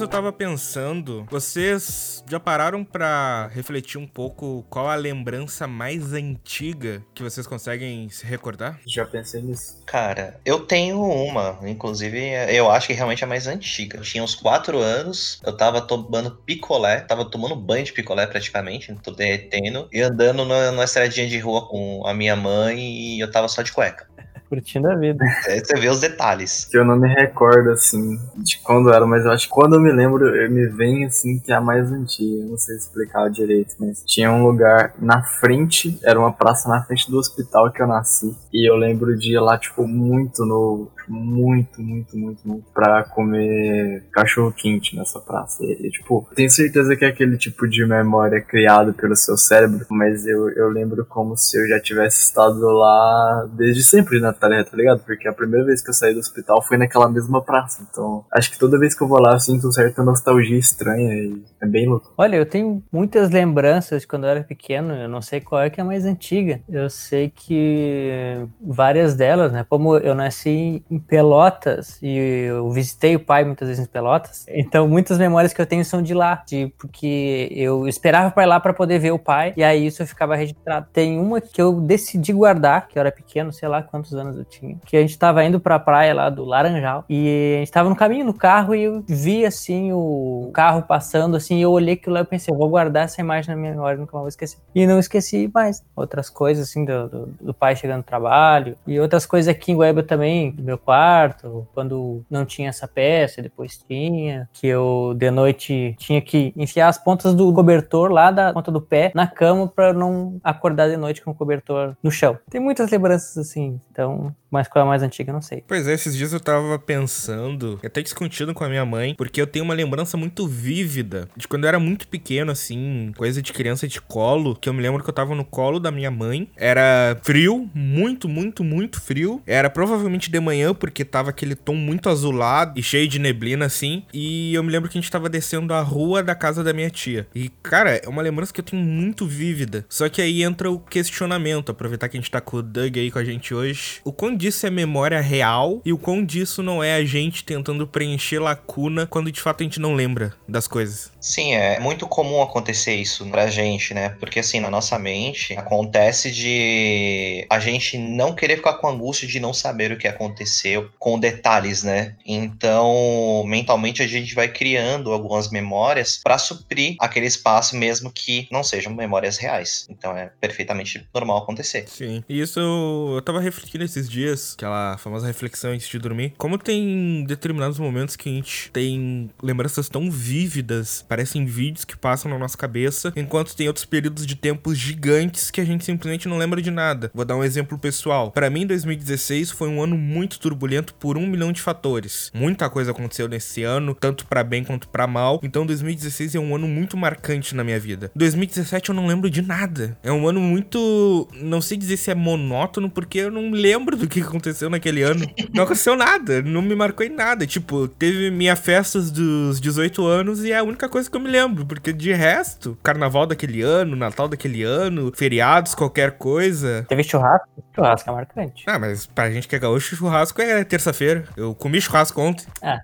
eu tava pensando, vocês já pararam para refletir um pouco qual a lembrança mais antiga que vocês conseguem se recordar? Já pensei nisso. Cara, eu tenho uma, inclusive eu acho que realmente é a mais antiga. Eu tinha uns 4 anos, eu tava tomando picolé, tava tomando banho de picolé praticamente, tô derretendo, e andando na, numa estradinha de rua com a minha mãe e eu tava só de cueca curtindo a vida. Aí você vê os detalhes. Que eu não me recordo, assim, de quando era, mas eu acho que quando eu me lembro, eu me vem, assim, que é a mais antiga. Eu não sei explicar direito, mas tinha um lugar na frente, era uma praça na frente do hospital que eu nasci. E eu lembro de ir lá, tipo, muito novo muito, muito, muito, muito pra comer cachorro quente nessa praça. E, e, tipo, tenho certeza que é aquele tipo de memória criado pelo seu cérebro, mas eu, eu lembro como se eu já tivesse estado lá desde sempre na tarefa, tá ligado? Porque a primeira vez que eu saí do hospital foi naquela mesma praça. Então, acho que toda vez que eu vou lá eu sinto certa nostalgia estranha e é bem louco. Olha, eu tenho muitas lembranças de quando eu era pequeno, eu não sei qual é que é a mais antiga. Eu sei que várias delas, né? Como eu nasci em Pelotas e eu visitei o pai muitas vezes em Pelotas. Então muitas memórias que eu tenho são de lá, de porque eu esperava para ir lá para poder ver o pai e aí isso ficava registrado. Tem uma que eu decidi guardar, que eu era pequeno, sei lá quantos anos eu tinha, que a gente tava indo para a praia lá do Laranjal e a gente tava no caminho no carro e eu vi assim o carro passando assim, e eu olhei aquilo lá e pensei, vou guardar essa imagem na minha memória, nunca mais vou esquecer. E não esqueci mais outras coisas assim do, do, do pai chegando no trabalho e outras coisas aqui em Guaíba também, do meu quarto, quando não tinha essa peça, depois tinha, que eu de noite tinha que enfiar as pontas do cobertor lá da ponta do pé na cama para não acordar de noite com o cobertor no chão. Tem muitas lembranças assim, então mas qual é a mais antiga, não sei. Pois é, esses dias eu tava pensando, até discutindo com a minha mãe, porque eu tenho uma lembrança muito vívida de quando eu era muito pequeno, assim, coisa de criança de colo, que eu me lembro que eu tava no colo da minha mãe. Era frio, muito, muito, muito frio. Era provavelmente de manhã, porque tava aquele tom muito azulado e cheio de neblina, assim. E eu me lembro que a gente tava descendo a rua da casa da minha tia. E, cara, é uma lembrança que eu tenho muito vívida. Só que aí entra o questionamento, aproveitar que a gente tá com o Doug aí com a gente hoje. O quão disso é memória real e o quão disso não é a gente tentando preencher lacuna quando de fato a gente não lembra das coisas. Sim, é muito comum acontecer isso pra gente, né? Porque assim, na nossa mente acontece de a gente não querer ficar com angústia de não saber o que aconteceu com detalhes, né? Então, mentalmente a gente vai criando algumas memórias para suprir aquele espaço mesmo que não sejam memórias reais. Então é perfeitamente normal acontecer. Sim. E isso eu tava refletindo esses dias dias, aquela famosa reflexão antes de dormir, como tem determinados momentos que a gente tem lembranças tão vívidas, parecem vídeos que passam na nossa cabeça, enquanto tem outros períodos de tempos gigantes que a gente simplesmente não lembra de nada. Vou dar um exemplo pessoal. Para mim, 2016 foi um ano muito turbulento por um milhão de fatores. Muita coisa aconteceu nesse ano, tanto para bem quanto para mal. Então, 2016 é um ano muito marcante na minha vida. 2017 eu não lembro de nada. É um ano muito, não sei dizer se é monótono, porque eu não lembro do que aconteceu naquele ano. Não aconteceu nada, não me marcou em nada. Tipo, teve minha festa dos 18 anos e é a única coisa que eu me lembro, porque de resto, carnaval daquele ano, Natal daquele ano, feriados, qualquer coisa. Teve churrasco? Churrasco é marcante. Ah, mas pra gente que é gaúcho, churrasco é terça-feira. Eu comi churrasco ontem. Ah.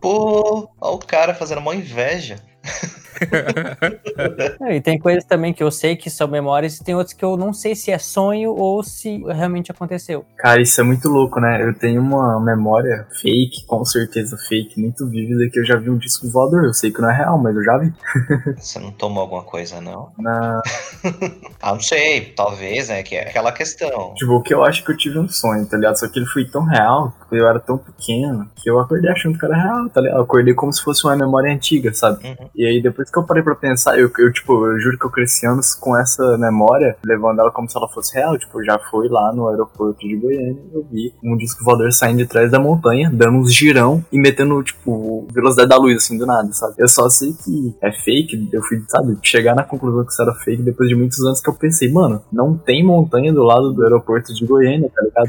Pô, olha o cara fazendo uma inveja. e tem coisas também que eu sei que são memórias e tem outras que eu não sei se é sonho ou se realmente aconteceu. Cara, isso é muito louco, né? Eu tenho uma memória fake, com certeza fake, muito vívida, que eu já vi um disco voador. Eu sei que não é real, mas eu já vi. Você não tomou alguma coisa, não? Não. ah, não sei. Talvez, né? Que é aquela questão. Tipo, o que eu acho que eu tive um sonho, tá ligado? Só que ele foi tão real, eu era tão pequeno, que eu acordei achando que era real, tá ligado? Eu acordei como se fosse uma memória antiga, sabe? Uhum. E aí depois que eu parei pra pensar, eu, eu, tipo, eu juro que eu cresci anos com essa memória, levando ela como se ela fosse real. Tipo, eu já fui lá no aeroporto de Goiânia eu vi um disco voador saindo de trás da montanha, dando uns girão e metendo, tipo, velocidade da luz, assim, do nada, sabe? Eu só sei que é fake, eu fui, sabe, chegar na conclusão que isso era fake depois de muitos anos que eu pensei, mano, não tem montanha do lado do aeroporto de Goiânia, tá ligado?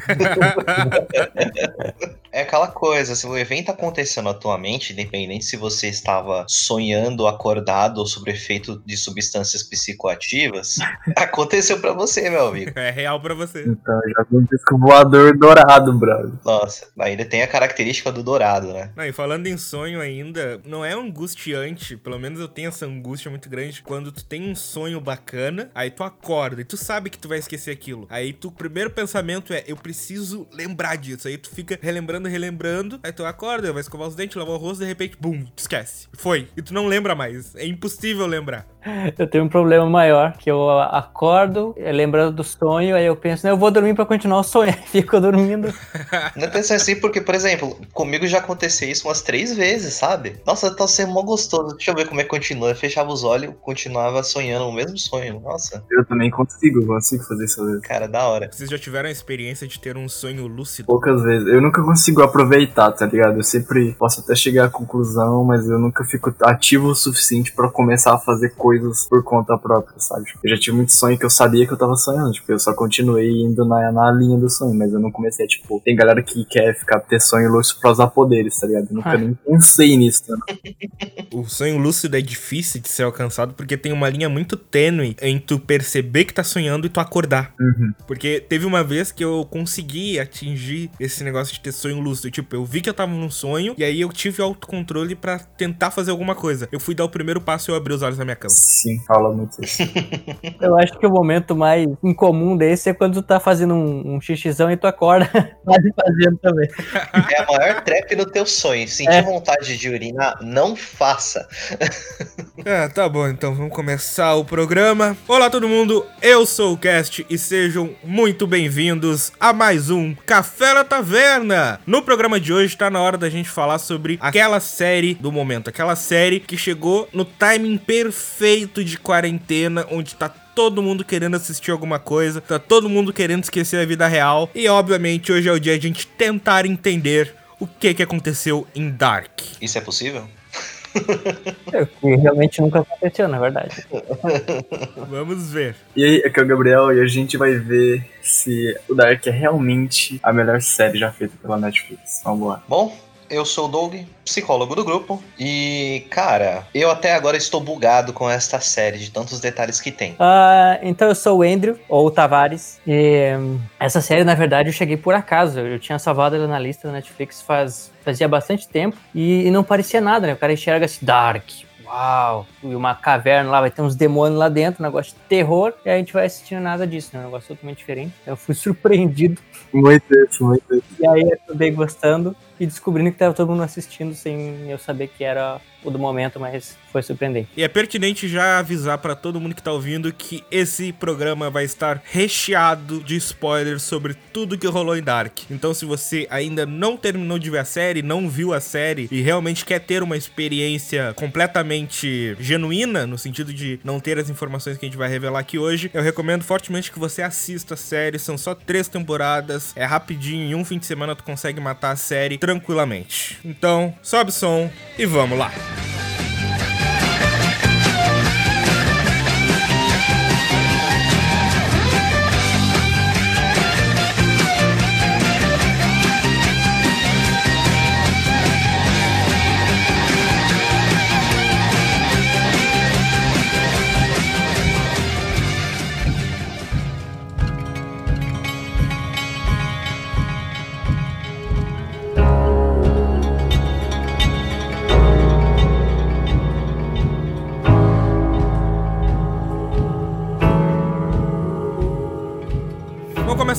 É aquela coisa, se o evento acontecendo atualmente, independente se você estava sonhando, acordado ou sob efeito de substâncias psicoativas, aconteceu para você, meu amigo. É real pra você. Então, já vi um disco voador dourado, brother. Nossa, ainda tem a característica do dourado, né? Não, e falando em sonho ainda, não é angustiante, pelo menos eu tenho essa angústia muito grande, quando tu tem um sonho bacana, aí tu acorda e tu sabe que tu vai esquecer aquilo. Aí tu, o primeiro pensamento é, eu preciso lembrar disso. Aí tu fica relembrando, relembrando, aí tu acorda, vai escovar os dentes, lavar o rosto, de repente, bum, esquece. Foi. E tu não lembra mais. É impossível lembrar. Eu tenho um problema maior, que eu acordo, eh, lembrando do sonho, aí eu penso, não, eu vou dormir pra continuar o sonho, fico dormindo. Não pensa assim, porque, por exemplo, comigo já aconteceu isso umas três vezes, sabe? Nossa, tá sendo mó gostoso. Deixa eu ver como é que continua. Eu fechava os olhos, continuava sonhando o mesmo sonho. Nossa, Eu também consigo, consigo fazer isso vezes. cara, da hora. Vocês já tiveram a experiência de ter um sonho lúcido? Poucas vezes. Eu nunca consigo aproveitar, tá ligado? Eu sempre posso até chegar à conclusão, mas eu nunca fico ativo o suficiente pra começar a fazer coisas por conta própria, sabe? Tipo, Eu já tive muito sonho que eu sabia que eu tava sonhando, tipo, eu só continuei indo na, na linha do sonho, mas eu não comecei tipo, tem galera que quer ficar ter sonho lúcido pra usar poderes, tá ligado? Eu nunca Ah. nem pensei nisso, né? O sonho lúcido é difícil de ser alcançado porque tem uma linha muito tênue em tu perceber que tá sonhando e tu acordar. Uhum. Porque teve uma vez que eu consegui atingir esse negócio de ter sonho lúcido. Tipo, eu vi que eu tava num sonho e aí eu tive autocontrole pra tentar fazer alguma coisa. Eu fui dar o primeiro passo e eu abri os olhos na minha cama. Sim, fala muito isso. Eu acho que o momento mais incomum desse é quando tu tá fazendo um, um xixizão e tu acorda quase fazendo também. É a maior trap no teu sonho. Sentir É. vontade de urinar, não faça. É, tá bom, então vamos começar o programa. Olá todo mundo, eu sou o Cast e sejam muito bem-vindos a mais um Café na Taverna. No programa de hoje tá na hora da gente falar sobre aquela série do momento, aquela série que chegou no timing perfeito de quarentena, onde tá todo mundo querendo assistir alguma coisa, tá todo mundo querendo esquecer a vida real e obviamente hoje é o dia de a gente tentar entender o que que aconteceu em Dark. Isso é possível? É, o que realmente nunca aconteceu, na verdade. Vamos ver. E aí, aqui é o Gabriel e a gente vai ver se o Dark é realmente a melhor série já feita pela Netflix. Vamos lá. Bom, eu sou o Doug, psicólogo do grupo. E, cara, eu até agora estou bugado com esta série de tantos detalhes que tem. Ah, então eu sou o Andrew, ou o Tavares. E hum, essa série, na verdade, eu cheguei por acaso. Eu tinha salvado ela na lista da Netflix faz, fazia bastante tempo e, e não parecia nada, né? O cara enxerga assim, Dark. Uau! E uma caverna lá, vai ter uns demônios lá dentro, um negócio de terror, e a gente vai assistindo nada disso, né? Um negócio totalmente diferente. Eu fui surpreendido, Muito isso, muito isso. e aí eu acabei gostando e descobrindo que tava todo mundo assistindo sem eu saber que era o do momento, mas foi surpreendente. E é pertinente já avisar pra todo mundo que tá ouvindo que esse programa vai estar recheado de spoilers sobre tudo que rolou em Dark. Então, se você ainda não terminou de ver a série, não viu a série e realmente quer ter uma experiência completamente genuína, no sentido de não ter as informações que a gente vai revelar aqui hoje, eu recomendo fortemente que você assista a série. São só três temporadas, é rapidinho, em um fim de semana tu consegue matar a série tranquilamente. Então, sobe o som e vamos lá.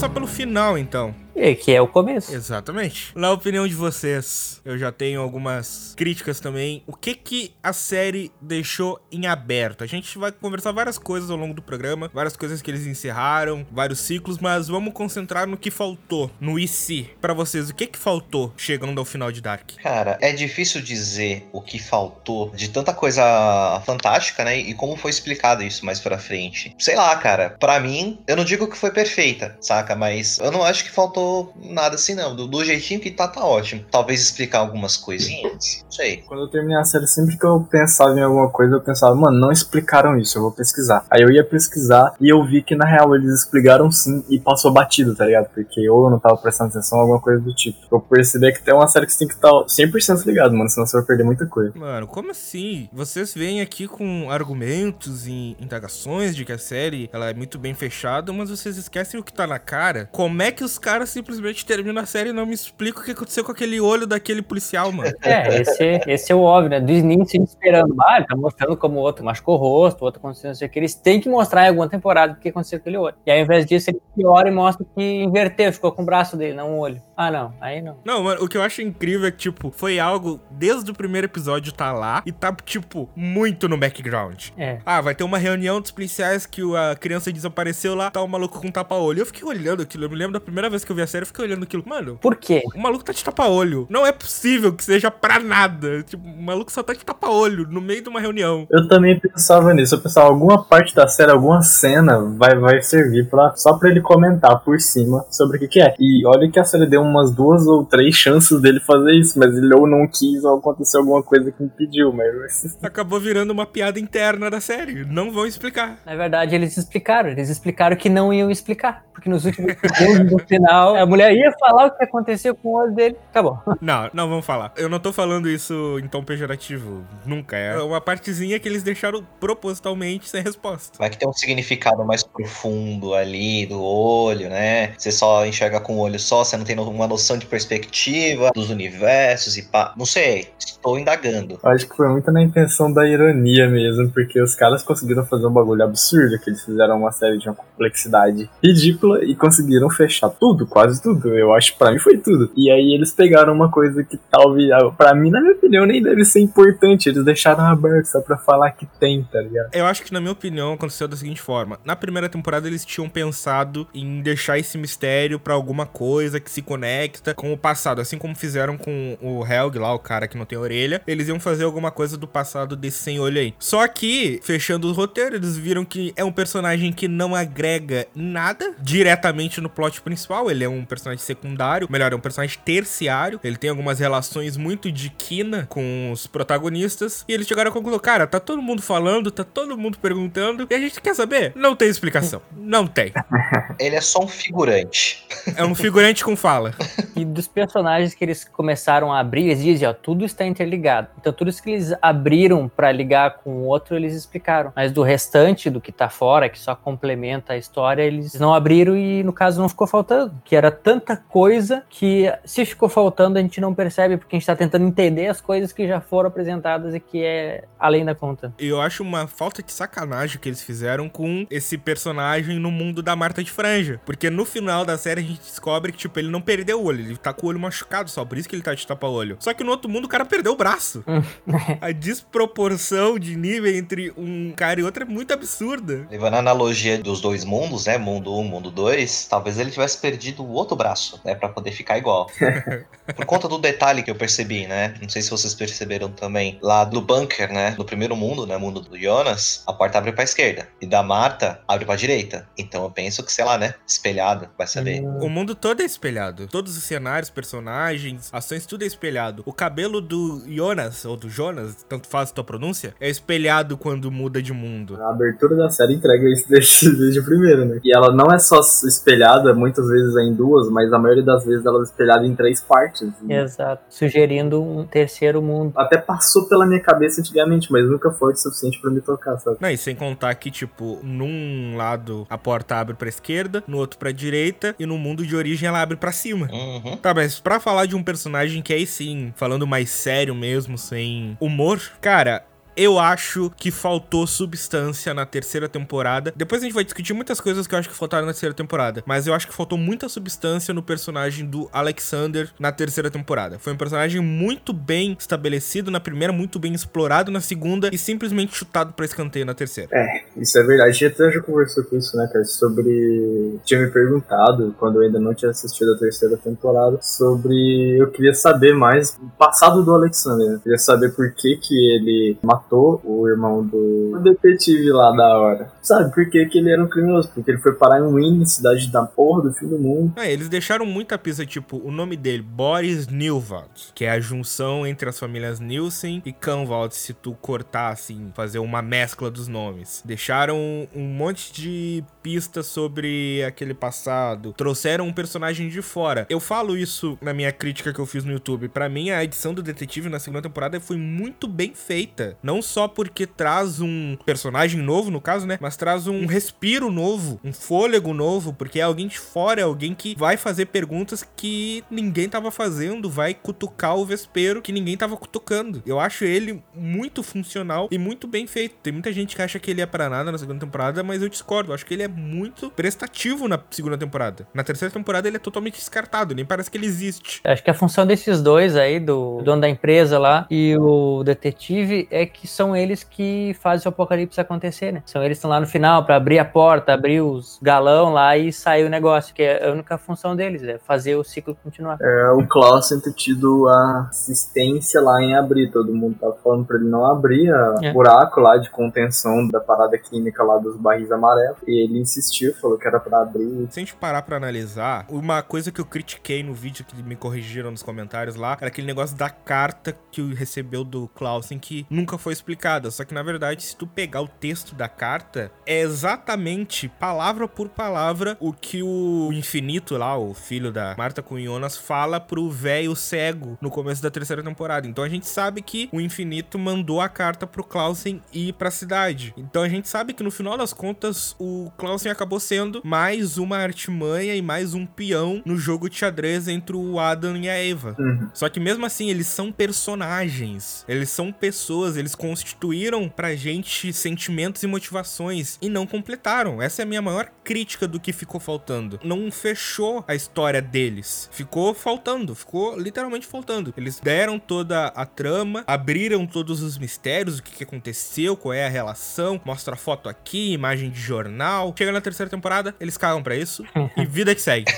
Começar pelo final, então. E que é o começo. Exatamente. Na opinião de vocês, eu já tenho algumas críticas também. O que que a série deixou em aberto? A gente vai conversar várias coisas ao longo do programa, várias coisas que eles encerraram, vários ciclos, mas vamos concentrar no que faltou, no e se. Pra vocês, o que que faltou chegando ao final de Dark? Cara, é difícil dizer o que faltou de tanta coisa fantástica, né? E como foi explicado isso mais pra frente. Sei lá, cara. Pra mim, eu não digo que foi perfeita, saca? Mas eu não acho que faltou nada assim, não. Do, do jeitinho que tá, tá ótimo. Talvez explicar algumas coisinhas. Não sei. Quando eu terminei a série, sempre que eu pensava em alguma coisa, eu pensava, mano, não explicaram isso, eu vou pesquisar. Aí eu ia pesquisar e eu vi que na real eles explicaram sim e passou batido, tá ligado? Porque ou eu não tava prestando atenção, alguma coisa do tipo. Eu percebi que tem uma série que você tem que estar 100% ligado, mano, senão você vai perder muita coisa. Mano, como assim? Vocês vêm aqui com argumentos e indagações de que a série ela é muito bem fechada, mas vocês esquecem o que tá na cara. Como é que os caras simplesmente terminam a série e não me explicam o que aconteceu com aquele olho daquele policial, mano? É, esse, esse é o óbvio, né? Do início esperando, ah, ele tá mostrando como o outro machucou o rosto, o outro aconteceu, não sei o que. Eles têm que mostrar em alguma temporada o que aconteceu com aquele olho. E aí, ao invés disso, ele piora e mostra que inverteu, ficou com o braço dele, não o olho. Ah, não, aí não. Não, mano, o que eu acho incrível é que, tipo, foi algo desde o primeiro episódio tá lá e tá, tipo, muito no background. É. Ah, vai ter uma reunião dos policiais que a criança desapareceu lá, tá o maluco com tapa-olho. Eu fiquei olhando aquilo, eu me lembro da primeira vez que eu vi a série, eu fiquei olhando aquilo. Mano, Por quê? o maluco tá de tapa-olho. Não é possível que seja pra nada. Tipo, o maluco só tá de tapa-olho no meio de uma reunião. Eu também pensava nisso. Eu pensava, alguma parte da série, alguma cena vai, vai servir pra, só pra ele comentar por cima sobre o que, que é. E olha que a série deu umas duas ou três chances dele fazer isso, mas ele ou não quis ou aconteceu alguma coisa que impediu, mas. Acabou virando uma piada interna da série. Não vão explicar. Na verdade, eles explicaram. Eles explicaram que não iam explicar. Porque nos últimos segundos do final, a mulher ia falar o que aconteceu com o olho dele. Acabou. Não, não vamos falar. Eu não tô falando isso em tom pejorativo. Nunca. É uma partezinha que eles deixaram propositalmente sem resposta. Vai que tem um significado mais profundo ali do olho, né? Você só enxerga com o olho só, você não tem uma noção de perspectiva dos universos e pá. Não sei, estou indagando. Eu acho que foi muito na intenção da ironia mesmo, porque os caras conseguiram fazer um bagulho absurdo, que eles fizeram uma série de uma complexidade ridícula e conseguiram fechar tudo, quase tudo. Eu acho pra mim foi tudo. E aí eles pegaram uma coisa que talvez, pra mim, na minha opinião, nem deve ser importante. Eles deixaram aberto só pra falar que tem, tá ligado? Eu acho que, na minha opinião, aconteceu da seguinte forma: na primeira temporada, eles tinham pensado em deixar esse mistério pra alguma coisa que se conecta com o passado, assim como fizeram com o Helg lá, o cara que não tem orelha. Eles iam fazer alguma coisa do passado desse sem olho aí. Só que, fechando o roteiro, eles viram que é um personagem que não agrega nada diretamente no plot principal. Ele é um personagem secundário, melhor, é um personagem terciário. Ele tem algumas relações muito de quina com os protagonistas. E eles chegaram à conclusão: cara, tá todo mundo falando, tá todo mundo perguntando. E a gente quer saber? Não tem explicação. Não tem. Ele é só um figurante. É um figurante com fala. E dos personagens que eles começaram a abrir, eles dizem, ó, tudo está interligado. Então, tudo isso que eles abriram pra ligar com o outro, eles explicaram. Mas do restante, do que tá fora, que só complementa a história, eles não abriram e, no caso, não ficou faltando. Que era tanta coisa que, se ficou faltando, a gente não percebe, porque a gente tá tentando entender as coisas que já foram apresentadas e que é além da conta. E eu acho uma falta de sacanagem que eles fizeram com esse personagem no mundo da Marta de Franja. Porque no final da série a gente descobre que, tipo, ele não perdeu o olho, ele tá com o olho machucado só, por isso que ele tá de tapa-olho. Só que no outro mundo o cara perdeu o braço. a desproporção de nível entre um cara e outro é muito absurda. Levando a analogia dos dois mundos, né? Mundo 1, um, mundo 2, talvez ele tivesse perdido o outro braço, né? Pra poder ficar igual. Por conta do detalhe que eu percebi, né? Não sei se vocês perceberam também. Lá do bunker, né? No primeiro mundo, né? Mundo do Jonas, a porta abre pra esquerda. E da Marta, abre pra direita. Então eu penso que, sei lá, né? Espelhado, vai saber. O mundo todo é espelhado. Todos os cenários, personagens, ações, tudo é espelhado. O cabelo do Jonas, ou do Jonas, tanto faz a tua pronúncia, é espelhado quando muda de mundo. A abertura da série entrega isso desde, desde o primeiro, né? E ela não é só espelhada, muitas vezes é em duas, mas a maioria das vezes ela é espelhada em três partes. né? Exato. Sugerindo um terceiro mundo. Até passou pela minha cabeça antigamente, mas nunca foi o suficiente pra me tocar, sabe? Não, e sem contar que, tipo, num lado a porta abre pra esquerda, no outro pra direita, e no mundo de origem ela abre pra cima. Uhum. Tá, mas pra falar de um personagem que aí sim, falando mais sério mesmo, sem humor, cara. Eu acho que faltou substância na terceira temporada. Depois a gente vai discutir muitas coisas que eu acho que faltaram na terceira temporada. Mas eu acho que faltou muita substância no personagem do Alexander na terceira temporada. Foi um personagem muito bem estabelecido na primeira, muito bem explorado na segunda e simplesmente chutado pra escanteio na terceira. É, isso é verdade. Até já conversou com isso, né, cara? Sobre. Tinha me perguntado, quando eu ainda não tinha assistido a terceira temporada, sobre. Eu queria saber mais o passado do Alexander. Eu queria saber por que, que ele matou matou o irmão do o detetive lá da hora. Sabe por que, que ele era um criminoso? Porque ele foi parar em Winnie, cidade da porra do fim do mundo. É, eles deixaram muita pista, tipo, o nome dele, Boris Nilvald, que é a junção entre as famílias Nielsen e Canvald, se tu cortar, assim, fazer uma mescla dos nomes. Deixaram um monte de pistas sobre aquele passado, trouxeram um personagem de fora. Eu falo isso na minha crítica que eu fiz no YouTube. Para mim, a edição do detetive na segunda temporada foi muito bem feita. Não só porque traz um personagem novo, no caso, né? Mas traz um respiro novo, um fôlego novo, porque é alguém de fora, é alguém que vai fazer perguntas que ninguém tava fazendo, vai cutucar o vespeiro que ninguém tava cutucando. Eu acho ele muito funcional e muito bem feito. Tem muita gente que acha que ele é para nada na segunda temporada, mas eu discordo. Eu acho que ele é muito prestativo na segunda temporada. Na terceira temporada ele é totalmente descartado, nem parece que ele existe. Acho que a função desses dois aí, do dono da empresa lá e o detetive, é que são eles que fazem o apocalipse acontecer, né? São eles que estão lá no final para abrir a porta, abrir os galão lá e sair o negócio, que é a única função deles, é fazer o ciclo continuar. É, o Clausen ter tido a assistência lá em abrir, todo mundo tava falando pra ele não abrir o É. buraco lá de contenção da parada química lá dos barris amarelos. E ele insistiu, falou que era pra abrir. Se a gente parar pra analisar, uma coisa que eu critiquei no vídeo que me corrigiram nos comentários lá era aquele negócio da carta que recebeu do Clausen que nunca foi explicada. Só que na verdade, se tu pegar o texto da carta, é exatamente palavra por palavra o que o infinito lá, o filho da Marta com Jonas, fala pro velho cego no começo da terceira temporada. Então a gente sabe que o infinito mandou a carta pro Clausen ir pra cidade. Então a gente sabe que no final das contas o Clausen acabou sendo mais uma artimanha e mais um peão no jogo de xadrez entre o Adam e a Eva. Uhum. Só que mesmo assim, eles são personagens. Eles são pessoas, eles constituíram pra gente sentimentos e motivações e não completaram. Essa é a minha maior crítica do que ficou faltando. Não fechou a história deles. Ficou faltando, ficou literalmente faltando. Eles deram toda a trama, abriram todos os mistérios, o que, que aconteceu, qual é a relação, mostra foto aqui, imagem de jornal. Chega na terceira temporada, eles cagam pra isso e vida que segue.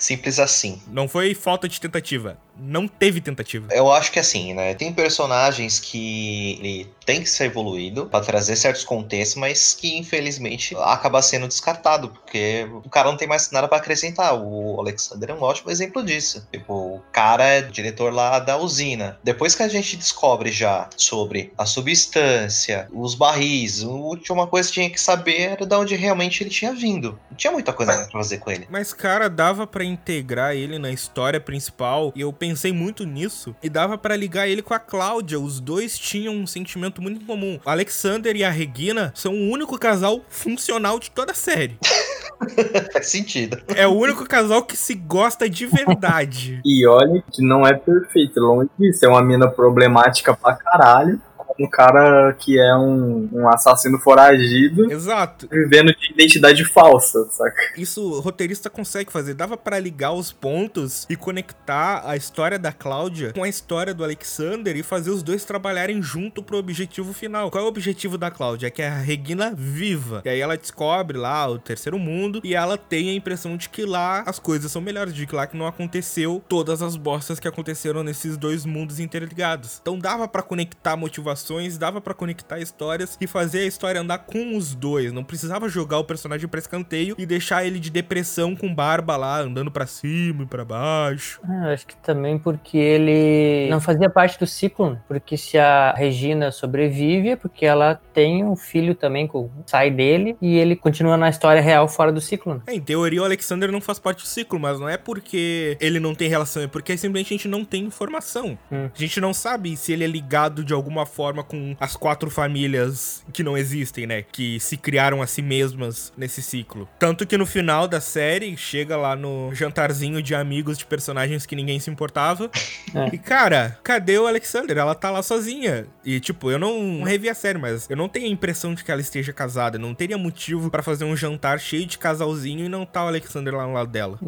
Simples assim. Não foi falta de tentativa. Não teve tentativa. Eu acho que assim, né? Tem personagens que ele tem que ser evoluído pra trazer certos contextos, mas que infelizmente acaba sendo descartado, porque o cara não tem mais nada pra acrescentar. O Alexander é um ótimo exemplo disso. Tipo, o cara é diretor lá da usina. Depois que a gente descobre já sobre a substância, os barris, a última coisa que tinha que saber era de onde realmente ele tinha vindo. Não tinha muita coisa pra fazer com ele. Mas, cara, dava pra integrar ele na história principal e eu pensei muito nisso. E dava pra ligar ele com a Cláudia. Os dois tinham um sentimento muito comum. O Alexander e a Regina são o único casal funcional de toda a série. Faz sentido. É o único casal que se gosta de verdade. E olha que não é perfeito, longe disso. É uma mina problemática pra caralho. Um cara que é um, um assassino foragido, Exato. vivendo de identidade falsa, saca? Isso o roteirista consegue fazer. Dava pra ligar os pontos e conectar a história da Cláudia com a história do Alexander e fazer os dois trabalharem junto pro objetivo final. Qual é o objetivo da Cláudia? É que a Regina viva. E aí ela descobre lá o terceiro mundo e ela tem a impressão de que lá as coisas são melhores, de que lá que não aconteceu todas as bostas que aconteceram nesses dois mundos interligados. Então dava pra conectar motivações, dava pra conectar histórias e fazer a história andar com os dois. Não precisava jogar o personagem pra escanteio e deixar ele de depressão com barba lá, andando pra cima e pra baixo. Ah, acho que também porque ele não fazia parte do ciclo, né? porque se a Regina sobrevive é porque ela tem um filho também que sai dele e ele continua na história real fora do ciclo. né? É, em teoria o Alexander não faz parte do ciclo, mas não é porque ele não tem relação, é porque simplesmente a gente não tem informação. Hum. A gente não sabe se ele é ligado de alguma forma com as quatro famílias que não existem, né? Que se criaram a si mesmas nesse ciclo. Tanto que no final da série, chega lá no jantarzinho de amigos de personagens que ninguém se importava. É. E cara, cadê o Alexander? Ela tá lá sozinha. E tipo, eu não revi a série, mas eu não tenho a impressão de que ela esteja casada. Não teria motivo pra fazer um jantar cheio de casalzinho e não tá o Alexander lá no lado dela.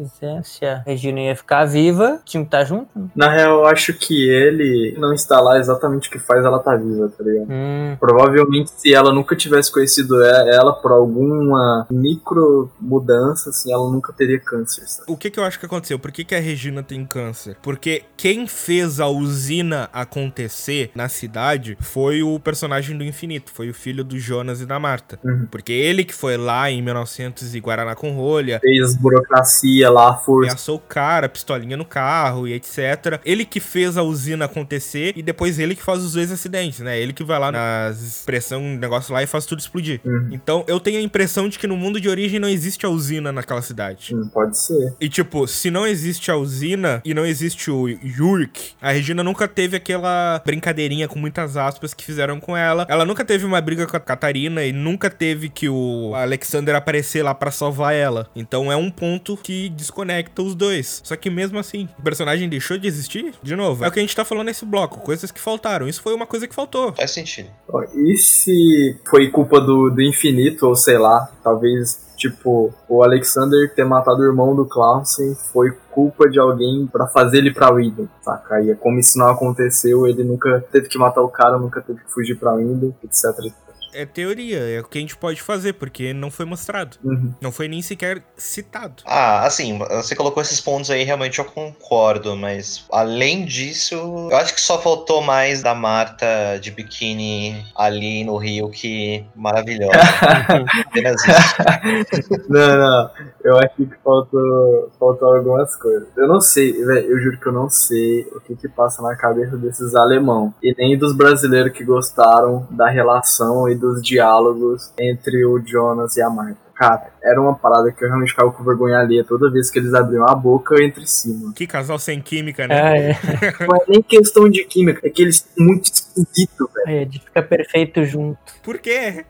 Se a Regina ia ficar viva, tinha que estar junto. né? Na real, eu acho que ele não está lá exatamente o que faz ela tá viva. Coisa, tá ligado? Hum, Provavelmente, se ela nunca tivesse conhecido ela por alguma micro mudança, assim, ela nunca teria câncer, sabe? O que, que eu acho que aconteceu? Por que, que a Regina tem câncer? Porque quem fez a usina acontecer na cidade foi o personagem do infinito, foi o filho do Jonas e da Marta. Uhum. Porque ele que foi lá em 1900 e Guaraná com rolha, Fez burocracia lá, força. ameaçou o cara, pistolinha no carro e etc. Ele que fez a usina acontecer e depois ele que faz os dois acidentes, né? Ele que vai lá nas pressão, um negócio lá e faz tudo explodir. Uhum. Então eu tenho a impressão de que no mundo de origem não existe a usina naquela cidade. Hum, pode ser. E tipo, se não existe a usina e não existe o Yurik, a Regina nunca teve aquela brincadeirinha com muitas aspas que fizeram com ela. Ela nunca teve uma briga com a Catarina e nunca teve que o Alexander aparecer lá pra salvar ela. Então é um ponto que desconecta os dois. Só que mesmo assim, o personagem deixou de existir? De novo, é o que a gente tá falando nesse bloco, coisas que faltaram. Isso foi uma coisa que faltou. Faz sentido. E se foi culpa do, do infinito, ou sei lá, talvez, tipo, o Alexander ter matado o irmão do Clausen foi culpa de alguém pra fazer ele pra Windon, saca? E é como isso não aconteceu, ele nunca teve que matar o cara, nunca teve que fugir pra Windon, etc. É teoria, é o que a gente pode fazer, porque não foi mostrado. Uhum. Não foi nem sequer citado. Ah, assim, você colocou esses pontos aí, realmente eu concordo, mas além disso, eu acho que só faltou mais da Marta de biquíni ali no Rio, que maravilhosa. Apenas isso. Não, não, eu acho que faltou, faltou algumas coisas. Eu não sei, velho, eu juro que eu não sei o que que passa na cabeça desses alemão. E nem dos brasileiros que gostaram da relação e dos diálogos entre o Jonas e a Marta. Cara, era uma parada que eu realmente ficava com vergonha alheia toda vez que eles abriam a boca entre si, mano. Que casal sem química, né? é, é. Não é nem questão de química, é que eles são muito esquisitos, velho. É, de ficar perfeito junto. Por quê?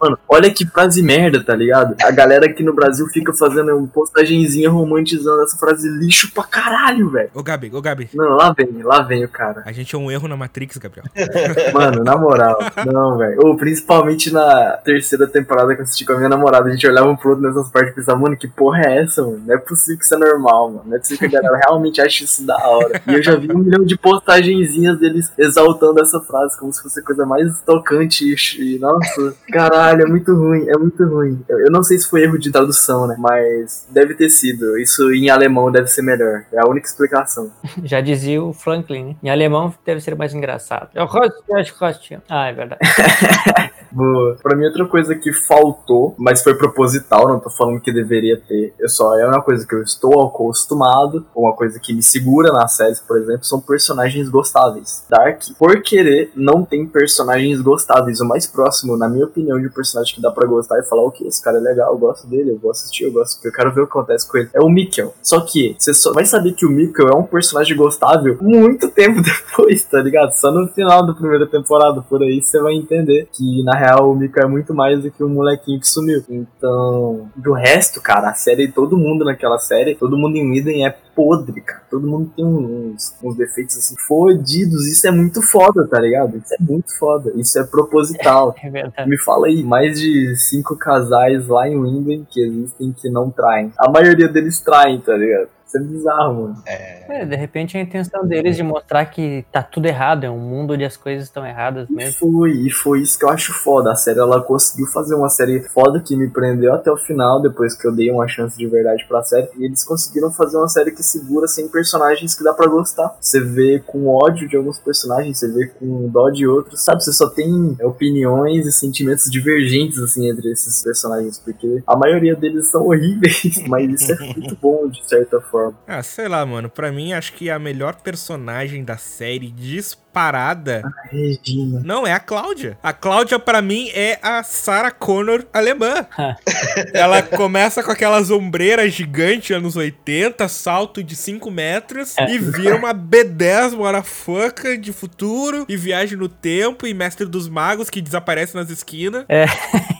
Mano, olha que frase merda, tá ligado? A galera aqui no Brasil fica fazendo uma postagenzinha romantizando essa frase lixo pra caralho, velho. Ô, Gabi, ô, Gabi. Não, lá vem, lá vem o cara. A gente é um erro na Matrix, Gabriel. Mano, na moral, não, velho. Ou principalmente na terceira temporada que eu assisti com a minha namorada, a gente olhava um pro outro nessas partes e pensava, mano, que porra é essa, mano? Não é possível que isso é normal, mano. Não é possível que a galera realmente ache isso da hora. E eu já vi um milhão de postagenzinhas deles exaltando essa frase como se fosse a coisa mais tocante e, nossa, caralho, é muito ruim, é muito ruim. Eu, eu não sei se foi erro de tradução, né? Mas deve ter sido. Isso em alemão deve ser melhor. É a única explicação. Já dizia o Franklin, né? Em alemão deve ser mais engraçado. Eu gosto, eu gosto. Ah, é verdade. Boa. Pra mim, outra coisa que faltou, mas foi proposital, não tô falando que deveria ter. Eu só é uma coisa que eu estou acostumado, uma coisa que me segura nas séries, por exemplo, são personagens gostáveis. Dark, por querer, não tem personagens gostáveis. O mais próximo, na minha opinião, de um personagem que dá pra gostar e falar, ok, esse cara é legal, eu gosto dele, eu vou assistir, eu gosto, eu quero ver o que acontece com ele. É o Mikkel. Só que você só vai saber que o Mikkel é um personagem gostável muito tempo depois, tá ligado? Só no final da primeira temporada, por aí você vai entender que na real o Mikkel é muito mais do que um molequinho que sumiu. Então, do resto, cara, a série, todo mundo naquela série, todo mundo em Eden é podre, cara. Todo mundo tem uns, uns defeitos assim, fodidos. Isso é muito foda, tá ligado? Isso é muito foda. Isso é proposital. É verdade. Me fala aí, mais de cinco casais lá em Winden que existem que não traem. A maioria deles traem, tá ligado? Isso é bizarro, mano. É, É, de repente a intenção deles de mostrar que tá tudo errado, é um mundo onde as coisas estão erradas E mesmo. foi, e foi isso que eu acho foda. A série, ela conseguiu fazer uma série foda que me prendeu até o final, depois que eu dei uma chance de verdade pra série. E eles conseguiram fazer uma série que segura sem personagens que dá pra gostar. Você vê com ódio de alguns personagens, você vê com dó de outros, sabe? Você só tem opiniões e sentimentos divergentes, assim, entre esses personagens, porque a maioria deles são horríveis, mas isso é muito bom, de certa forma. Ah, sei lá, mano. Pra mim, acho que a melhor personagem da série disparada Regina. não é a Cláudia. A Cláudia, pra mim, é a Sarah Connor alemã. Ela começa com aquelas ombreiras gigantes anos 80, salto de 5 metros, e vira uma B10 motherfucker de futuro, e viagem no tempo, e mestre dos magos que desaparece nas esquinas. É.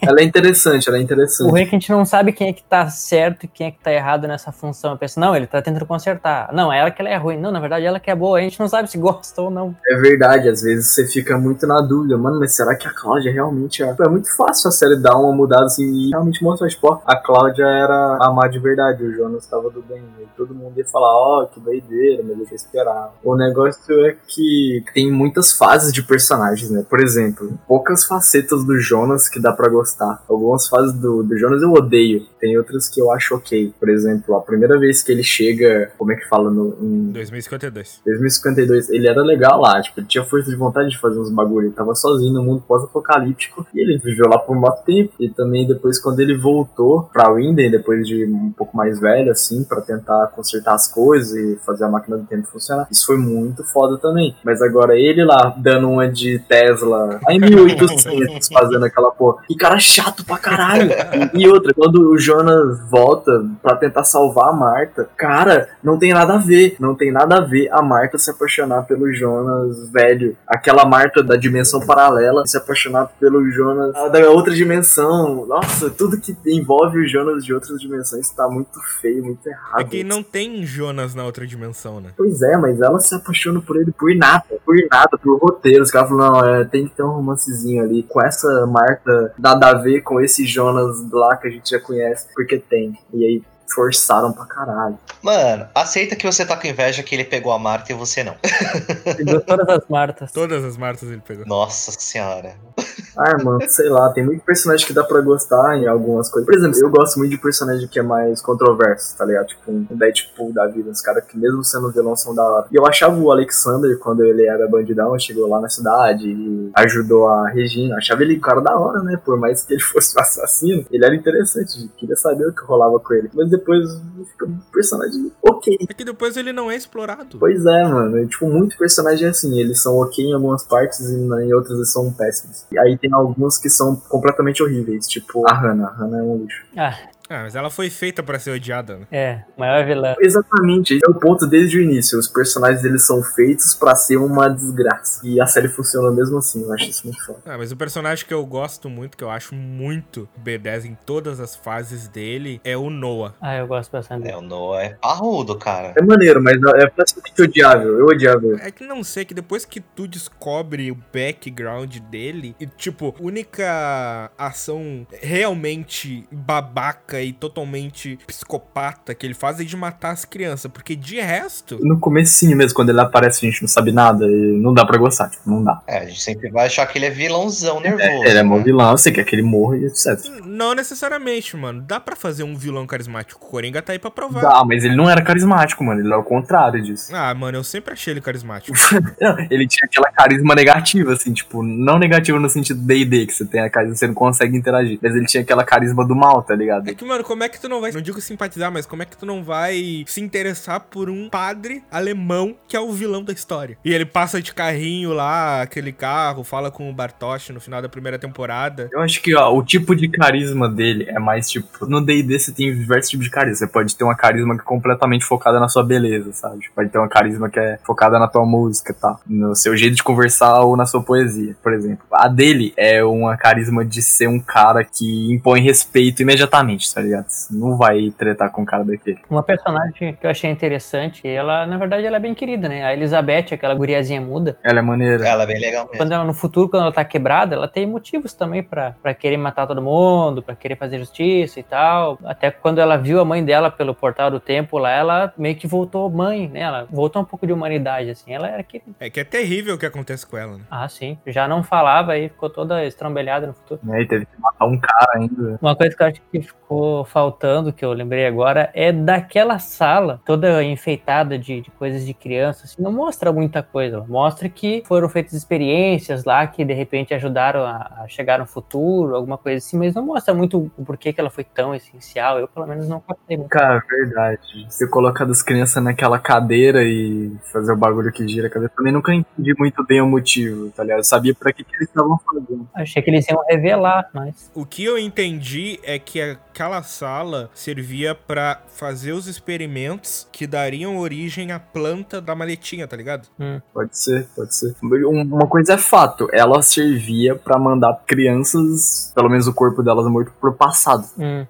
Ela é interessante, ela é O interessante. ruim é que a gente não sabe quem é que tá certo e quem é que tá errado nessa função. Eu penso, não, ele tá tentando consertar. Não, é ela que ela é ruim. Não, na verdade ela que é boa. A gente não sabe se gosta ou não. É verdade, às vezes você fica muito na dúvida, mano, mas será que a Cláudia realmente é. É muito fácil a série dar uma mudada assim e realmente mostrar, tipo, ó, a Cláudia era a má de verdade, o Jonas estava do bem. E todo mundo ia falar, ó, que doideira, mas eu já esperava. O negócio é que tem muitas fases de personagens, né? Por exemplo, poucas facetas do Jonas que dá pra gostar. Algumas fases do, do Jonas eu odeio, tem outras que eu acho ok. Por exemplo, a primeira vez que ele chega, como é que fala no, em 2052. 2052, ele era legal lá, tipo, ele tinha força de vontade de fazer uns bagulho, ele tava sozinho no mundo pós-apocalíptico, e ele viveu lá por muito tempo, e também depois quando ele voltou pra Winden, depois de um pouco mais velho, assim, pra tentar consertar as coisas e fazer a máquina do tempo funcionar, isso foi muito foda também, mas agora ele lá, dando uma de Tesla, em 1800, fazendo aquela porra, que cara chato pra caralho, e outra, quando o Jonas volta pra tentar salvar a Marta, cara, não tem nada a ver. Não tem nada a ver a Marta se apaixonar pelo Jonas velho. Aquela Marta da dimensão paralela se apaixonar pelo Jonas da outra dimensão. Nossa, tudo que envolve o Jonas de outras dimensões tá muito feio, muito errado. É que não tem Jonas na outra dimensão, né? Pois é, mas ela se apaixona por ele por nada, por nada, por roteiro. Os caras falam, não, é, tem que ter um romancezinho ali com essa Marta nada a ver com esse Jonas lá que a gente já conhece, porque tem. E aí forçaram pra caralho. Mano, aceita que você tá com inveja que ele pegou a Marta e você não. Pegou todas as Martas. Todas as Martas ele pegou. Nossa senhora. Ah, mano, sei lá, tem muito personagem que dá pra gostar em algumas coisas. Por exemplo, eu gosto muito de personagem que é mais controverso, tá ligado? Tipo um Deadpool da vida, uns caras que mesmo sendo vilão são da hora. E eu achava o Alexander, quando ele era bandidão, chegou lá na cidade e ajudou a Regina. Achava ele um cara da hora, né? Por mais que ele fosse um assassino, ele era interessante, queria saber o que rolava com ele. Mas depois fica um personagem ok. É que depois ele não é explorado. Pois é, mano. E, tipo, muito personagem é assim. Eles são ok em algumas partes e em outras eles são péssimos. E aí tem alguns que são completamente horríveis. Tipo, a Hannah. A Hannah é um lixo. Ah, Ah, mas ela foi feita pra ser odiada, né? é. Maior vilã. Exatamente, esse é o ponto desde o início. Os personagens eles são feitos pra ser uma desgraça. E a série funciona mesmo assim, eu acho isso muito foda. Ah, mas o personagem que eu gosto muito, que eu acho muito B10 em todas as fases dele, é o Noah. Ah, eu gosto bastante É, dele. o Noah é parrudo, cara. É maneiro, mas é praticamente odiável. Eu odiava ele. É que não sei, que depois que tu descobre o background dele, e tipo, única ação realmente babaca e totalmente psicopata que ele faz é de matar as crianças, porque de resto. No comecinho mesmo, quando ele aparece, a gente não sabe nada e não dá pra gostar, tipo, não dá. É, a gente sempre vai achar que ele é vilãozão nervoso. ele é mó né? vilão, você quer que ele morra e etc. Não necessariamente, mano. Dá pra fazer um vilão carismático. O Coringa tá aí pra provar. Dá, mas ele não era carismático, mano. Ele era o contrário disso. Ah, mano, eu sempre achei ele carismático. Não, ele tinha aquela carisma negativa, assim, tipo, não negativa no sentido D&D, que você tem a carisma, você não consegue interagir. Mas ele tinha aquela carisma do mal, tá ligado? É que, mano, como é que tu não vai. Não digo simpatizar, mas como é que tu não vai se interessar por um padre alemão que é o vilão da história? E ele passa de carrinho lá, aquele carro, fala com o Bartosz no final da primeira temporada. Eu acho que, ó, o tipo de carisma dele é mais, tipo, no D&D você tem diversos tipos de carisma. Você pode ter uma carisma que é completamente focada na sua beleza, sabe? Pode ter uma carisma que é focada na tua música tal. No seu jeito de conversar ou na sua poesia, por exemplo. A dele é uma carisma de ser um cara que impõe respeito imediatamente, tá ligado? Não vai tretar com um cara daquele. Uma personagem que eu achei interessante, ela, na verdade, ela é bem querida, né? A Elizabeth, aquela guriazinha muda. Ela é maneira. Ela é bem legal mesmo. Quando ela, no futuro, quando ela tá quebrada, ela tem motivos também pra, pra querer matar todo mundo, pra querer fazer justiça e tal. Até quando ela viu a mãe dela pelo portal do tempo lá, ela meio que voltou mãe, né? Ela voltou um pouco de humanidade, assim. Ela era querida. É que é terrível o que acontece com ela, né? Ah, sim. Já não falava e ficou toda estrambelhada no futuro. Né? E teve que matar um cara ainda. Uma coisa que eu acho que ficou faltando, que eu lembrei agora, é daquela sala toda enfeitada de, de coisas de criança. Assim, não mostra muita coisa. Mostra que foram feitas experiências lá que de repente ajudaram a, a chegar no futuro, alguma coisa assim, mas não mostra muito o porquê que ela foi tão essencial. Eu, pelo menos, não captei muito. Cara, verdade. Você colocar das crianças naquela cadeira e fazer o bagulho que gira a cabeça. Também nunca entendi muito bem o motivo, tá ligado? Eu sabia pra que, que eles estavam fazendo. Achei que eles iam revelar, mas. O que eu entendi é que aquela aquela sala servia pra fazer os experimentos que dariam origem à planta da maletinha, tá ligado? Hum. Pode ser, pode ser. Um- Uma coisa é fato, ela servia pra mandar crianças, pelo menos o corpo delas morto, pro passado. Hum.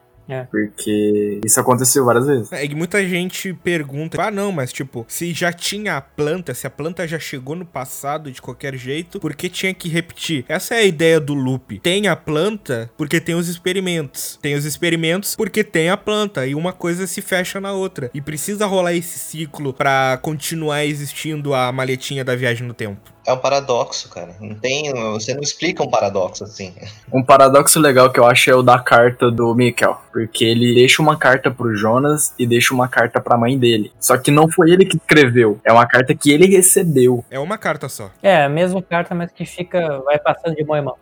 Porque isso aconteceu várias vezes. É, e muita gente pergunta, ah não, mas tipo, se já tinha a planta, se a planta já chegou no passado de qualquer jeito, por que tinha que repetir? Essa é a ideia do loop. Tem a planta porque tem os experimentos. Tem os experimentos porque tem a planta. E uma coisa se fecha na outra. E precisa rolar esse ciclo pra continuar existindo a maletinha da viagem no tempo. É um paradoxo, cara. Não tem. Você não explica um paradoxo assim. Um paradoxo legal que eu acho é o da carta do Mikkel. Porque ele deixa uma carta pro Jonas e deixa uma carta pra mãe dele. Só que não foi ele que escreveu. É uma carta que ele recebeu. É uma carta só. É, a mesma carta, mas que fica, vai passando de mão em mão.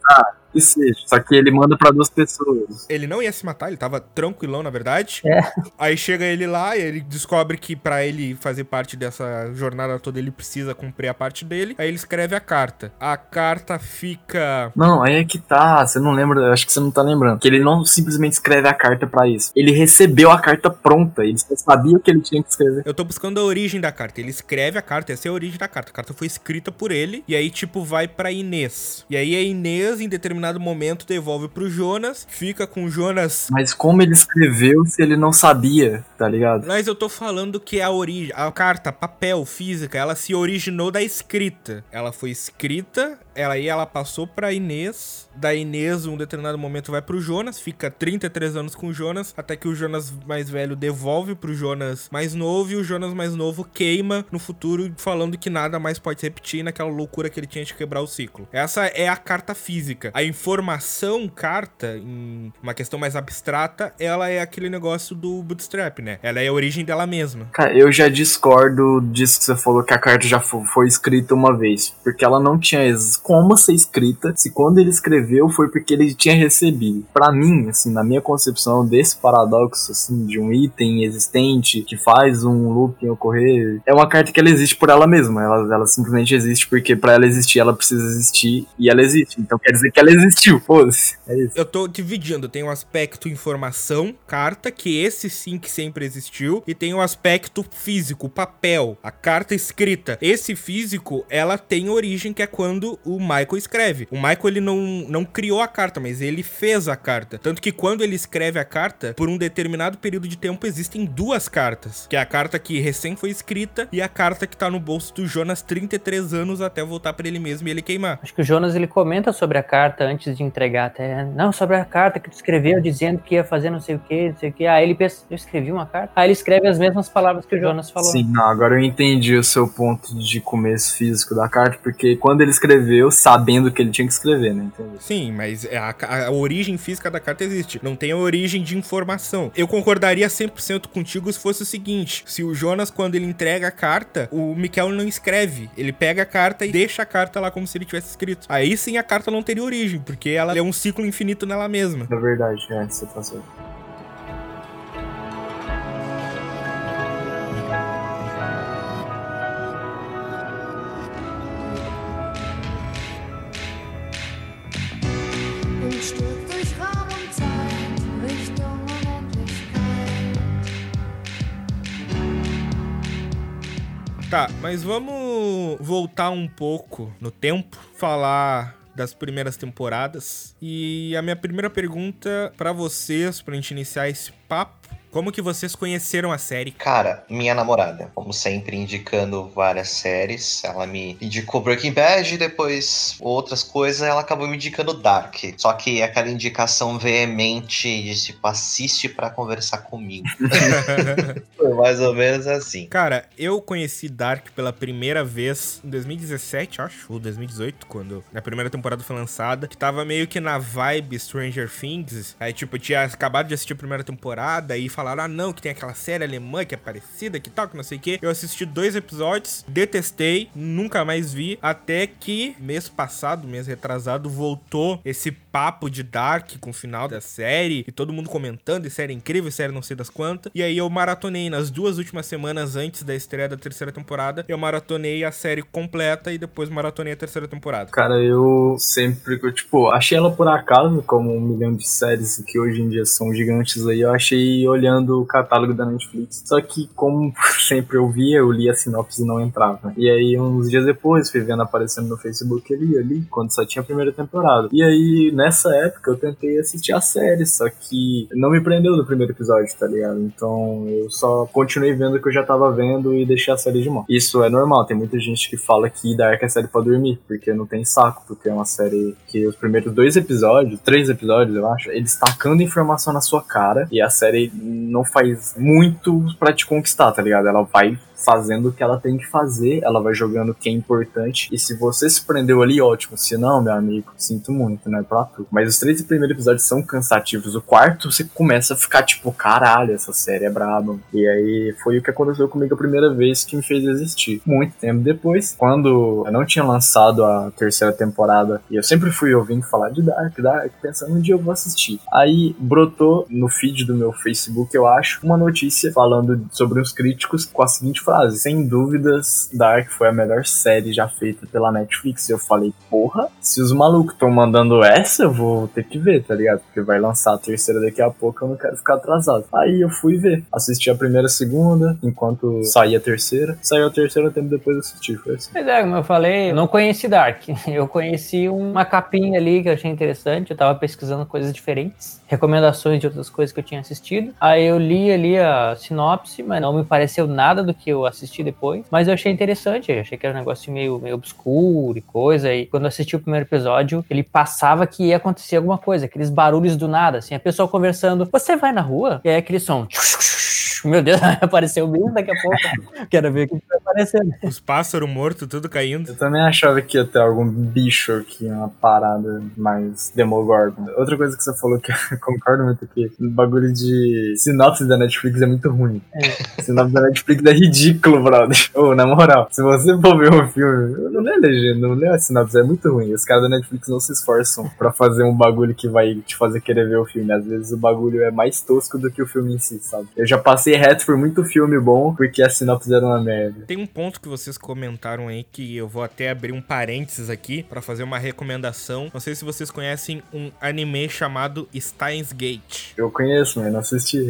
Que seja. Só que ele manda pra duas pessoas. Ele não ia se matar, ele tava tranquilão, na verdade. É. Aí chega ele lá e ele descobre que pra ele fazer parte dessa jornada toda ele precisa cumprir a parte dele. Aí ele escreve a carta. A carta fica. Não, aí é que tá. Você não lembra, acho que você não tá lembrando. Que ele não simplesmente escreve a carta pra isso. Ele recebeu a carta pronta. Ele só sabia o que ele tinha que escrever. Eu tô buscando a origem da carta. Ele escreve a carta, essa é a origem da carta. A carta foi escrita por ele. E aí, tipo, vai pra Inês. E aí a Inês, em determinado momento, devolve pro Jonas. Fica com o Jonas. Mas como ele escreveu se ele não sabia, tá ligado? Mas eu tô falando que a origem, a carta, papel, física, ela se originou da escrita. Ela foi escrita, ela aí ela passou pra Inês. Da Inês, um determinado momento, vai pro Jonas, fica 33 anos com o Jonas, até que o Jonas mais velho devolve pro Jonas mais novo, e o Jonas mais novo queima no futuro, falando que nada mais pode se repetir naquela loucura que ele tinha de quebrar o ciclo. Essa é a carta física. A informação carta, em uma questão mais abstrata, ela é aquele negócio do bootstrap, né? Ela é a origem dela mesma. Cara, eu já discordo disso que você falou que a carta já fo- foi escrita uma vez. Porque ela não tinha como ser escrita se quando ele escreveu foi porque ele tinha recebido. Pra mim, assim, na minha concepção desse paradoxo, assim, de um item existente que faz um looping ocorrer, é uma carta que ela existe por ela mesma. Ela, ela simplesmente existe porque pra ela existir, ela precisa existir e ela existe. Então quer dizer que ela existiu. Foda-se. É isso. Eu tô dividindo, tem o aspecto informação, carta, que esse sim que sempre existiu, e tem o aspecto físico, papel, a carta escrita. Esse físico, ela tem origem que é quando o Michael escreve. O Michael ele não, não criou a carta, mas ele fez a carta. Tanto que quando ele escreve a carta, por um determinado período de tempo existem duas cartas, que é a carta que recém foi escrita e a carta que tá no bolso do Jonas 33 anos até voltar pra ele mesmo e ele queimar. Acho que o Jonas ele comenta sobre a carta antes de entregar até. Não, sobre a carta que tu escreveu dizendo que ia fazer não sei o que, não sei o que. Aí ele pensa, eu escrevi uma carta. Aí ele escreve as mesmas palavras que o Jonas falou. Sim, não, agora eu entendi o seu ponto de começo físico da carta, porque quando ele escreveu, sabendo que ele tinha que escrever, né? Entendi. Sim, mas é a, a origem física da carta existe. Não tem a origem de informação. Eu concordaria 100% contigo se fosse o seguinte: se o Jonas, quando ele entrega a carta, o Mikel não escreve. Ele pega a carta e deixa a carta lá como se ele tivesse escrito. Aí sim a carta não teria origem, porque ela é um ciclo infinito nela mesma. É verdade, é, você tá certo. Tá, mas vamos voltar um pouco no tempo, falar das primeiras temporadas. E a minha primeira pergunta pra vocês, pra gente iniciar esse papo, como que vocês conheceram a série? Cara, minha namorada, como sempre, indicando várias séries. Ela me indicou Breaking Bad, depois outras coisas, ela acabou me indicando Dark. Só que aquela indicação veemente de tipo, assiste pra conversar comigo. Foi mais ou menos assim. Cara, eu conheci Dark pela primeira vez em 2017, acho, ou 2018, quando a primeira temporada foi lançada, que tava meio que na vibe Stranger Things. Aí, tipo, eu tinha acabado de assistir a primeira temporada e falaram, ah, não, que tem aquela série alemã que é parecida, que tal, que não sei o quê. Eu assisti dois episódios, detestei, nunca mais vi, até que mês passado, mês retrasado, voltou esse papo de Dark com o final da série, e todo mundo comentando, e série incrível, e série não sei das quantas. E aí eu maratonei nas duas últimas semanas antes da estreia da terceira temporada, eu maratonei a série completa e depois maratonei a terceira temporada. Cara, eu sempre, eu, tipo, achei ela por acaso, como um milhão de séries que hoje em dia são gigantes aí, eu achei olhando o catálogo da Netflix. Só que, como sempre eu via, eu li a sinopse e não entrava. E aí, uns dias depois, fui vendo aparecendo no Facebook ali, ali, quando só tinha a primeira temporada. E aí, nessa época, eu tentei assistir a série, só que não me prendeu no primeiro episódio, tá ligado? Então, eu só continuei vendo o que eu já tava vendo e deixei a série de mão. Isso é normal, tem muita gente que fala que Dark é série pra dormir, porque não tem saco, porque é uma série que os primeiros dois episódios, três episódios, eu acho, eles tacando informação na sua cara e a série não faz muito pra te conquistar, tá ligado? Ela vai fazendo o que ela tem que fazer, ela vai jogando o que é importante. E se você se prendeu ali, ótimo. Se não, meu amigo, sinto muito, né? Pra tu. Mas os três primeiros episódios são cansativos. O quarto, você começa a ficar tipo, caralho, essa série é braba. E aí foi o que aconteceu comigo a primeira vez que me fez existir. Muito tempo depois, quando eu não tinha lançado a terceira temporada, e eu sempre fui ouvindo falar de Dark, Dark, pensando um dia eu vou assistir. Aí brotou no feed do meu Facebook, eu acho, uma notícia falando sobre os críticos com a seguinte frase frase. Sem dúvidas, Dark foi a melhor série já feita pela Netflix. E eu falei, porra, se os malucos estão mandando essa, eu vou ter que ver, tá ligado? Porque vai lançar a terceira daqui a pouco, eu não quero ficar atrasado. Aí eu fui ver. Assisti a primeira a segunda, enquanto saía a terceira. Saiu a terceira, tempo depois eu assisti. Foi assim. Pois é, como eu falei, eu não conheci Dark. Eu conheci uma capinha ali que eu achei interessante. Eu tava pesquisando coisas diferentes, recomendações de outras coisas que eu tinha assistido. Aí eu li ali a sinopse, mas não me pareceu nada do que eu assisti depois. Mas eu achei interessante, eu achei que era um negócio meio, meio obscuro e coisa. E quando eu assisti o primeiro episódio, ele passava que ia acontecer alguma coisa, aqueles barulhos do nada, assim, a pessoa conversando. Você vai na rua? E aí aquele som. Meu Deus, apareceu mesmo daqui a pouco. Quero ver o que vai aparecer. Os pássaros mortos, tudo caindo. Eu também achava que ia ter algum bicho aqui, uma parada mais Demogorgon. Outra coisa que você falou que eu concordo muito aqui, o bagulho de sinopse da Netflix é muito ruim. Sinopse da Netflix é ridículo, brother. Ô, na moral, se você for ver um filme, não lê a legenda, não lê a sinopse, é muito ruim. Os caras da Netflix não se esforçam pra fazer um bagulho que vai te fazer querer ver o filme. Às vezes o bagulho é mais tosco do que o filme em si, sabe? Eu já passei reto por muito filme bom porque a sinopse era uma merda. Tem um ponto que vocês comentaram aí que eu vou até abrir um parênteses aqui pra fazer uma recomendação. Não sei se vocês conhecem um anime chamado Steins Gate. Eu conheço, mas não assisti.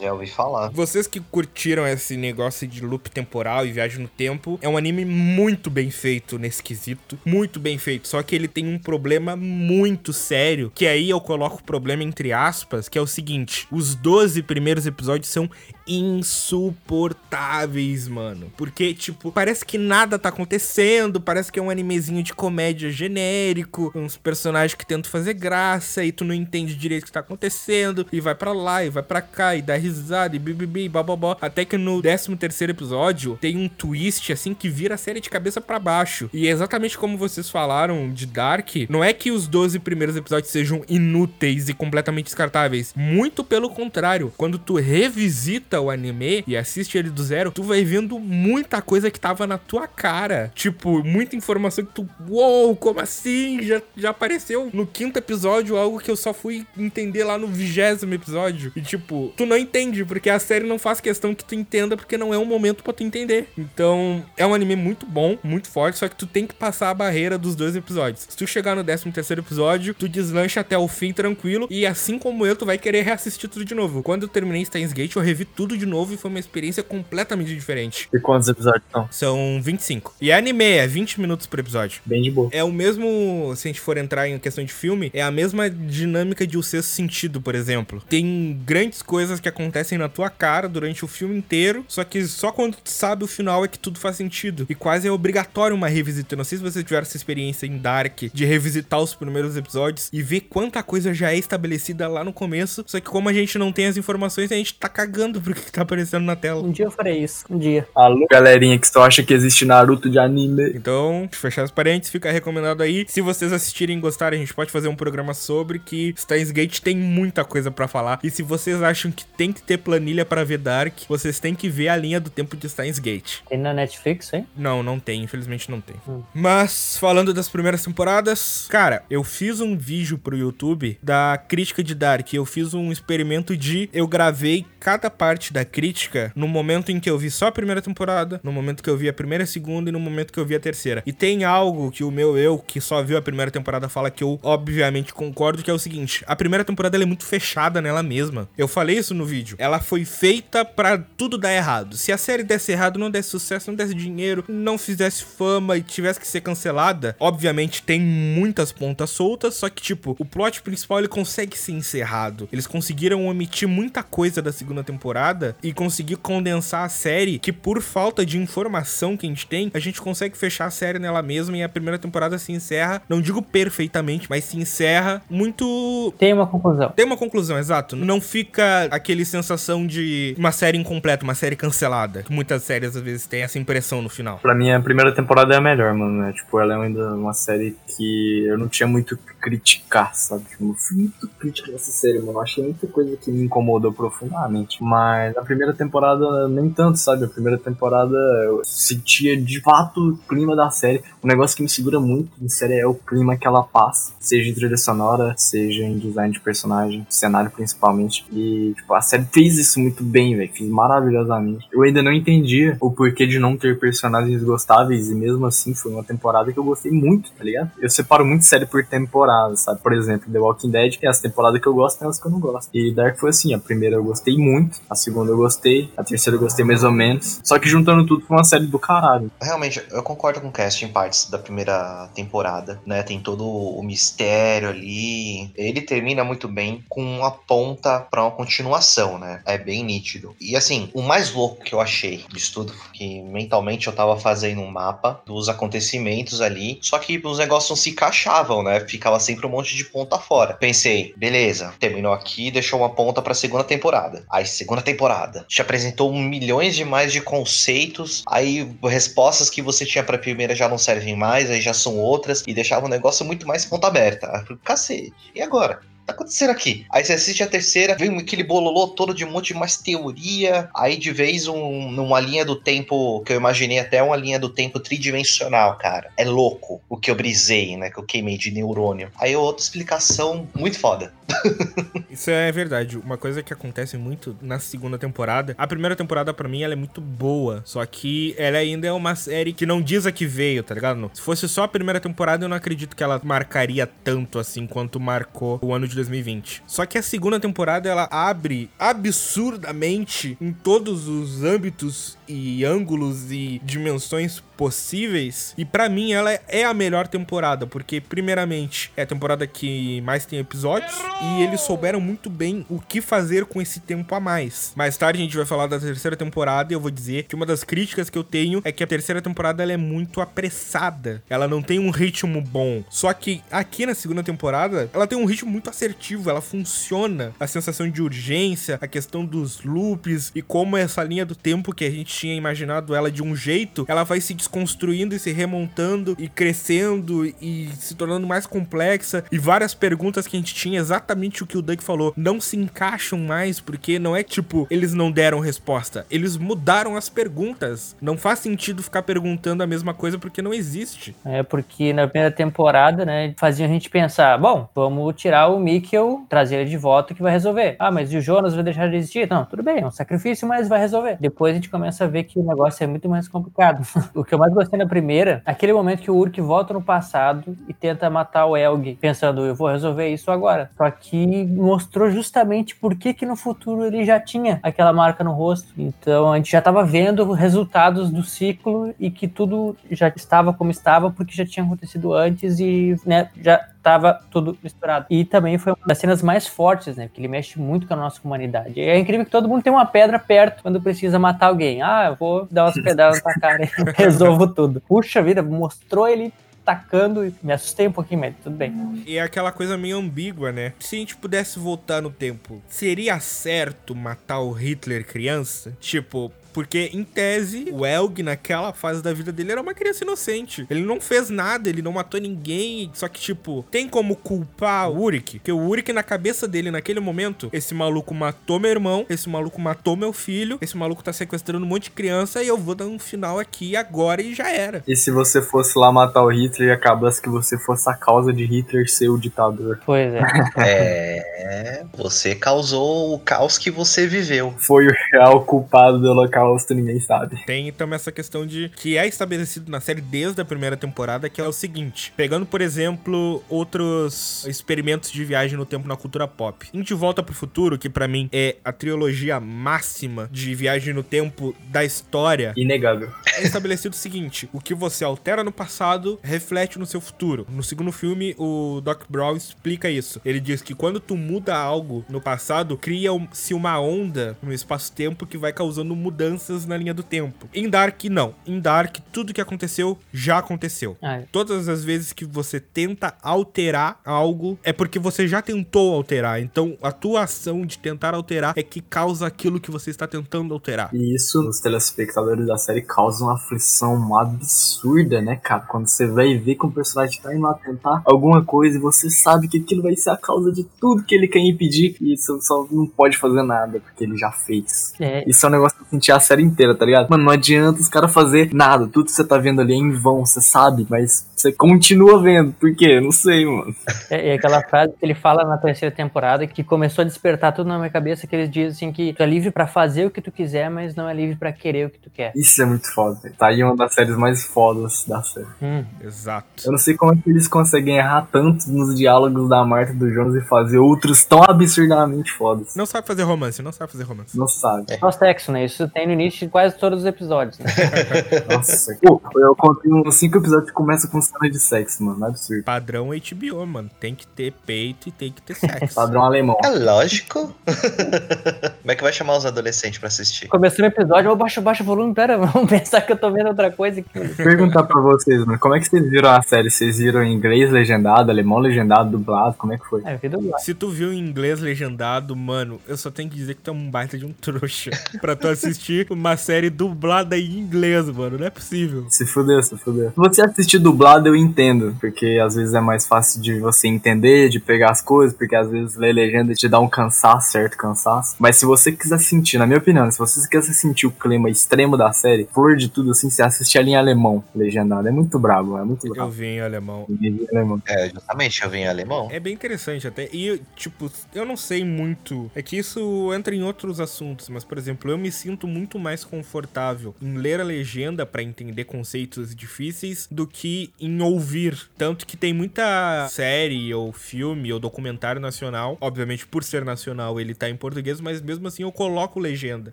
Já ouvi falar. Vocês que curtiram esse negócio de loop temporal e viagem no tempo, é um anime muito bem feito nesse quesito, muito bem feito. Só que ele tem um problema muito sério, que aí eu coloco o problema entre aspas, que é o seguinte: os 12 primeiros episódios são insuportáveis, mano. Porque, tipo, parece que nada tá acontecendo, parece que é um animezinho de comédia genérico, uns personagens que tentam fazer graça e tu não entende direito o que tá acontecendo, e vai pra lá, e vai pra cá, e dá risada, e bibibi, bababó. Até que no 13 terceiro episódio tem um twist, assim, que vira a série de cabeça pra baixo. E é exatamente como vocês falaram de Dark, não é que os 12 primeiros episódios sejam inúteis e completamente descartáveis. Muito pelo contrário. Quando tu revisita o anime e assiste ele do zero, tu vai vendo muita coisa que tava na tua cara. Tipo, muita informação que tu. Uou, como assim? Já, já apareceu no quinto episódio algo que eu só fui entender lá no vigésimo episódio. E tipo, tu não entende, porque a série não faz questão que tu entenda, porque não é um momento pra tu entender. Então, é um anime muito bom, muito forte, só que tu tem que passar a barreira dos dois episódios. Se tu chegar no 13 terceiro episódio, tu deslancha até o fim tranquilo, e assim como eu, tu vai querer reassistir tudo de novo. Quando eu terminei Steins Gate, eu revi tudo de novo e foi uma experiência completamente diferente. E quantos episódios são? São 25. E é anime, é 20 minutos por episódio. Bem de boa. É o mesmo, se a gente for entrar em questão de filme, é a mesma dinâmica de O Sexto Sentido, por exemplo. Tem grandes coisas que acontecem na tua cara durante o filme inteiro, só que só quando tu sabe o final é que tudo faz sentido. E quase é obrigatório uma revisita. Eu Não sei se vocês tiveram essa experiência em Dark, de revisitar os primeiros episódios e ver quanta coisa já é estabelecida lá no começo, só que como a gente não tem as informações, a gente tá cagando pro que tá aparecendo na tela. Um dia eu farei isso. Um dia. Alô, galerinha que só acha que existe Naruto de anime. Então, fechar os parênteses, fica recomendado aí. Se vocês assistirem e gostarem, a gente pode fazer um programa sobre que Steins Gate tem muita coisa pra falar. E se vocês acham que tem que ter planilha pra ver Dark, vocês têm que ver a linha do tempo de Steins Gate. Tem na Netflix, hein? Não, não tem, infelizmente não tem. Hum. Mas, falando das primeiras temporadas, cara, eu fiz um vídeo pro YouTube da crítica de Dark. Eu fiz um experimento de. Eu gravei cada parte da crítica no momento em que eu vi só a primeira temporada, no momento que eu vi a primeira e a segunda e no momento que eu vi a terceira. E tem algo que o meu eu, que só viu a primeira temporada, fala que eu obviamente concordo, que é o seguinte: a primeira temporada é muito fechada nela mesma. Eu falei isso no vídeo. Ela foi feita pra tudo dar errado. Se a série desse errado, não desse sucesso, não desse dinheiro, não fizesse fama e tivesse que ser cancelada, obviamente tem muitas pontas soltas, só que tipo, o plot principal ele consegue ser encerrado. Eles conseguiram omitir muita coisa da segunda temporada e conseguir condensar a série que por falta de informação que a gente tem, a gente consegue fechar a série nela mesma e a primeira temporada se encerra, não digo perfeitamente, mas se encerra muito Tem uma conclusão. tem uma conclusão, exato. Não fica aquele sensação de uma série incompleta, uma série cancelada. Que muitas séries às vezes têm essa impressão no final. Pra mim, a primeira temporada é a melhor, mano, né? Tipo, ela é ainda uma série que eu não tinha muito criticar, sabe? Tipo, eu fui muito crítico nessa série, mano. Eu achei muita coisa que me incomodou profundamente. Mas a primeira temporada, nem tanto, sabe? A primeira temporada eu sentia de fato o clima da série. O negócio que me segura muito em série é o clima que ela passa. Seja em trilha sonora, seja em design de personagem, cenário principalmente. E, tipo, a série fez isso muito bem, velho. Fez maravilhosamente. Eu ainda não entendia o porquê de não ter personagens gostáveis. E mesmo assim, foi uma temporada que eu gostei muito, tá ligado? Eu separo muito série por temporada, sabe? Por exemplo, The Walking Dead tem as temporadas que eu gosto e as que eu não gosto. E Dark foi assim: a primeira eu gostei muito, a segunda eu gostei, a terceira eu gostei mais ou menos. Só que juntando tudo foi uma série do caralho. Realmente, eu concordo com o cast em partes da primeira temporada, né? Tem todo o mistério ali. Ele termina muito bem com uma ponta pra uma continuação, né? É bem nítido. E assim, o mais louco que eu achei disso tudo, que mentalmente eu tava fazendo um mapa dos acontecimentos ali, só que os negócios não se encaixavam, né? Ficava sempre um monte de ponta fora. Pensei, beleza, terminou aqui, deixou uma ponta pra segunda temporada. Aí, segunda temporada, te apresentou milhões de mais de conceitos, aí respostas que você tinha pra primeira já não servem mais, aí já são outras, e deixava o negócio muito mais ponta aberta. Falei, cacete, e agora? Tá acontecendo aqui? Aí você assiste a terceira, vem aquele bololô todo de um monte de mais teoria, aí de vez um, numa linha do tempo, que eu imaginei até uma linha do tempo tridimensional, cara. É louco o que eu brisei, né? Que eu queimei de neurônio. Aí outra explicação muito foda. Isso é verdade. Uma coisa que acontece muito na segunda temporada. A primeira temporada, pra mim, ela é muito boa. Só que ela ainda é uma série que não diz a que veio, tá ligado? Se fosse só a primeira temporada, eu não acredito que ela marcaria tanto assim quanto marcou o ano de 2020. Só que a segunda temporada, ela abre absurdamente em todos os âmbitos e ângulos e dimensões possíveis. E pra mim ela é a melhor temporada, porque primeiramente é a temporada que mais tem episódios e eles souberam muito bem o que fazer com esse tempo a mais. Mais tarde a gente vai falar da terceira temporada e eu vou dizer que uma das críticas que eu tenho é que a terceira temporada ela é muito apressada. Ela não tem um ritmo bom. Só que aqui na segunda temporada, ela tem um ritmo muito assertivo, ela funciona. A sensação de urgência, a questão dos loops e como essa linha do tempo que a gente tinha imaginado ela de um jeito, ela vai se desconstruindo e se remontando e crescendo e se tornando mais complexa e várias perguntas que a gente tinha exatamente o que o Doug falou não se encaixam mais porque não é tipo eles não deram resposta, eles mudaram as perguntas. Não faz sentido ficar perguntando a mesma coisa porque não existe. É porque na primeira temporada, né, fazia a gente pensar, bom, vamos tirar o Mikkel, trazer ele de volta que vai resolver. Ah, mas e o Jonas vai deixar de existir? Não, tudo bem, é um sacrifício, mas vai resolver. Depois a gente começa a ver que o negócio é muito mais complicado. o que eu mais gostei na primeira, aquele momento que o Urk volta no passado e tenta matar o Elg, pensando, eu vou resolver isso agora. Só que mostrou justamente por que que no futuro ele já tinha aquela marca no rosto. Então a gente já estava vendo resultados do ciclo e que tudo já estava como estava porque já tinha acontecido antes e né, já estava tudo misturado. E também foi uma das cenas mais fortes, né? Porque ele mexe muito com a nossa humanidade. E é incrível que todo mundo tem uma pedra perto quando precisa matar alguém. Ah, eu vou dar umas pedradas na cara e resolvo tudo. Puxa vida, mostrou ele tacando e me assustei um pouquinho, mas tudo bem. E é aquela coisa meio ambígua, né? Se a gente pudesse voltar no tempo, seria certo matar o Hitler criança? Tipo, Porque, em tese, o Elg, naquela fase da vida dele, era uma criança inocente. Ele não fez nada, ele não matou ninguém. Só que, tipo, tem como culpar o Urik? Porque o Urik, na cabeça dele, naquele momento, esse maluco matou meu irmão, esse maluco matou meu filho, esse maluco tá sequestrando um monte de criança e eu vou dar um final aqui agora e já era. E se você fosse lá matar o Hitler e acabasse que você fosse a causa de Hitler ser o ditador? Pois é. É, você causou o caos que você viveu. Foi o real culpado do holocausto, ninguém sabe. Tem também essa questão de que é estabelecido na série desde a primeira temporada, que é o seguinte: pegando, por exemplo, outros experimentos de viagem no tempo na cultura pop. Em De Volta pro Futuro, que pra mim é a trilogia máxima de viagem no tempo da história, Inegável. é estabelecido o seguinte: o que você altera no passado reflete no seu futuro. No segundo filme, o Doc Brown explica isso. Ele diz que quando tu muda algo no passado, cria-se uma onda no espaço-tempo que vai causando mudanças na linha do tempo. Em Dark, não. Em Dark, tudo que aconteceu já aconteceu. Ah, é. Todas as vezes que você tenta alterar algo, é porque você já tentou alterar. Então, a tua ação de tentar alterar é que causa aquilo que você está tentando alterar. E isso, os telespectadores da série, causa uma aflição absurda, né, cara? Quando você vai ver que um personagem tá indo lá tentar alguma coisa e você sabe que aquilo vai ser a causa de tudo que ele quer impedir e você só não pode fazer nada porque ele já fez. É, Isso é um negócio que eu senti a série inteira, tá ligado? Mano, não adianta os caras fazer nada. Tudo que você tá vendo ali é em vão, você sabe, mas você continua vendo. Por quê? Eu Não sei, mano. é, é aquela frase que ele fala na terceira temporada que começou a despertar tudo na minha cabeça, que eles dizem assim que tu é livre pra fazer o que tu quiser, mas não é livre pra querer o que tu quer. Isso é muito foda. velho. Tá aí uma das séries mais fodas da série. Hum. Exato. Eu não sei como é que eles conseguem errar tanto nos diálogos da Marta e do Jonas e fazer outros tão absurdamente fodas. Não sabe fazer romance, não sabe fazer romance. Não sabe. Só sexo, né? Isso tem no início de quase todos os episódios, né? Nossa. Pô, eu contei uns cinco episódios que começam com cena de sexo, mano. Absurdo. Padrão HBO, mano. Tem que ter peito e tem que ter sexo. Padrão alemão. É lógico. Como é que vai chamar os adolescentes pra assistir? Começou o episódio, eu baixo, baixo o volume, pera, vamos pensar que eu tô vendo outra coisa aqui. Perguntar pra vocês, mano, como é que vocês viram a série? Vocês viram em inglês legendado, alemão legendado, dublado? Como é que foi? É, vida do Se tu viu em inglês legendado, mano, eu só tenho que dizer que tu é um baita de um trouxa. pra tu assistir uma série dublada em inglês, mano. Não é possível. Se fudeu, se fudeu. Se você assistir dublado, eu entendo. Porque às vezes é mais fácil de você entender, de pegar as coisas, porque às vezes ler legenda te dá um cansaço, certo cansaço. Mas se você quiser sentir, na minha opinião, se você quiser sentir o clima extremo da série, flor de tudo assim, você assiste ali em alemão, legendado. É muito brabo, é muito Eu brabo. vi em alemão. Em alemão. É, justamente, eu vim em alemão. É bem interessante até. E, tipo, eu não sei muito. É que isso entra em outros assuntos, mas, por exemplo, eu me sinto muito mais confortável em ler a legenda pra entender conceitos difíceis do que em ouvir. Tanto que tem muita série ou filme ou documentário nacional. Obviamente, por ser nacional, ele tá em português, mas mesmo assim eu coloco legenda.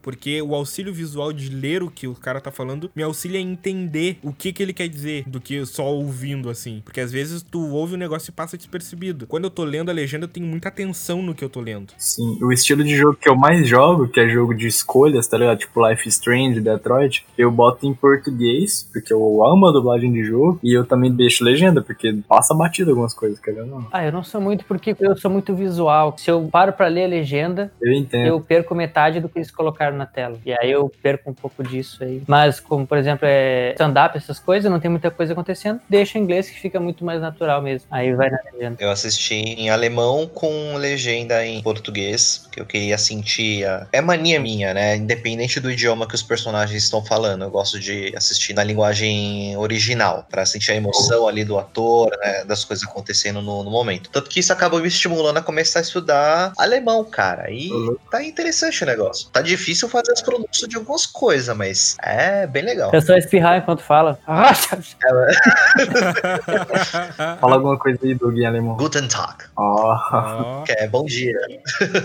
Porque o auxílio visual de ler o que o cara tá falando me auxilia a entender o que que ele quer dizer do que só ouvindo assim. Porque às vezes tu ouve o negócio e passa despercebido. Quando eu tô lendo a legenda, eu tenho muita atenção no que eu tô lendo. Sim, o estilo de jogo que eu mais jogo, que é jogo de escolhas, tá ligado? Tipo Life Strange, Detroit, eu boto em português, porque eu amo a dublagem de jogo, e eu também deixo legenda, porque passa batido algumas coisas, querendo ou não. Ah, eu não sou muito porque eu sou muito visual. Se eu paro pra ler a legenda, Eu entendo. eu perco metade do que eles colocaram na tela. E aí eu perco um pouco disso aí. Mas, como por exemplo, é stand-up, essas coisas, não tem muita coisa acontecendo, deixa em inglês que fica muito mais natural mesmo. Aí vai na legenda. Eu assisti em alemão com legenda em português, porque eu queria sentir. A... É mania minha, né? Independente do idioma que os personagens estão falando, eu gosto de assistir na linguagem original, pra sentir a emoção ali do ator, né? Das coisas acontecendo no, no momento. Tanto que isso acabou me estimulando a começar a estudar alemão, cara. E Uhum. tá interessante o negócio. Tá difícil fazer as pronúncias de algumas coisas, mas é bem legal. É só espirrar enquanto fala. Fala alguma coisa aí, Doug, em alemão. Guten Tag, Ó. Ó, que é bom dia.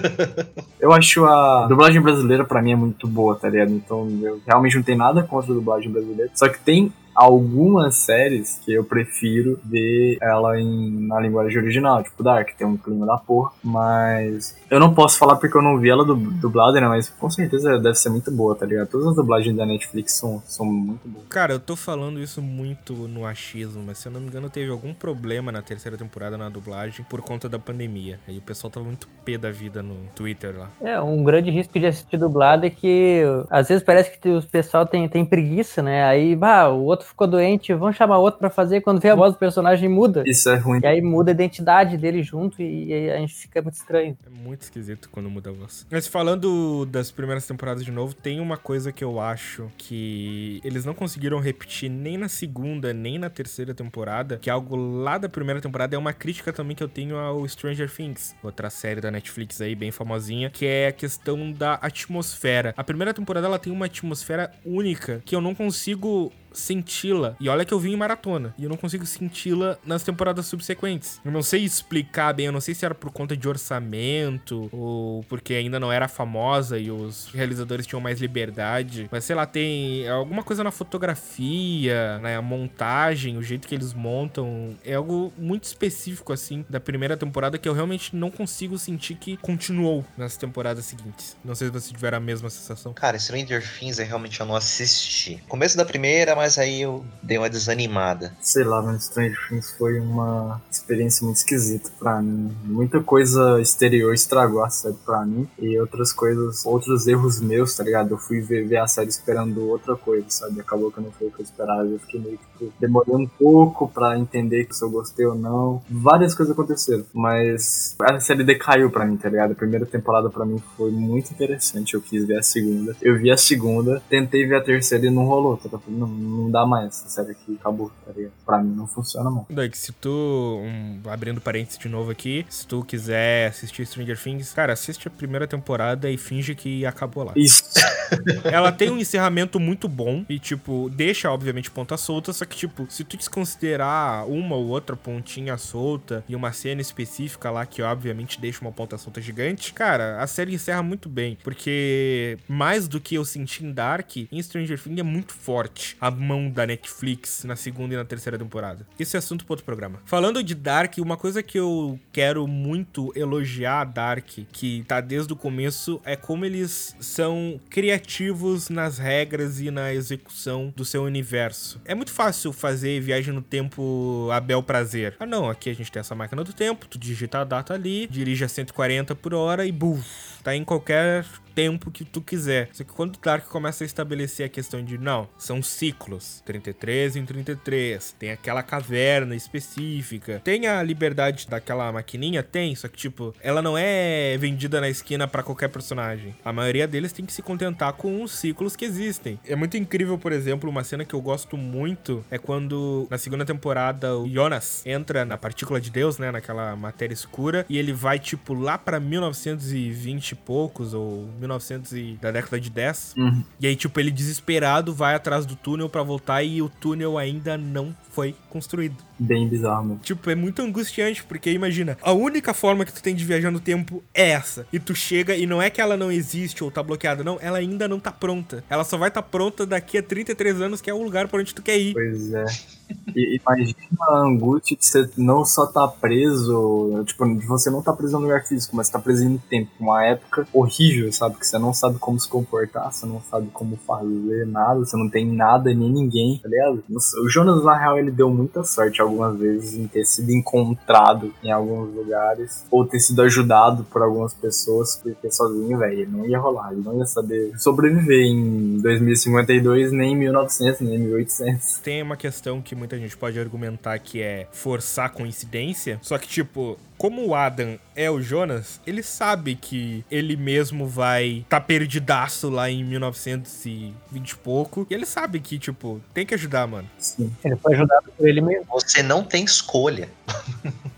Eu acho a dublagem brasileira pra mim é muito boa, tá ligado? Então eu realmente não tenho nada contra a dublagem brasileira. Só que tem algumas séries que eu prefiro ver ela em, na linguagem original, tipo Dark, tem um clima da porra, mas eu não posso falar porque eu não vi ela du- dublada, né? Mas com certeza deve ser muito boa, tá ligado? Todas as dublagens da Netflix são, são muito boas. Cara, eu tô falando isso muito no achismo, mas se eu não me engano, teve algum problema na terceira temporada na dublagem por conta da pandemia. Aí o pessoal tava muito pé da vida no Twitter lá. É, um grande risco de assistir dublado é que às vezes parece que o pessoal tem, tem preguiça, né? Aí, bah, o outro ficou doente, vamos chamar outro pra fazer. Quando vê a voz do personagem muda. Isso é ruim. E aí muda a identidade dele junto e, aí a gente fica muito estranho. É muito esquisito quando muda a voz. Mas falando das primeiras temporadas de novo, tem uma coisa que eu acho que eles não conseguiram repetir nem na segunda, nem na terceira temporada, que é algo lá da primeira temporada é uma crítica também que eu tenho ao Stranger Things, outra série da Netflix aí bem famosinha, que é a questão da atmosfera. A primeira temporada ela tem uma atmosfera única que eu não consigo senti-la. E olha que eu vi em maratona. E eu não consigo senti-la nas temporadas subsequentes. Eu não sei explicar bem, eu não sei se era por conta de orçamento ou porque ainda não era famosa e os realizadores tinham mais liberdade. Mas sei lá, tem alguma coisa na fotografia, né? A montagem, o jeito que eles montam. É algo muito específico, assim, da primeira temporada que eu realmente não consigo sentir que continuou nas temporadas seguintes. Não sei se vocês tiveram a mesma sensação. Cara, Stranger Things é realmente eu não assisti. Começo da primeira, mas aí eu dei uma desanimada. Sei lá, mas Stranger Things foi uma experiência muito esquisita pra mim. Muita coisa exterior estragou a série pra mim. E outras coisas, outros erros meus, tá ligado? Eu fui ver, ver a série esperando outra coisa, sabe? Acabou que não foi o que eu esperava. Eu fiquei meio que tipo, demorando um pouco pra entender se eu gostei ou não. Várias coisas aconteceram. Mas a série decaiu pra mim, tá ligado? A primeira temporada pra mim foi muito interessante. Eu quis ver a segunda. Eu vi a segunda, tentei ver a terceira e não rolou. Tá? Falei, não, não dá mais. Essa série aqui acabou, tá ligado? Pra mim não funciona mais. Que se tu, um, abrindo parênteses de novo aqui, se tu quiser assistir Stranger Things, cara, assiste a primeira temporada e finge que acabou lá. Isso. Ela tem um encerramento muito bom e, tipo, deixa, obviamente, ponta solta, só que, tipo, se tu desconsiderar uma ou outra pontinha solta e uma cena específica lá que, obviamente, deixa uma ponta solta gigante, cara, a série encerra muito bem, porque mais do que eu senti em Dark, em Stranger Things é muito forte a mão da Netflix na segunda e na terceira temporada. Esse é assunto para outro programa. Falando de Dark, uma coisa que eu quero muito elogiar a Dark, que tá desde o começo, é como eles são criativos nas regras e na execução do seu universo. É muito fácil fazer viagem no tempo a bel prazer. Ah não, aqui a gente tem essa máquina do tempo, tu digita a data ali, dirige a 140 por hora e buf, tá em qualquer tempo que tu quiser. Só que quando o Dark começa a estabelecer a questão de, não, são ciclos, 33 em 33, tem aquela caverna específica, tem a liberdade daquela maquininha? Tem, só que tipo, ela não é vendida na esquina pra qualquer personagem. A maioria deles tem que se contentar com os ciclos que existem. É muito incrível, por exemplo, uma cena que eu gosto muito é quando na segunda temporada o Jonas entra na partícula de Deus, né, naquela matéria escura, e ele vai tipo lá pra 1920 e poucos ou 1900 e da década de 10. Uhum. E aí, tipo, ele desesperado vai atrás do túnel pra voltar e o túnel ainda não foi construído. Bem bizarro, mano. Tipo, é muito angustiante, porque imagina, a única forma que tu tem de viajar no tempo é essa. E tu chega e não é que ela não existe ou tá bloqueada, não, ela ainda não tá pronta. Ela só vai tá pronta daqui a 33 anos, que é o lugar pra onde tu quer ir. Pois é. Imagina a angústia de você não só tá preso, tipo, de você não tá preso no lugar físico, mas tá preso no tempo. Uma época horrível, sabe? Que você não sabe como se comportar, você não sabe como fazer nada, você não tem nada nem ninguém, tá ligado? O Jonas, na real, ele deu muita sorte algumas vezes em ter sido encontrado em alguns lugares, ou ter sido ajudado por algumas pessoas, porque sozinho, velho, não ia rolar, ele não ia saber sobreviver em 2052, nem em 1900, nem em 1800. Tem uma questão que muita gente pode argumentar que é forçar coincidência, só que, tipo, como o Adam é o Jonas, ele sabe que ele mesmo vai tá perdidaço lá em 1920 e pouco, e ele sabe que, tipo, tem que ajudar, mano. Sim. Ele foi ajudado por ele mesmo. Você não tem escolha.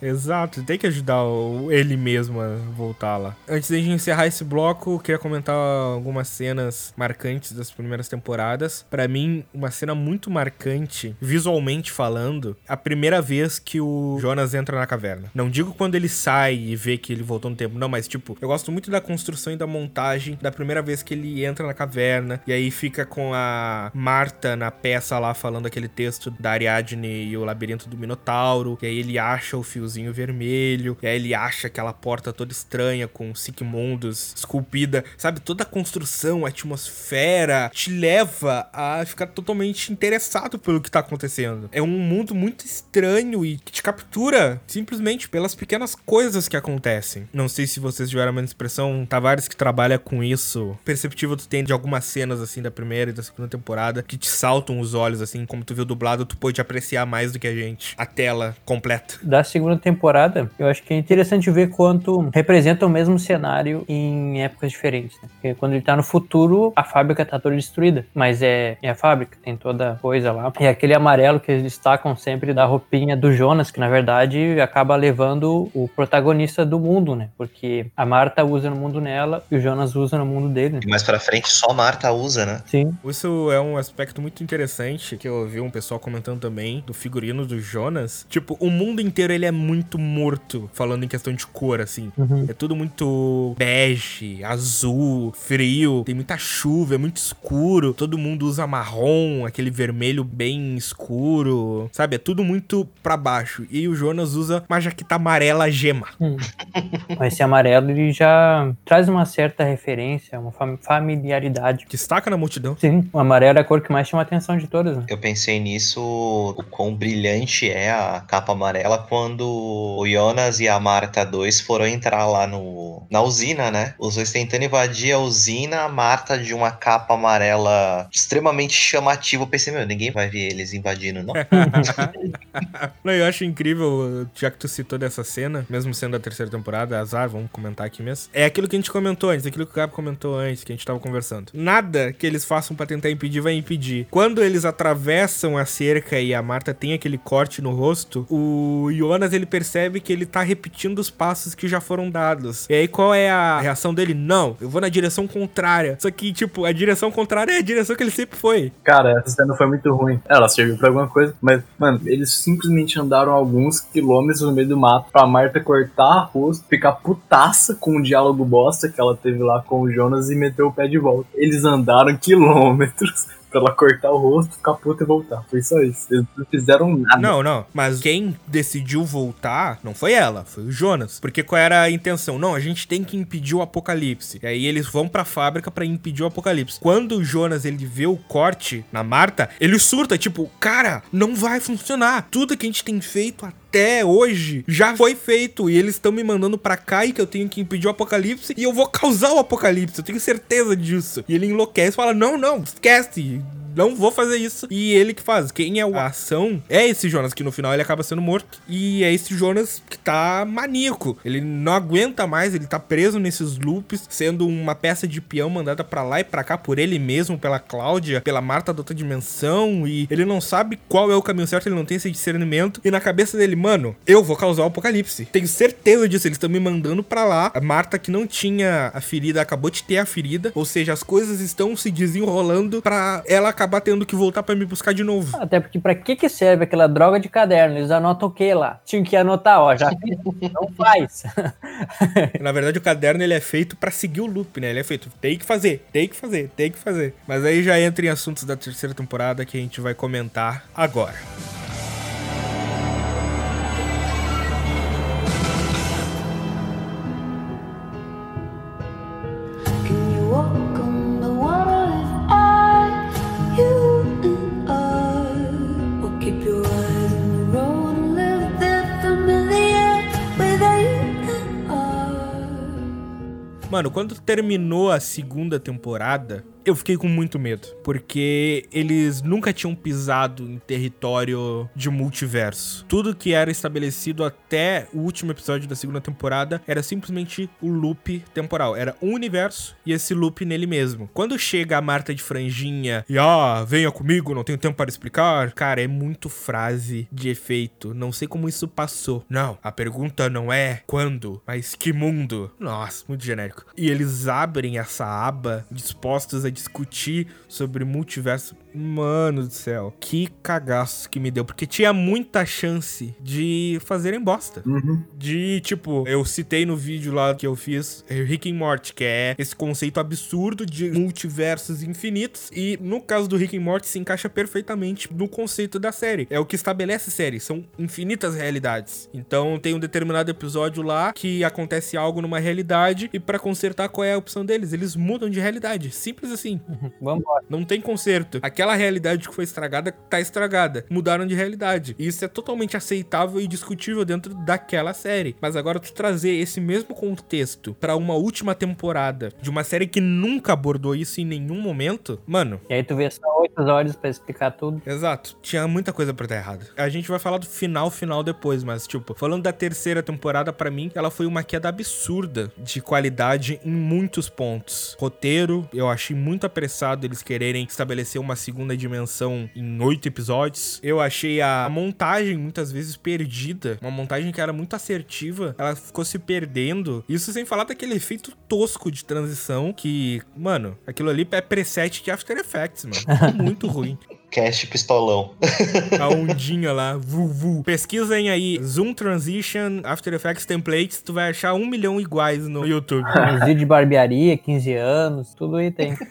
Exato, tem que ajudar o- ele mesmo a voltar lá. Antes de encerrar esse bloco, eu queria comentar algumas cenas marcantes das primeiras temporadas. Pra mim, uma cena muito marcante, visualmente falando, a primeira vez que o Jonas entra na caverna. Não digo quando ele sai e vê que ele voltou no tempo, não, mas tipo, eu gosto muito da construção e da montagem da primeira vez que ele entra na caverna e aí fica com a Marta na peça lá falando aquele texto da Ariadne e o labirinto do Minotauro, e aí ele acha o fiozinho vermelho, e aí ele acha aquela porta toda estranha com Sigmundos esculpida, sabe? Toda a construção, a atmosfera te leva a ficar totalmente interessado pelo que tá acontecendo. É um mundo muito estranho e que te captura simplesmente pelas pequenas coisas que acontecem. Não sei se vocês tiveram a expressão, Tavares que trabalha com isso, perceptível tu tem de algumas cenas assim da primeira e da segunda temporada que te saltam os olhos assim, como tu viu dublado, tu pode apreciar mais do que a gente a tela completa. da segunda temporada, eu acho que é interessante ver quanto representa o mesmo cenário em épocas diferentes. Né? Porque quando ele tá no futuro, a fábrica tá toda destruída. Mas é, é a fábrica, tem toda coisa lá. E aquele amarelo que eles destacam sempre da roupinha do Jonas, que na verdade acaba levando o protagonista do mundo, né? Porque a Marta usa no mundo nela e o Jonas usa no mundo dele. né? E mais pra frente, só Marta usa, né? Sim. Isso é um aspecto muito interessante que eu ouvi um pessoal comentando também do figurino do Jonas. Tipo, o mundo inteiro ele é muito morto, falando em questão de cor, assim. Uhum. É tudo muito bege, azul, frio, tem muita chuva, é muito escuro. Todo mundo usa marrom, aquele vermelho bem escuro, sabe? É tudo muito pra baixo. E o Jonas usa uma jaqueta amarela gema. Esse amarelo ele já traz uma certa referência, uma fam- familiaridade. Destaca na multidão. Sim, o amarelo é a cor que mais chama a atenção de todas, né? Eu pensei nisso, o quão brilhante é a capa amarela quando o Jonas e a Marta 2 foram entrar lá no, na usina, né? Os dois tentando invadir a usina, a Marta de uma capa amarela extremamente chamativa. Eu pensei, meu, ninguém vai ver eles invadindo, não. Não, eu acho incrível, já que tu citou dessa cena, mesmo sendo a terceira temporada, azar, vamos comentar aqui mesmo. É aquilo que a gente comentou antes, aquilo que o Gabo comentou antes, que a gente tava conversando. Nada que eles façam pra tentar impedir vai impedir. Quando eles atravessam a cerca e a Marta tem aquele corte no rosto, o Jonas ele percebe que ele tá repetindo os passos que já foram dados. E aí qual é a reação dele? Não, eu vou na direção contrária. Só que, tipo, a direção contrária é a direção que ele sempre foi. Cara, essa cena foi muito ruim. Ela serviu pra alguma coisa, mas, mano, eles simplesmente andaram alguns quilômetros no meio do mato pra Marta cortar a rosto, ficar putaça com o diálogo bosta que ela teve lá com o Jonas e meter o pé de volta. Eles andaram quilômetros pra ela cortar o rosto, ficar puta e voltar. Foi só isso. Eles não fizeram nada. Não, não. Mas quem decidiu voltar não foi ela, foi o Jonas. Porque qual era a intenção? Não, a gente tem que impedir o apocalipse. E aí eles vão pra fábrica pra impedir o apocalipse. Quando o Jonas ele vê o corte na Marta, ele surta, tipo, cara, não vai funcionar. Tudo que a gente tem feito até hoje já foi feito. E eles estão me mandando pra cá e que eu tenho que impedir o apocalipse. E eu vou causar o apocalipse. Eu tenho certeza disso. E ele enlouquece e fala: Não, não, esquece. Não vou fazer isso. E ele que faz. Quem é a ação é esse Jonas, que no final ele acaba sendo morto. E é esse Jonas que tá maníaco. Ele não aguenta mais, ele tá preso nesses loops, sendo uma peça de peão mandada pra lá e pra cá por ele mesmo, pela Cláudia, pela Marta da outra dimensão. E ele não sabe qual é o caminho certo, ele não tem esse discernimento. E na cabeça dele, mano, eu vou causar o apocalipse. Tenho certeza disso. Eles estão me mandando pra lá. A Marta, que não tinha a ferida, acabou de ter a ferida. Ou seja, as coisas estão se desenrolando pra ela acabar tendo que voltar pra me buscar de novo. Até porque pra que que serve aquela droga de caderno? Eles anotam o que lá? Tinha que anotar, ó, já não faz. Na verdade, o caderno ele é feito pra seguir o loop, né? Ele é feito, tem que fazer, tem que fazer, tem que fazer. Mas aí já entra em assuntos da terceira temporada que a gente vai comentar agora. Mano, quando terminou a segunda temporada, Eu fiquei com muito medo, porque eles nunca tinham pisado em território de multiverso. Tudo que era estabelecido até o último episódio da segunda temporada era simplesmente o loop temporal. Era um universo e esse loop nele mesmo. Quando chega a Marta de franjinha e ah, venha comigo, não tenho tempo para explicar, cara, é muito frase de efeito. Não sei como isso passou. Não, a pergunta não é quando, mas que mundo. Nossa, muito genérico. E eles abrem essa aba dispostos a discutir sobre multiverso. Mano do céu, que cagaço que me deu. Porque tinha muita chance de fazerem bosta. Uhum. De, tipo, eu citei no vídeo lá que eu fiz Rick and Morty, que é esse conceito absurdo de multiversos infinitos. E no caso do Rick and Morty se encaixa perfeitamente no conceito da série. É o que estabelece a série, são infinitas realidades. Então tem um determinado episódio lá que acontece algo numa realidade e pra consertar qual é a opção deles, eles mudam de realidade. Simples assim. Vambora. Não tem conserto. Aquela realidade que foi estragada tá estragada. Mudaram de realidade. E isso é totalmente aceitável e discutível dentro daquela série. Mas agora tu trazer esse mesmo contexto pra uma última temporada de uma série que nunca abordou isso em nenhum momento, mano, E aí tu vê só oito horas pra explicar tudo. Exato. Tinha muita coisa pra dar errado. A gente vai falar do final, final depois, mas, tipo, falando da terceira temporada, pra mim, ela foi uma queda absurda de qualidade em muitos pontos. Roteiro, eu achei muito apressado eles quererem estabelecer uma segunda dimensão em oito episódios. Eu achei a montagem muitas vezes perdida. Uma montagem que era muito assertiva, ela ficou se perdendo. Isso sem falar daquele efeito tosco de transição que, mano, aquilo ali é preset de After Effects, mano. Muito ruim. Cast pistolão. A ondinha lá, vu, vu. Pesquisem aí, Zoom Transition, After Effects Templates, tu vai achar um milhão iguais no YouTube. Uns vídeos de barbearia, 15 anos, tudo aí tem.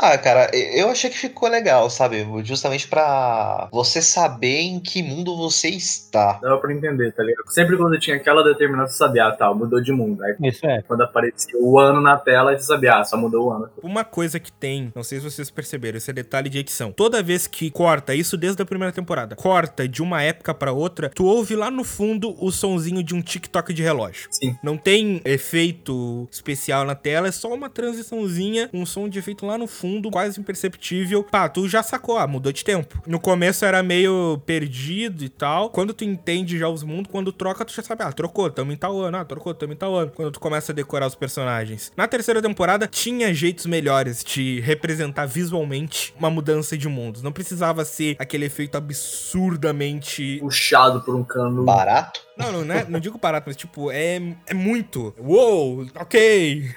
Ah, cara, eu achei que ficou legal, sabe? Justamente pra você saber em que mundo você está. Dava pra entender, tá ligado? Sempre quando tinha aquela determinação, você sabia, ah, tá, mudou de mundo. Aí Isso é. quando aparecia o ano na tela, você sabia, ah, só mudou o ano. Uma coisa que tem, não sei se vocês perceberam, esse é detalhe de edição. Toda vez que corta, isso desde a primeira temporada, corta de uma época pra outra, tu ouve lá no fundo o sonzinho de um TikTok de relógio. Sim. Não tem efeito especial na tela, é só uma transiçãozinha, um som de efeito lá no fundo, quase imperceptível. Pá, tu já sacou, ah, mudou de tempo. No começo era meio perdido e tal. Quando tu entende já os mundos, quando troca, tu já sabe, ah, trocou, tamo em tal ano, ah, trocou, tamo em tal ano. Quando tu começa a decorar os personagens. Na terceira temporada, tinha jeitos melhores de representar visualmente uma mudança de mundos. Não precisava ser aquele efeito absurdamente Puxado por um cano. Barato? Não, não, é- não digo barato, mas tipo, é, é muito. Uou, ok.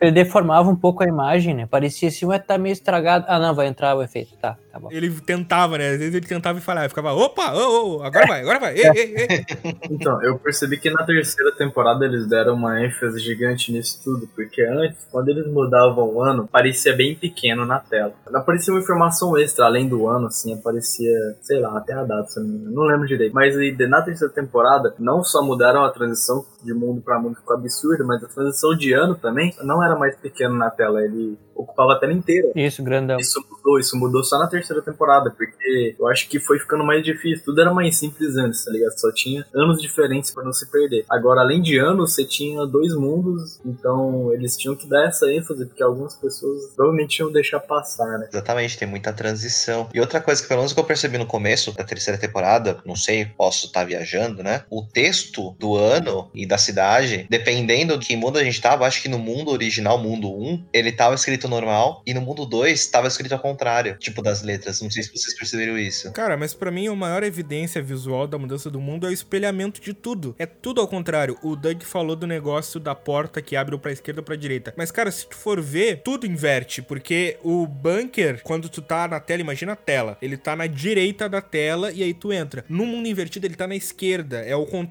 Ele deformava um pouco a imagem, né? Parecia assim, ué, tá meio estragado. Ah, não, vai entrar o efeito. Tá, tá bom. Ele tentava, né? Às vezes ele tentava e falava, ficava, opa, ô, ô, agora vai, agora vai. Ei, ei, ei. Então, eu percebi que na terceira temporada eles deram uma ênfase gigante nisso tudo, porque antes, quando eles mudavam o ano, parecia bem pequeno na tela. Aparecia uma informação extra, além do ano, assim, aparecia, sei lá, até a data, se não me engano. Não lembro direito. Mas na terceira temporada, não só mudaram a transição de mundo pra mundo, que ficou absurda, mas a transição de ano também não era mais pequeno na tela, ele ocupava a tela inteira. Isso, grandão. Isso mudou, isso mudou só na terceira temporada, porque eu acho que foi ficando mais difícil. Tudo era mais simples antes, tá ligado? Só tinha anos diferentes pra não se perder. Agora, além de anos, você tinha dois mundos, então eles tinham que dar essa ênfase, porque algumas pessoas provavelmente iam deixar passar, né? Exatamente, tem muita transição. E outra coisa que pelo menos que eu percebi no começo da terceira temporada, não sei, posso estar viajando, né? O texto do ano e da cidade, dependendo de que mundo a gente tava, acho que no mundo original, mundo 1, ele tava escrito normal, e no mundo 2 tava escrito ao contrário, tipo das letras. Não sei se vocês perceberam isso. Cara, mas pra mim a maior evidência visual da mudança do mundo é o espelhamento de tudo. É tudo ao contrário. O Doug falou do negócio da porta que abre pra esquerda ou pra direita. Mas, cara, se tu for ver, tudo inverte. Porque o bunker, quando tu tá na tela, imagina a tela. Ele tá na direita da tela e aí tu entra. No mundo invertido, ele tá na esquerda. É o contrário.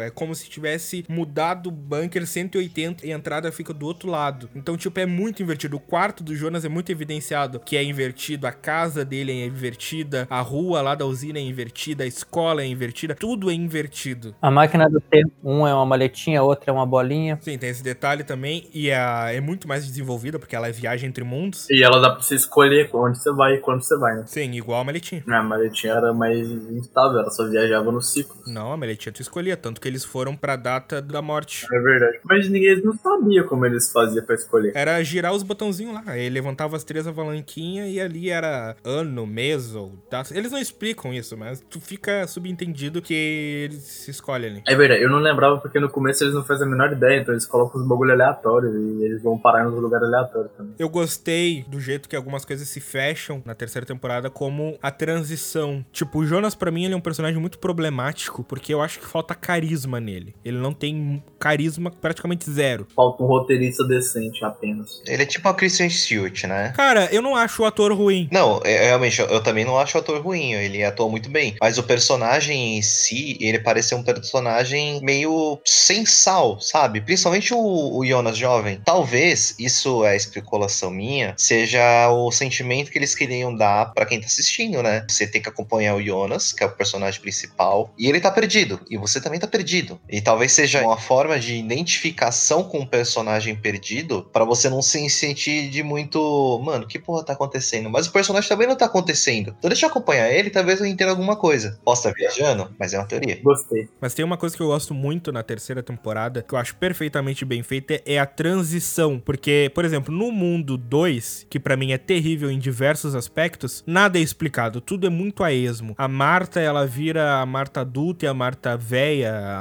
É como se tivesse mudado o bunker 180 e a entrada fica do outro lado. Então, tipo, é muito invertido. O quarto do Jonas é muito evidenciado que é invertido. A casa dele é invertida. A rua lá da usina é invertida. A escola é invertida. Tudo é invertido. A máquina do tempo, um é uma maletinha, outra é uma bolinha. Sim, tem esse detalhe também. E a, é muito mais desenvolvida porque ela é viagem entre mundos. E ela dá pra você escolher onde você vai e quando você vai, né? Sim, igual a maletinha. A maletinha era mais instável, ela só viajava no ciclo. Não, a maletinha tu escolhia, tanto que eles foram pra data da morte. É verdade. Mas ninguém não sabia como eles faziam pra escolher. Era girar os botãozinhos lá. Aí levantava as três avalanquinhas e ali era ano, mês ou data. Eles não explicam isso, mas tu fica subentendido que eles se escolhem ali. É verdade, eu não lembrava porque no começo eles não fazem a menor ideia, então eles colocam os bagulho aleatórios e eles vão parar nos lugares aleatórios também. Eu gostei do jeito que algumas coisas se fecham na terceira temporada, como a transição. Tipo, o Jonas, pra mim, ele é um personagem muito problemático, porque eu acho que falta carisma nele. Ele não tem carisma praticamente zero. Falta um roteirista decente apenas. Ele é tipo a Kristen Stewart, né? Cara, eu não acho o ator ruim. Não, é- realmente, eu, eu também não acho o ator ruim, ele atua muito bem. Mas o personagem em si, ele parece ser um personagem meio sem sal, sabe? Principalmente o, o Jonas jovem. Talvez, isso é especulação minha, seja o sentimento que eles queriam dar pra quem tá assistindo, né? Você tem que acompanhar o Jonas, que é o personagem principal, e ele tá perdido. E você também tá perdido. E talvez seja uma forma de identificação com o personagem perdido pra você não se sentir de muito. Mano, que porra tá acontecendo? Mas o personagem também não tá acontecendo. Então deixa eu acompanhar ele, talvez eu entenda alguma coisa. Posso estar viajando, mas é uma teoria. Gostei. Mas tem uma coisa que eu gosto muito na terceira temporada, que eu acho perfeitamente bem feita, é a transição. Porque, por exemplo, no mundo 2, que pra mim é terrível em diversos aspectos, nada é explicado, tudo é muito a esmo. A Marta, ela vira a Marta adulta e a Marta velha,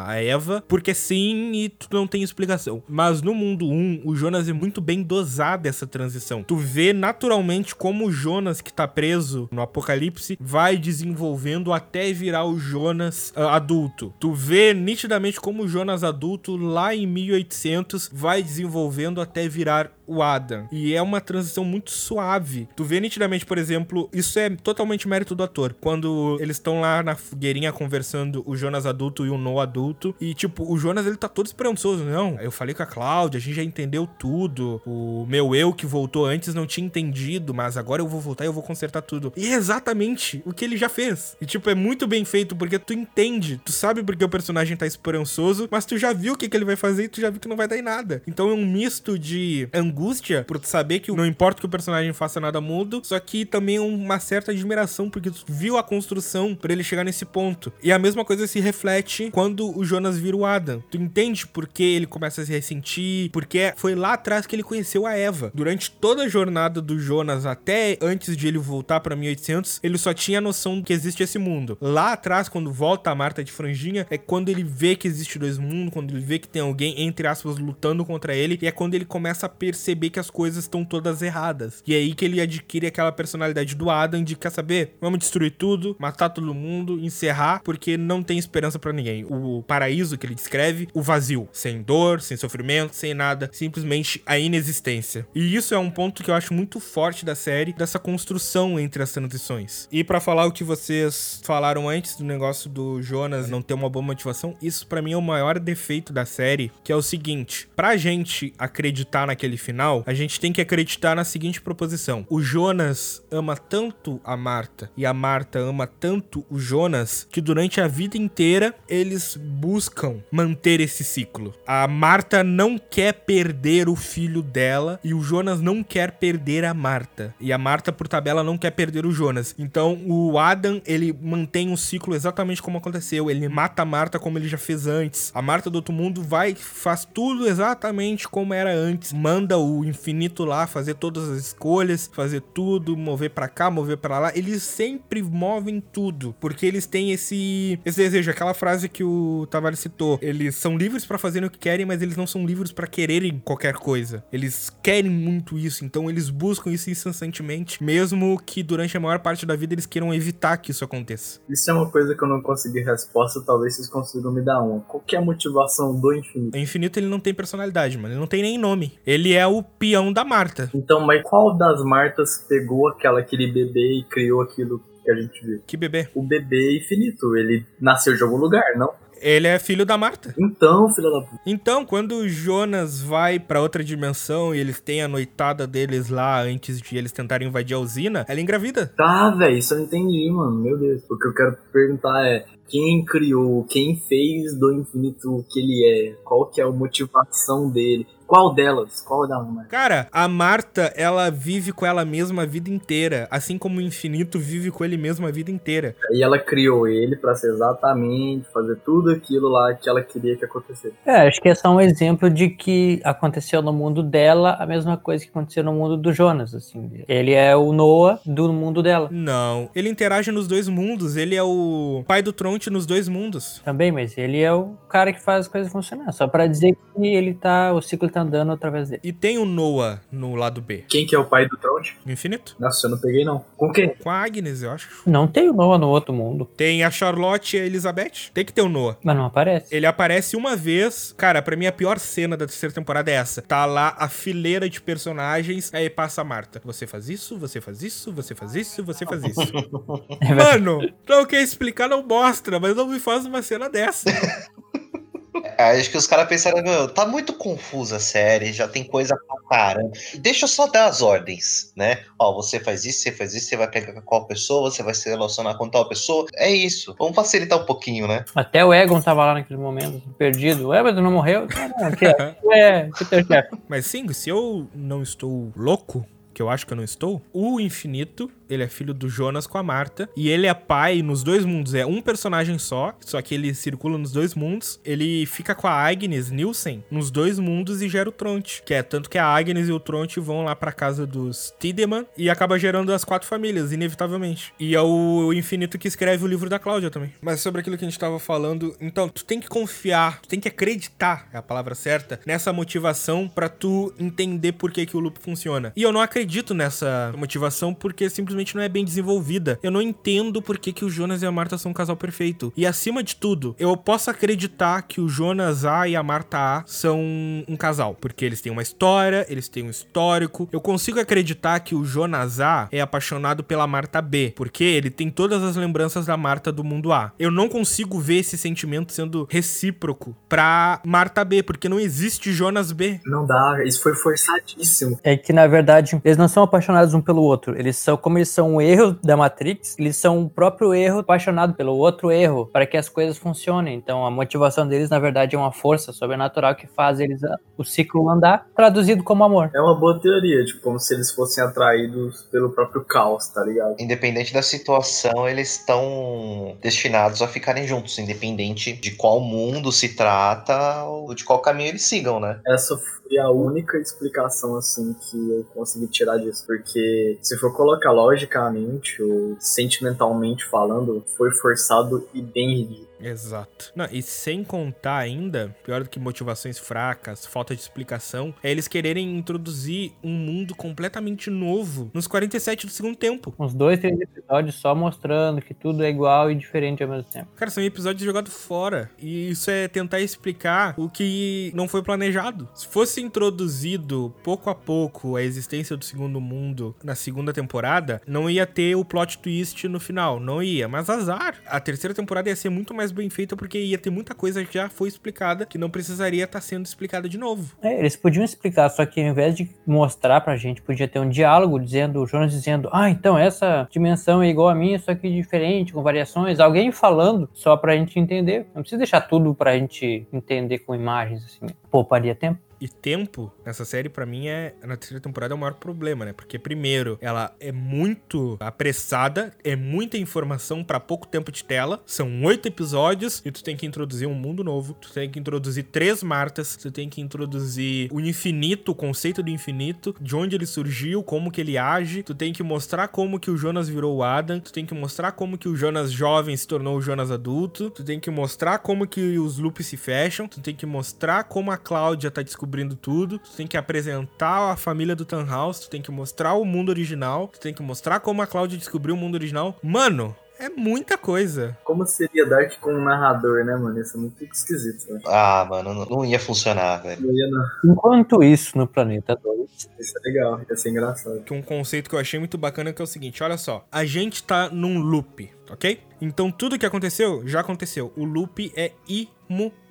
a Eva, porque sim, e tu não tem explicação. Mas no mundo 1, o Jonas é muito bem dosado essa transição. Tu vê naturalmente como o Jonas que tá preso no apocalipse vai desenvolvendo até virar o Jonas ah, adulto. Tu vê nitidamente como o Jonas adulto lá em 1800 vai desenvolvendo até virar o Adam. E é uma transição muito suave. Tu vê nitidamente, por exemplo, isso é totalmente mérito do ator. Quando eles estão lá na fogueirinha conversando, o Jonas adulto e o No adulto. E, tipo, o Jonas ele tá todo esperançoso. Não, eu falei com a Cláudia, a gente já entendeu tudo. O meu eu que voltou antes não tinha entendido, mas agora eu vou voltar e eu vou consertar tudo. E é exatamente o que ele já fez. E, tipo, é muito bem feito porque tu entende. Tu sabe porque o personagem tá esperançoso, mas tu já viu o que, que ele vai fazer e tu já viu que não vai dar em nada. Então é um misto de angústia por tu saber que não importa que o personagem faça nada mudo, só que também uma certa admiração porque tu viu a construção pra ele chegar nesse ponto. E a mesma coisa se reflete quando o Jonas vira o Adam. Tu entende por que ele começa a se ressentir, porque foi lá atrás que ele conheceu a Eva. Durante toda a jornada do Jonas até antes de ele voltar pra 1800, ele só tinha a noção que existe esse mundo. Lá atrás, quando volta a Marta de franjinha, é quando ele vê que existe dois mundos, quando ele vê que tem alguém, entre aspas, lutando contra ele, e é quando ele começa a perceber que as coisas estão todas erradas. E é aí que ele adquire aquela personalidade do Adam de quer saber, vamos destruir tudo, matar todo mundo, encerrar, porque não tem esperança pra ninguém. O paraíso que ele descreve, o vazio, sem dor, sem sofrimento, sem nada, simplesmente a inexistência. E isso é um ponto que eu acho muito forte da série, dessa construção entre as transições. E pra falar o que vocês falaram antes do negócio do Jonas não ter uma boa motivação, isso pra mim é o maior defeito da série, que é o seguinte: pra gente acreditar naquele final, a gente tem que acreditar na seguinte proposição: o Jonas ama tanto a Marta e a Marta ama tanto o Jonas que durante a vida inteira eles buscam manter esse ciclo. A Marta não quer perder o filho dela e o Jonas não quer perder a Marta. E a Marta, por tabela, não quer perder o Jonas. Então o Adam, ele mantém o ciclo exatamente como aconteceu. Ele mata a Marta como ele já fez antes. A Marta do outro mundo vai, faz tudo exatamente como era antes. Manda o infinito lá fazer todas as escolhas, fazer tudo, mover pra cá, mover pra lá. Eles sempre movem tudo, porque eles têm esse, esse desejo. Aquela frase que o Tavares citou. Eles são livres pra fazerem o que querem, mas eles não são livres pra quererem qualquer coisa. Eles querem muito isso, então eles buscam isso incessantemente, mesmo que durante a maior parte da vida eles queiram evitar que isso aconteça. Isso é uma coisa que eu não consegui resposta, talvez vocês consigam me dar uma. Qual que é a motivação do infinito? O infinito ele não tem personalidade, mano. Ele não tem nem nome. Ele é o peão da Marta. Então, mas qual das Martas pegou aquela, aquele bebê e criou aquilo que a gente viu? Que bebê. O bebê infinito, ele nasceu de algum lugar, não? Ele é filho da Marta. Então, filha da puta. Então, quando o Jonas vai pra outra dimensão e eles têm a noitada deles lá antes de eles tentarem invadir a usina, ela engravida. Tá, velho, isso eu entendi, mano. Meu Deus. O que eu quero perguntar é: quem criou, quem fez do infinito o que ele é, qual que é a motivação dele. Qual delas? Qual da uma? Cara, a Marta, ela vive com ela mesma a vida inteira, assim como o infinito vive com ele mesmo a vida inteira. E ela criou ele pra ser exatamente, fazer tudo aquilo lá que ela queria que acontecesse. É, acho que é só um exemplo de que aconteceu no mundo dela a mesma coisa que aconteceu no mundo do Jonas, assim. Ele é o Noah do mundo dela. Não, ele interage nos dois mundos, ele é o pai do Tronte nos dois mundos. Também, mas ele é o cara que faz as coisas funcionar. Só pra dizer que ele tá. O ciclo tá andando através dele. E tem o Noah no lado B. Quem que é o pai do Tronte? No infinito? Nossa, eu não peguei não. Com quem? Com a Agnes, eu acho. Não tem o Noah no outro mundo. Tem a Charlotte e a Elizabeth. Tem que ter o Noah. Mas não aparece. Ele aparece uma vez. Cara, pra mim a pior cena da terceira temporada é essa. Tá lá a fileira de personagens, aí passa a Marta. Você faz isso, você faz isso, você faz isso, você faz isso. É. Mano, não quer explicar, não mostra, mas não me faz uma cena dessa. É, Acho que os caras pensaram, meu, tá muito confusa a série, já tem coisa pra caramba. Deixa eu só dar as ordens, né? Ó, você faz isso, você faz isso, você vai pegar com qual pessoa, você vai se relacionar com tal pessoa. É isso. Vamos facilitar um pouquinho, né? Até o Egon tava lá naquele momento, perdido. Ué, mas tu não morreu? Não, aqui. É, que teu chefe. Mas sim, se eu não estou louco, que eu acho que eu não estou, o Infinito, ele é filho do Jonas com a Marta, e ele é pai nos dois mundos, é um personagem só, só que ele circula nos dois mundos, ele fica com a Agnes Nielsen nos dois mundos e gera o Tronte, que é tanto que a Agnes e o Tronte vão lá pra casa dos Tiedemann e acaba gerando as quatro famílias, inevitavelmente. E é o Infinito que escreve o livro da Cláudia também. Mas sobre aquilo que a gente tava falando, então, tu tem que confiar, tu tem que acreditar, é a palavra certa, nessa motivação pra tu entender por que, que o loop funciona. E eu não acredito nessa motivação porque simplesmente não é bem desenvolvida. Eu não entendo por que, que o Jonas e a Marta são um casal perfeito. E acima de tudo, eu posso acreditar que o Jonas A e a Marta A são um casal, porque eles têm uma história, eles têm um histórico. Eu consigo acreditar que o Jonas A é apaixonado pela Marta B, porque ele tem todas as lembranças da Marta do mundo A. Eu não consigo ver esse sentimento sendo recíproco pra Marta B, porque não existe Jonas B. Não dá, isso foi forçadíssimo. É que, na verdade, eles não são apaixonados um pelo outro. Eles são, como eles são um erro da Matrix, eles são o próprio erro apaixonado pelo outro erro, para que as coisas funcionem. Então, a motivação deles, na verdade, é uma força sobrenatural que faz eles ah, o ciclo andar, traduzido como amor. É uma boa teoria, tipo, como se eles fossem atraídos pelo próprio caos, tá ligado? Independente da situação, eles estão destinados a ficarem juntos, independente de qual mundo se trata ou de qual caminho eles sigam, né? Essa foi a única explicação, assim, que eu consegui tirar disso. Porque se for colocar logicamente ou sentimentalmente falando, foi forçado e bem ridículo. Exato. Não, e sem contar ainda, pior do que motivações fracas, falta de explicação, é eles quererem introduzir um mundo completamente novo nos 47 do segundo tempo. Uns dois, três episódios só mostrando que tudo é igual e diferente ao mesmo tempo. Cara, são episódios jogados fora. E isso é tentar explicar o que não foi planejado. Se fosse introduzido pouco a pouco a existência do segundo mundo na segunda temporada, não ia ter o plot twist no final. Não ia. Mas azar. A terceira temporada ia ser muito mais bem feita porque ia ter muita coisa que já foi explicada que não precisaria estar sendo explicada de novo. É, eles podiam explicar, só que ao invés de mostrar pra gente, podia ter um diálogo dizendo, o Jonas dizendo, ah, então essa dimensão é igual a minha, só que diferente, com variações. Alguém falando só pra gente entender. Não precisa deixar tudo pra gente entender com imagens, assim. Pouparia tempo. E tempo nessa série, pra mim, é na terceira temporada é o maior problema, né? Porque, primeiro, ela é muito apressada, é muita informação pra pouco tempo de tela. São oito episódios e tu tem que introduzir um mundo novo. Tu tem que introduzir três Martas. Tu tem que introduzir o infinito, o conceito do infinito, de onde ele surgiu, como que ele age. Tu tem que mostrar como que o Jonas virou o Adam. Tu tem que mostrar como que o Jonas jovem se tornou o Jonas adulto. Tu tem que mostrar como que os loops se fecham. Tu tem que mostrar como a Cláudia tá descobrindo tudo. Tu tem que apresentar a família do Tannhaus. Tu tem que mostrar o mundo original. Tu tem que mostrar como a Cláudia descobriu o mundo original. Mano, é muita coisa. Como seria Dark com um narrador, né, mano? Isso é muito esquisito, né? Ah, mano, não, não ia funcionar, velho. Não ia, não. Enquanto isso, no planeta 2, Isso é legal, ia ser engraçado. Que um conceito que eu achei muito bacana que é o seguinte, olha só. A gente tá num loop, ok? Então tudo que aconteceu, já aconteceu. O loop é imutável.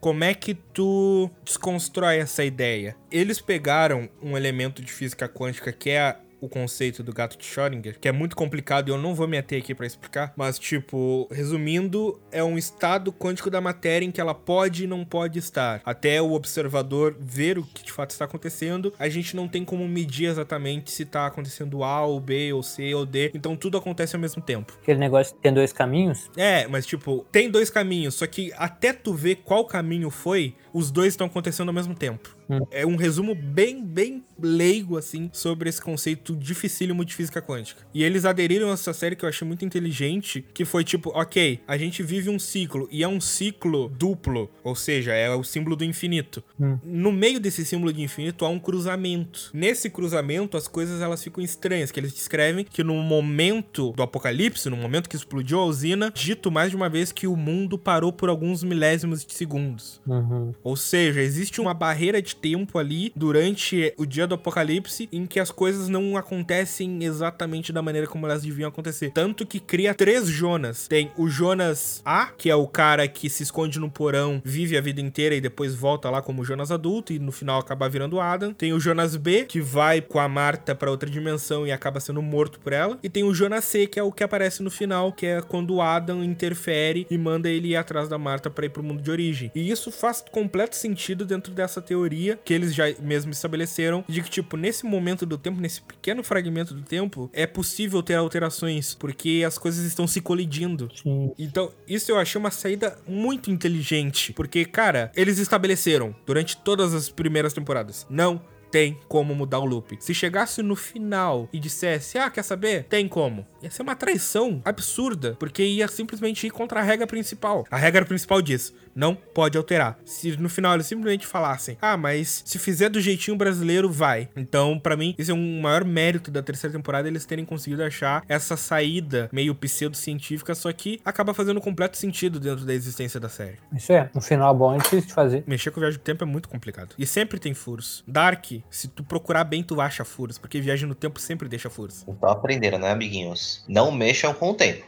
Como é que tu desconstrói essa ideia? Eles pegaram um elemento de física quântica que é a- o conceito do gato de Schrödinger, que é muito complicado e eu não vou me ater aqui pra explicar, mas tipo, resumindo, é um estado quântico da matéria em que ela pode e não pode estar. Até o observador ver o que de fato está acontecendo, a gente não tem como medir exatamente se tá acontecendo A ou B ou C ou D, então tudo acontece ao mesmo tempo. Aquele negócio que tem dois caminhos. É, mas tipo, tem dois caminhos, só que até tu ver qual caminho foi, os dois estão acontecendo ao mesmo tempo. Hum. É um resumo bem, bem leigo, assim, sobre esse conceito dificílimo de física quântica. E eles aderiram a essa série que eu achei muito inteligente, que foi tipo, ok, a gente vive um ciclo, e é um ciclo duplo, ou seja, é o símbolo do infinito. Hum. No meio desse símbolo de infinito há um cruzamento. Nesse cruzamento, as coisas elas ficam estranhas, que eles descrevem que no momento do apocalipse, no momento que explodiu a usina, dito mais de uma vez que o mundo parou por alguns milésimos de segundos. Uhum. Ou seja, existe uma barreira de tempo ali durante o dia do apocalipse em que as coisas não acontecem exatamente da maneira como elas deviam acontecer. Tanto que cria três Jonas. Tem o Jonas A, que é o cara que se esconde no porão, vive a vida inteira e depois volta lá como Jonas adulto e no final acaba virando Adam. Tem o Jonas B, que vai com a Marta pra outra dimensão e acaba sendo morto por ela. E tem o Jonas C, que é o que aparece no final, que é quando o Adam interfere e manda ele ir atrás da Marta pra ir pro mundo de origem. E isso faz completo sentido dentro dessa teoria que eles já mesmo estabeleceram de que, tipo, nesse momento do tempo, nesse pequeno fragmento do tempo, é possível ter alterações, porque as coisas estão se colidindo. Sim. Então, isso eu achei uma saída muito inteligente, porque, cara, eles estabeleceram durante todas as primeiras temporadas. Não tem como mudar o loop. Se chegasse no final e dissesse, ah, quer saber? Tem como. Ia ser uma traição absurda, porque ia simplesmente ir contra a regra principal. A regra principal diz, não pode alterar. Se no final eles simplesmente falassem, ah, mas se fizer do jeitinho brasileiro, vai. Então, pra mim, esse é um maior mérito da terceira temporada, eles terem conseguido achar essa saída meio pseudocientífica, só que acaba fazendo completo sentido dentro da existência da série. Isso é. Um final bom é difícil de fazer. Mexer com viagem do tempo é muito complicado. E sempre tem furos. Dark, se tu procurar bem, tu acha furos, porque viagem no tempo sempre deixa furos. Então aprenderam, né, amiguinhos? Não mexam com o tempo.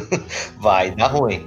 Vai dar ruim.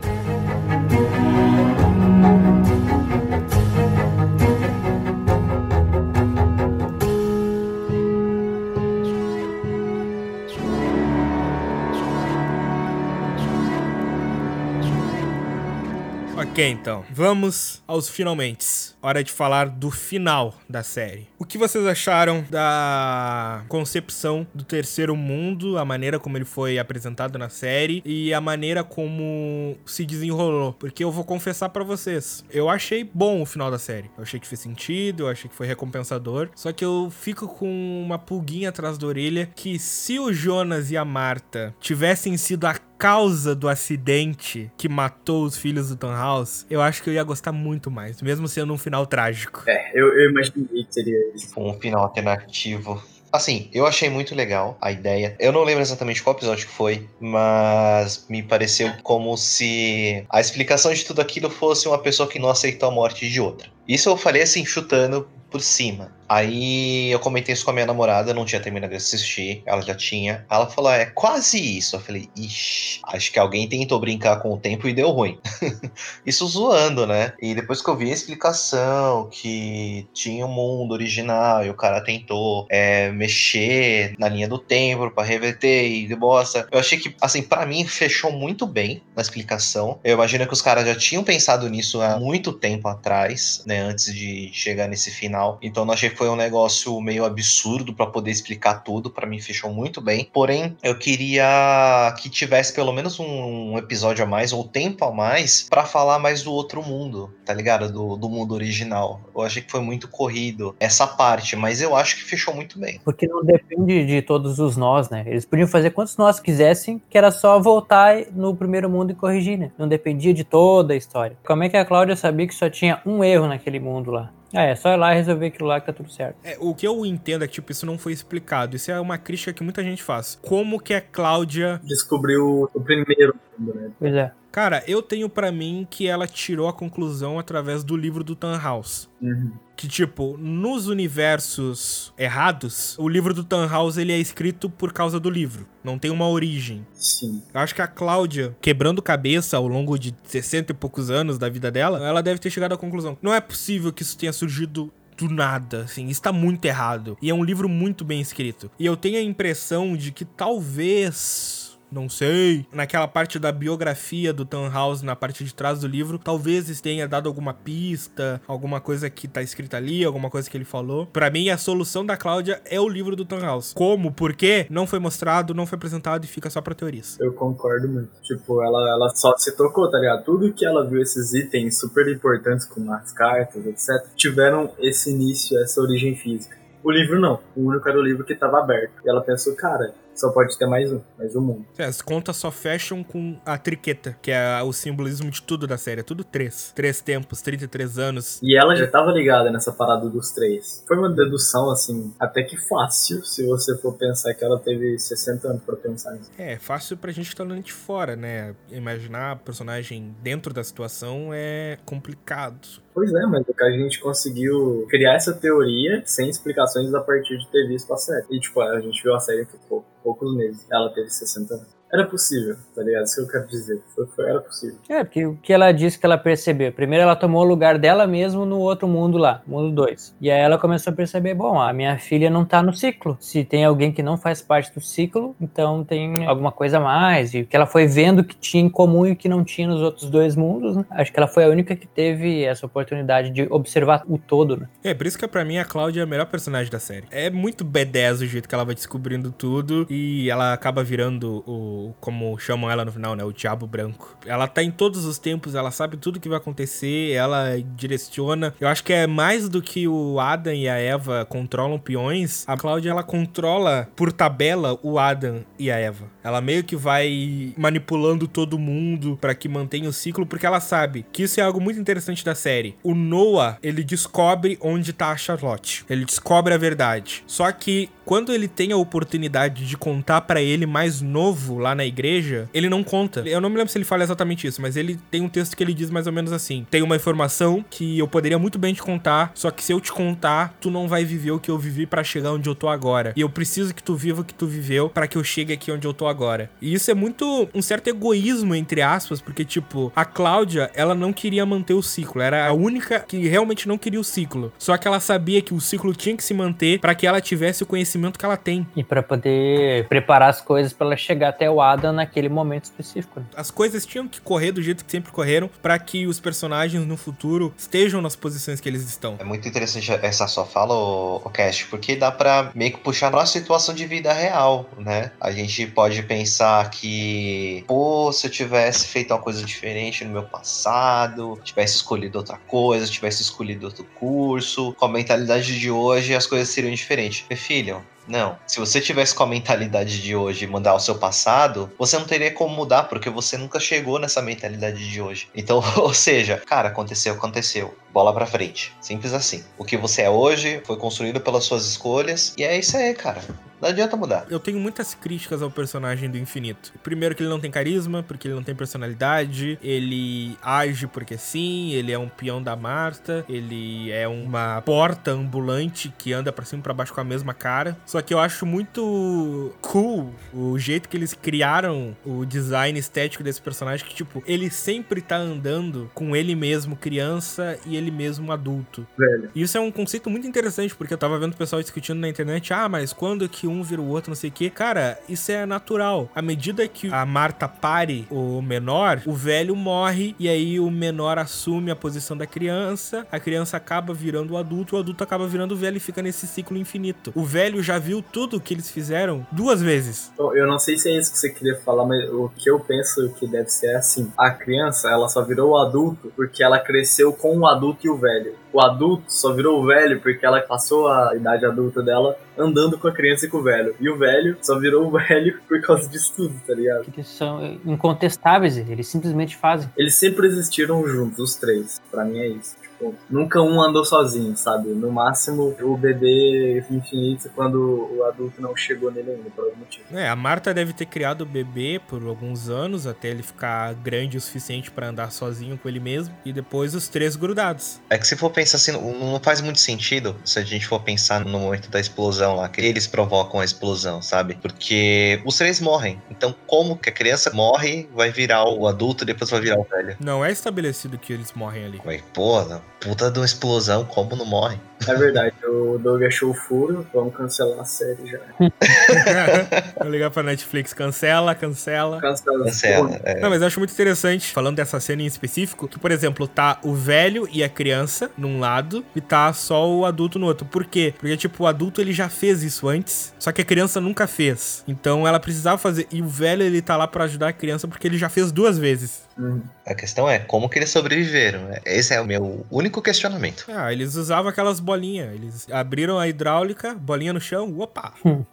Ok, então. Vamos aos finalmente. Hora de falar do final da série. O que vocês acharam da concepção do terceiro mundo, a maneira como ele foi apresentado na série e a maneira como se desenrolou? Porque eu vou confessar pra vocês, eu achei bom o final da série. Eu achei que fez sentido, eu achei que foi recompensador. Só que eu fico com uma pulguinha atrás da orelha que se o Jonas e a Marta tivessem sido a causa do acidente que matou os filhos do Tom House, eu acho que eu ia gostar muito mais, mesmo sendo um final trágico. É, eu, eu imaginei que seria. Um final alternativo. Assim, eu achei muito legal a ideia. Eu não lembro exatamente qual episódio que foi, mas me pareceu como se a explicação de tudo aquilo fosse uma pessoa que não aceitou a morte de outra. Isso eu falei assim, chutando por cima. Aí eu comentei isso com a minha namorada, não tinha terminado de assistir, ela já tinha. Ela falou: é quase isso. Eu falei: ixi, acho que alguém tentou brincar com o tempo e deu ruim. isso zoando, né? E depois que eu vi a explicação que tinha um mundo original e o cara tentou é, mexer na linha do tempo pra reverter e de bosta, eu achei que, assim, para mim fechou muito bem na explicação. Eu imagino que os caras já tinham pensado nisso há muito tempo atrás, né? Antes de chegar nesse final. Então eu achei que foi um negócio meio absurdo para poder explicar tudo. Para mim fechou muito bem. Porém, eu queria que tivesse pelo menos um episódio a mais ou tempo a mais para falar mais do outro mundo, tá ligado? Do, do mundo original. Eu achei que foi muito corrido essa parte, mas eu acho que fechou muito bem. Porque não depende de todos os nós, né? Eles podiam fazer quantos nós quisessem, que era só voltar no primeiro mundo e corrigir, né? Não dependia de toda a história. Como é que a Cláudia sabia que só tinha um erro naquele mundo lá? Ah, é só ir lá e resolver aquilo lá que tá tudo certo. É, o que eu entendo é que, tipo, isso não foi explicado. Isso é uma crítica que muita gente faz. Como que a Cláudia. Descobriu o primeiro mundo, né? Pois é. Cara, eu tenho pra mim que ela tirou a conclusão através do livro do Tannhaus. Uhum. Que, tipo, nos universos errados, o livro do Tannhaus ele é escrito por causa do livro. Não tem uma origem. Sim. Eu acho que a Cláudia, quebrando cabeça ao longo de 60 e poucos anos da vida dela, ela deve ter chegado à conclusão. Não é possível que isso tenha surgido do nada, assim, está muito errado. E é um livro muito bem escrito. E eu tenho a impressão de que talvez não sei. Naquela parte da biografia do Tannhaus, na parte de trás do livro, talvez tenha dado alguma pista, alguma coisa que tá escrita ali, alguma coisa que ele falou. Pra mim, a solução da Cláudia é o livro do Tannhaus. Como? Por quê? Não foi mostrado, não foi apresentado e fica só pra teorias. Eu concordo muito. Tipo, ela, ela só se tocou, tá ligado? Tudo que ela viu, esses itens super importantes, como as cartas, etc., tiveram esse início, essa origem física. O livro não. O único era o livro que tava aberto. E ela pensou, cara, só pode ter mais um, mais um mundo. É, As contas só fecham com a triqueta, que é o simbolismo de tudo da série. É tudo três. Três tempos, 33 anos. E ela já tava ligada nessa parada dos três. Foi uma dedução, assim, até que fácil, se você for pensar que ela teve 60 anos pra pensar nisso. É, fácil pra gente estar olhando de fora, né? Imaginar a personagem dentro da situação é complicado. Pois é, mas que a gente conseguiu criar essa teoria sem explicações a partir de ter visto a série. E, tipo, a gente viu a série por pou- poucos meses. Ela teve 60 anos. Era possível, tá ligado? Isso que eu quero dizer. Foi, foi- era possível. É, porque o que ela disse que ela percebeu? Primeiro ela tomou o lugar dela mesmo no outro mundo lá, mundo 2. E aí ela começou a perceber, bom, a minha filha não tá no ciclo. Se tem alguém que não faz parte do ciclo, então tem alguma coisa a mais. E o que ela foi vendo que tinha em comum e que não tinha nos outros dois mundos, né? Acho que ela foi a única que teve essa oportunidade de observar o todo, né? É, por isso que pra mim a Cláudia é a melhor personagem da série. É muito B10 o jeito que ela vai descobrindo tudo e ela acaba virando o. como chamam ela no final, né? O Diabo Branco. Ela tá em todos os tempos, ela sabe tudo que vai acontecer, ela direciona. Eu acho que é mais do que o Adam e a Eva controlam peões. A Cláudia ela controla por tabela o Adam e a Eva. Ela meio que vai manipulando todo mundo pra que mantenha o ciclo, porque ela sabe que isso é algo muito interessante da série. O Noah, ele descobre onde tá a Charlotte. Ele descobre a verdade. Só que quando ele tem a oportunidade de contar pra ele mais novo lá na igreja, ele não conta. Eu não me lembro se ele fala exatamente isso, mas ele tem um texto que ele diz mais ou menos assim: tem uma informação que eu poderia muito bem te contar, só que se eu te contar, tu não vai viver o que eu vivi pra chegar onde eu tô agora. E eu preciso que tu viva o que tu viveu pra que eu chegue aqui onde eu tô agora. E isso é muito um certo egoísmo entre aspas, porque tipo, a Cláudia, ela não queria manter o ciclo, era a única que realmente não queria o ciclo. Só que ela sabia que o ciclo tinha que se manter pra que ela tivesse o conhecimento que ela tem. E pra poder preparar as coisas pra ela chegar até o Adam naquele momento específico. né? As coisas tinham que correr do jeito que sempre correram pra que os personagens no futuro estejam nas posições que eles estão. É muito interessante essa sua fala, o, o Cast, porque dá pra meio que puxar nossa situação de vida real, né? A gente pode pensar que, pô, se eu tivesse feito uma coisa diferente no meu passado, tivesse escolhido outra coisa, tivesse escolhido outro curso, com a mentalidade de hoje as coisas seriam diferentes. Meu filho, não. Se você tivesse com a mentalidade de hoje e mudar o seu passado, você não teria como mudar, porque você nunca chegou nessa mentalidade de hoje. Então, ou seja, cara, aconteceu, aconteceu. Bola pra frente. Simples assim. O que você é hoje foi construído pelas suas escolhas. E é isso aí, cara. Não adianta mudar. Eu tenho muitas críticas ao personagem do Infinito. Primeiro que ele não tem carisma, porque ele não tem personalidade, ele age porque sim, ele é um peão da Marta, ele é uma porta ambulante que anda pra cima e pra baixo com a mesma cara. Só que eu acho muito cool o jeito que eles criaram o design estético desse personagem, que tipo, ele sempre tá andando com ele mesmo criança e ele mesmo adulto. Velho. E Isso é um conceito muito interessante, porque eu tava vendo o pessoal discutindo na internet, ah, mas quando que um vira o outro, não sei o quê. Cara, isso é natural. À medida que a Marta pare o menor, o velho morre, e aí o menor assume a posição da criança, a criança acaba virando o adulto, o adulto acaba virando o velho e fica nesse ciclo infinito. O velho já viu tudo que eles fizeram duas vezes. Eu não sei se é isso que você queria falar, mas o que eu penso que deve ser é assim. A criança, ela só virou o adulto porque ela cresceu com o adulto e o velho. O adulto só virou o velho porque ela passou a idade adulta dela andando com a criança e com o velho. E o velho só virou o velho por causa disso tudo, tá ligado? Que eles são incontestáveis, eles simplesmente fazem. Eles sempre existiram juntos, os três. Pra mim é isso. Tipo, nunca um andou sozinho, sabe? No máximo, o bebê infinito quando o adulto não chegou nele ainda, por algum motivo. É, a Marta deve ter criado o bebê por alguns anos, até ele ficar grande o suficiente pra andar sozinho com ele mesmo, e depois os três grudados. É que se for pensar assim, não faz muito sentido se a gente for pensar no momento da explosão lá, que eles provocam a explosão, sabe? Porque os três morrem. Então, como que a criança morre, vai virar o adulto e depois vai virar o velho? Não é estabelecido que eles morrem ali. Ué, pô, puta de uma explosão, como não morre? É verdade, o Doug achou o furo, vamos cancelar a série já. Vou ligar pra Netflix, cancela, cancela. Cancela. Cancela. É. Não, mas eu acho muito interessante, falando dessa cena em específico, que, por exemplo, tá o velho e a criança num lado e tá só o adulto no outro. Por quê? Porque, tipo, o adulto ele já fez isso antes, só que a criança nunca fez. Então ela precisava fazer. E o velho ele tá lá pra ajudar a criança porque ele já fez duas vezes. Uhum. A questão é como que eles sobreviveram. Esse é o meu único questionamento. Ah, eles usavam aquelas bolinhas. Eles abriram a hidráulica, bolinha no chão, opa, Hum,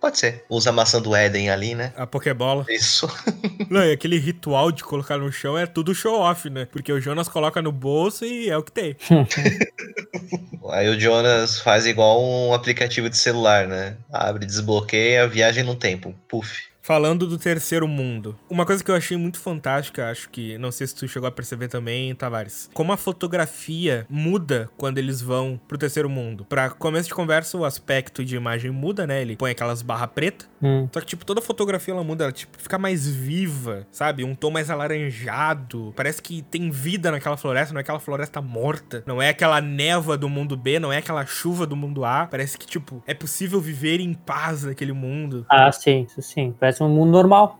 pode ser. Usa a maçã do Éden ali, né? a Pokébola. Isso. Não, e aquele ritual de colocar no chão é tudo show-off, né? Porque o Jonas coloca no bolso e é o que tem. Aí o Jonas faz igual um aplicativo de celular, né? Abre, desbloqueia, viagem no tempo. Puf. Falando do terceiro mundo. Uma coisa que eu achei muito fantástica, acho que, não sei se tu chegou a perceber também, Tavares. Como a fotografia muda quando eles vão pro terceiro mundo. Pra começo de conversa, o aspecto de imagem muda, né? Ele põe aquelas barras pretas. Hum. Só que, tipo, toda a fotografia ela muda, ela tipo, fica mais viva, sabe? Um tom mais alaranjado. Parece que tem vida naquela floresta, não é aquela floresta morta. Não é aquela neva do mundo B, não é aquela chuva do mundo A. Parece que, tipo, é possível viver em paz naquele mundo. Ah, sim, sim. Parece um mundo normal.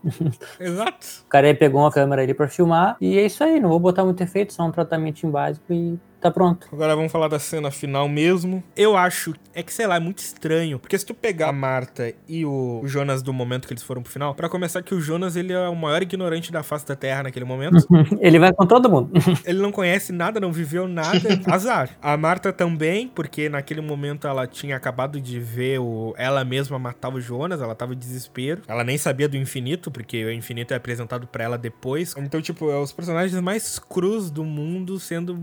Exato. O cara aí pegou uma câmera ali pra filmar e é isso aí. Não vou botar muito efeito, só um tratamento básico e tá pronto. Agora vamos falar da cena final mesmo. Eu acho, é que sei lá, é muito estranho. Porque se tu pegar a Marta e o Jonas do momento que eles foram pro final, pra começar que o Jonas ele é o maior ignorante da face da Terra naquele momento. Ele vai com todo mundo. ele não conhece nada, não viveu nada, azar. A Marta também, porque naquele momento ela tinha acabado de ver o ela mesma matar o Jonas, ela tava em desespero. Ela nem sabia do infinito, porque o infinito é apresentado pra ela depois. Então, tipo, é os personagens mais crus do mundo sendo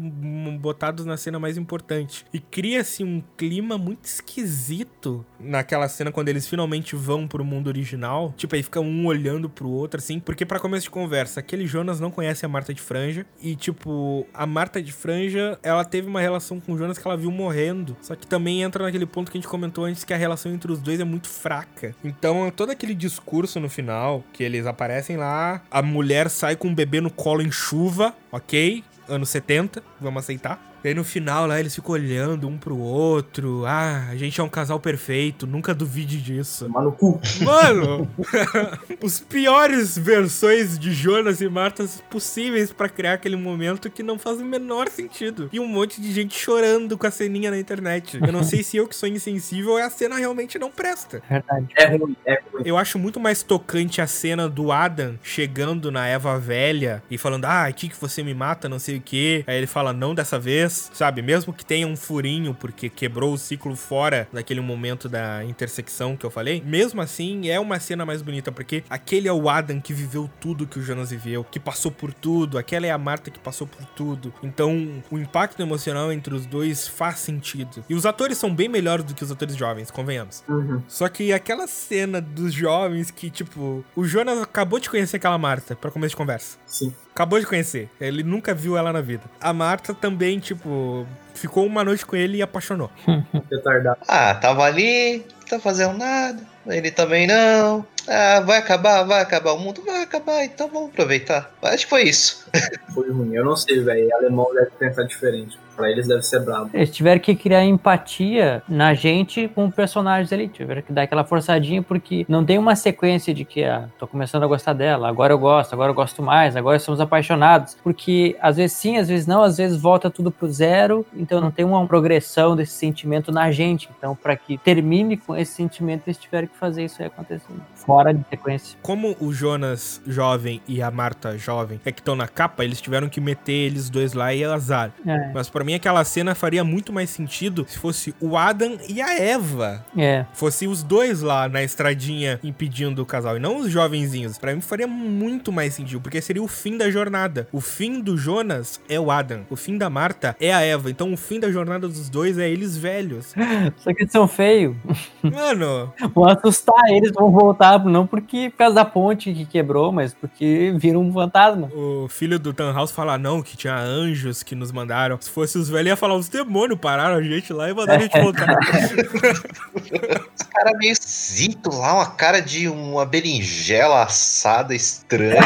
botados na cena mais importante. E cria-se um clima muito esquisito naquela cena quando eles finalmente vão pro mundo original. Tipo, aí fica um olhando pro outro, assim. Porque pra começo de conversa, aquele Jonas não conhece a Marta de Franja. E, tipo, a Marta de Franja, ela teve uma relação com o Jonas que ela viu morrendo. Só que também entra naquele ponto que a gente comentou antes, que a relação entre os dois é muito fraca. Então, todo aquele discurso no final, que eles aparecem lá, a mulher sai com o bebê no colo em chuva, ok? Anos 70, vamos aceitar. E aí no final lá eles ficam olhando um pro outro. Ah, a gente é um casal perfeito, nunca duvide disso. Tomar no cu. Mano, os piores versões de Jonas e Martas possíveis pra criar aquele momento que não faz o menor sentido. E um monte de gente chorando com a ceninha na internet. Eu não sei se eu que sou insensível ou a cena realmente não presta. Verdade. É ruim, é ruim. Eu acho muito mais tocante a cena do Adam chegando na Eva velha e falando: Ah, aqui que você me mata, não sei o que. Aí ele fala: Não dessa vez, sabe? Mesmo que tenha um furinho, porque quebrou o ciclo fora daquele momento da intersecção que eu falei. Mesmo assim, é uma cena mais bonita, porque aquele é o Adam que viveu tudo que o Jonas viveu, que passou por tudo. Aquela é a Marta que passou por tudo. Então, o impacto emocional entre os dois faz sentido. E os atores são bem melhores do que os atores jovens, convenhamos. Uhum. Só que aquela cena dos jovens que, tipo, o Jonas acabou de conhecer aquela Marta pra começo de conversa. Sim. Acabou de conhecer. Ele nunca viu ela na vida. A Marta também, tipo, ficou uma noite com ele e apaixonou. Retardado. Ah, tava ali, não tá fazendo nada. Ele também não. Ah, vai acabar, vai acabar o mundo, vai acabar, então vamos aproveitar. Acho que foi isso. Foi ruim. Eu não sei, velho. Alemão deve pensar diferente. Pra eles deve ser brabo. Eles tiveram que criar empatia na gente com personagens ali. Tiveram que dar aquela forçadinha, porque não tem uma sequência de que, ah, tô começando a gostar dela, agora eu gosto, agora eu gosto mais, agora somos apaixonados. Porque às vezes sim, às vezes não, às vezes volta tudo pro zero, então não tem uma progressão desse sentimento na gente. Então, para que termine com esse sentimento, eles tiveram que fazer isso aí acontecer. Fora de sequência. Como o Jonas jovem e a Marta jovem é que estão na capa, eles tiveram que meter eles dois lá e azar. É, Mas pra mim aquela cena faria muito mais sentido se fosse o Adam e a Eva. é. Fosse os dois lá na estradinha impedindo o casal e não os jovenzinhos. Pra mim faria muito mais sentido, porque seria o fim da jornada. O fim do Jonas é o Adam, o fim da Marta é a Eva. Então o fim da jornada dos dois é eles velhos. Só que eles são feios. Mano, Vão assustar eles, vão voltar, não porque por causa da ponte que quebrou, mas porque viram um fantasma. o filho do Tannhaus fala não, que tinha anjos que nos mandaram. Se fosse os velhos iam falar, os demônios pararam a gente lá e mandaram a gente voltar. Os caras meio esquisito lá, uma cara de uma berinjela assada estranha.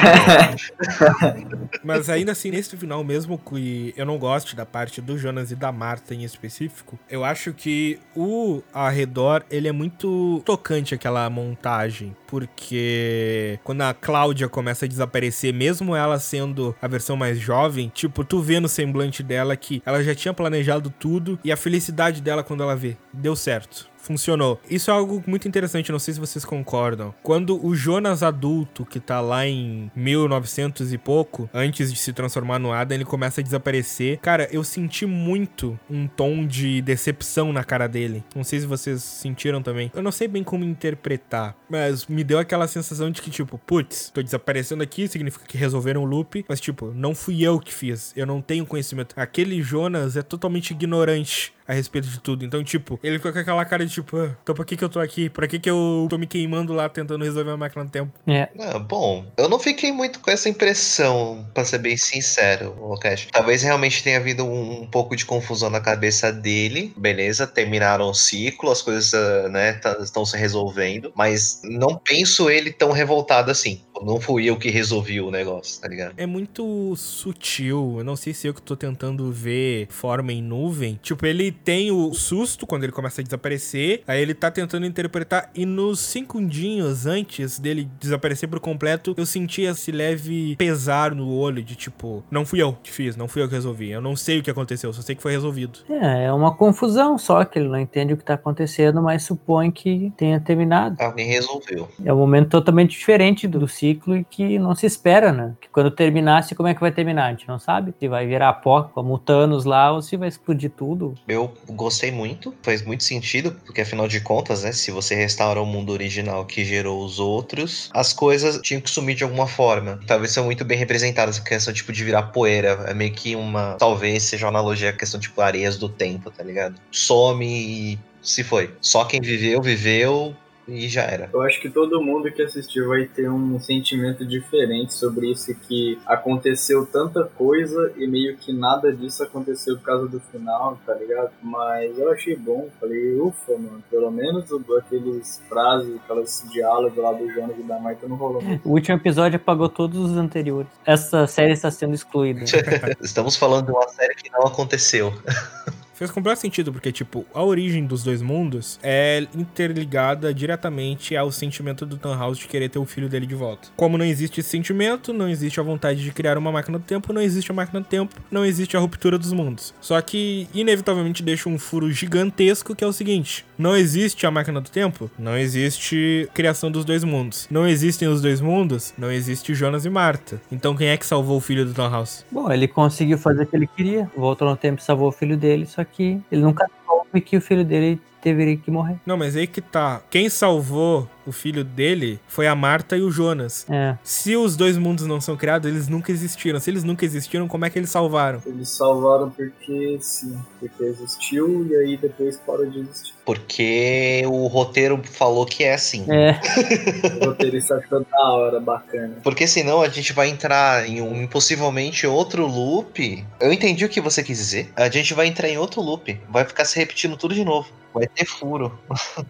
Mas ainda assim, nesse final, mesmo que eu não goste da parte do Jonas e da Marta em específico, eu acho que o arredor, ele é muito tocante, aquela montagem. Porque quando a Cláudia começa a desaparecer, mesmo ela sendo a versão mais jovem, tipo, tu vê no semblante dela que ela já tinha planejado tudo e a felicidade dela quando ela vê. Deu certo funcionou. Isso é algo muito interessante, não sei se vocês concordam. Quando o Jonas adulto, que tá lá em 1900 e pouco, antes de se transformar no Adam, ele começa a desaparecer. Cara, eu senti muito um tom de decepção na cara dele. Não sei se vocês sentiram também. Eu não sei bem como interpretar, mas me deu aquela sensação de que, tipo, putz, tô desaparecendo aqui, significa que resolveram o loop, mas, tipo, não fui eu que fiz. Eu não tenho conhecimento. Aquele Jonas é totalmente ignorante a respeito de tudo. Então, tipo, ele fica com aquela cara de tipo, ah, então pra que que eu tô aqui? Pra que que eu tô me queimando lá tentando resolver a máquina no tempo? É. Ah, bom, eu não fiquei muito com essa impressão, pra ser bem sincero, o Cash. Talvez realmente tenha havido um, um pouco de confusão na cabeça dele. Beleza, terminaram o ciclo, as coisas, ah, né, tá- estão se resolvendo, mas não penso ele tão revoltado assim. Não fui eu que resolvi o negócio, tá ligado? É muito sutil. Eu não sei se eu que tô tentando ver forma em nuvem. Tipo, ele tem o susto quando ele começa a desaparecer. Aí ele tá tentando interpretar. E nos segundinhos antes dele desaparecer por completo, eu senti esse leve pesar no olho de tipo, não fui eu que fiz, não fui eu que resolvi. Eu não sei o que aconteceu, só sei que foi resolvido. É, é uma confusão só, que ele não entende o que tá acontecendo, mas supõe que tenha terminado. Alguém resolveu. É um momento totalmente diferente do ciclo e que não se espera, né? Que quando terminasse, como é que vai terminar? A gente não sabe. Se vai virar pó, como Thanos lá, ou se vai explodir tudo. Eu gostei muito, faz muito sentido, porque afinal de contas, né, se você restaura o mundo original que gerou os outros, as coisas tinham que sumir de alguma forma. Talvez são muito bem representadas a questão tipo de virar poeira, é meio que uma, talvez seja uma analogia à questão tipo areias do tempo, tá ligado? Some e se foi. Só quem viveu, viveu e já era. Eu acho que todo mundo que assistiu vai ter um sentimento diferente sobre isso, que aconteceu tanta coisa e meio que nada disso aconteceu por causa do final, tá ligado? Mas eu achei bom, falei, ufa, mano, pelo menos aqueles frases, aquelas diálogos lá do Jonas e da Marta não rolou. O último episódio apagou todos os anteriores. Essa série está sendo excluída. Estamos falando de uma série que não aconteceu. Fez completo sentido, porque, tipo, a origem dos dois mundos é interligada diretamente ao sentimento do Tannhaus de querer ter o filho dele de volta. Como não existe esse sentimento, não existe a vontade de criar uma máquina do tempo, não existe a máquina do tempo, não existe a ruptura dos mundos. Só que, inevitavelmente, deixa um furo gigantesco que é o seguinte: não existe a máquina do tempo, não existe criação dos dois mundos. Não existem os dois mundos, não existe Jonas e Marta. Então, quem é que salvou o filho do Tannhaus? Bom, ele conseguiu fazer o que ele queria, voltou no tempo e salvou o filho dele, só que ele nunca soube que o filho dele deveria que morrer. Não, mas aí que tá. Quem salvou o filho dele foi a Marta e o Jonas. É, Se os dois mundos não são criados, eles nunca existiram. Se eles nunca existiram, como é que eles salvaram? Eles salvaram porque sim, porque existiu e aí depois parou de existir. Porque o roteiro falou que é assim. é, O roteirista achou da hora, bacana. Porque senão a gente vai entrar em um possivelmente outro loop. Eu entendi o que você quis dizer. A gente vai entrar em outro loop. Vai ficar se repetindo tudo de novo. Vai ter furo.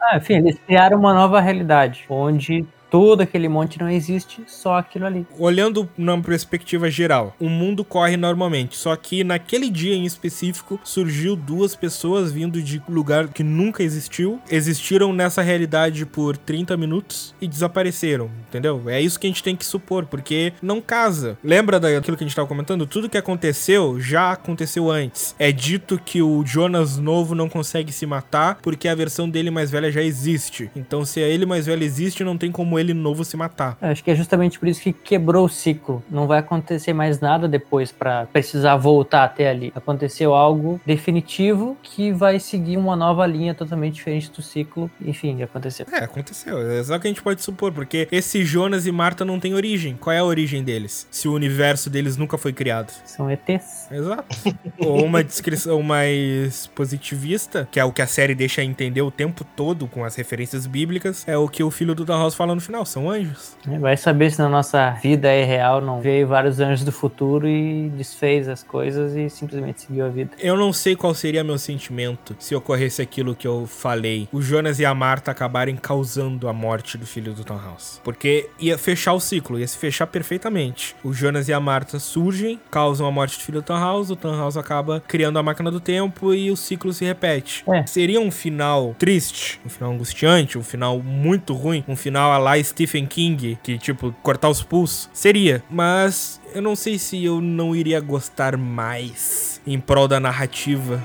ah, enfim, eles criaram uma nova realidade, onde todo aquele monte não existe, só aquilo ali. Olhando numa perspectiva geral, o mundo corre normalmente. Só que naquele dia em específico surgiu duas pessoas vindo de lugar que nunca existiu, existiram nessa realidade por 30 minutos e desapareceram, entendeu? É isso que a gente tem que supor, porque não casa. Lembra daquilo que a gente tava comentando? Tudo que aconteceu já aconteceu antes. É dito que o Jonas novo não consegue se matar porque a versão dele mais velha já existe. Então, se a ele mais velha existe, não tem como ele novo se matar. Eu Acho que é justamente por isso que quebrou o ciclo. Não vai acontecer mais nada depois pra precisar voltar até ali. Aconteceu algo definitivo que vai seguir uma nova linha totalmente diferente do ciclo. Enfim, aconteceu. É, aconteceu. É só o que a gente pode supor, porque esse Jonas e Marta não têm origem. Qual é a origem deles? Se o universo deles nunca foi criado. São ETs. Exato. Ou uma descrição mais positivista, que é o que a série deixa entender o tempo todo com as referências bíblicas, é o que o filho do Dan House fala no final. Afinal, são anjos. É, Vai saber se na nossa vida é real, não veio vários anjos do futuro e desfez as coisas e simplesmente seguiu a vida. Eu não sei qual seria meu sentimento se ocorresse aquilo que eu falei. O Jonas e a Marta acabarem causando a morte do filho do Tom House. Porque ia fechar o ciclo, ia se fechar perfeitamente. O Jonas e a Marta surgem, causam a morte do filho do Tom House, o Tom House acaba criando a máquina do tempo e o ciclo se repete. É. Seria um final triste, um final angustiante, um final muito ruim, um final a lá Stephen King, que tipo, cortar os pulsos? Seria, mas eu não sei se eu não iria gostar mais em prol da narrativa.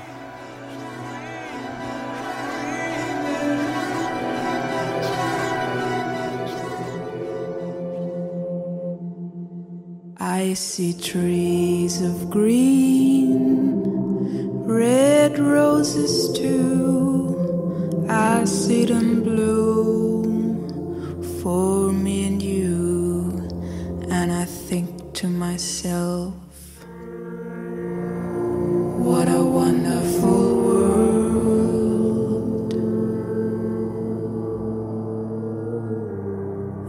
I see trees of green, red roses too. I see them bloom for me and you, and I think to myself, what a wonderful world.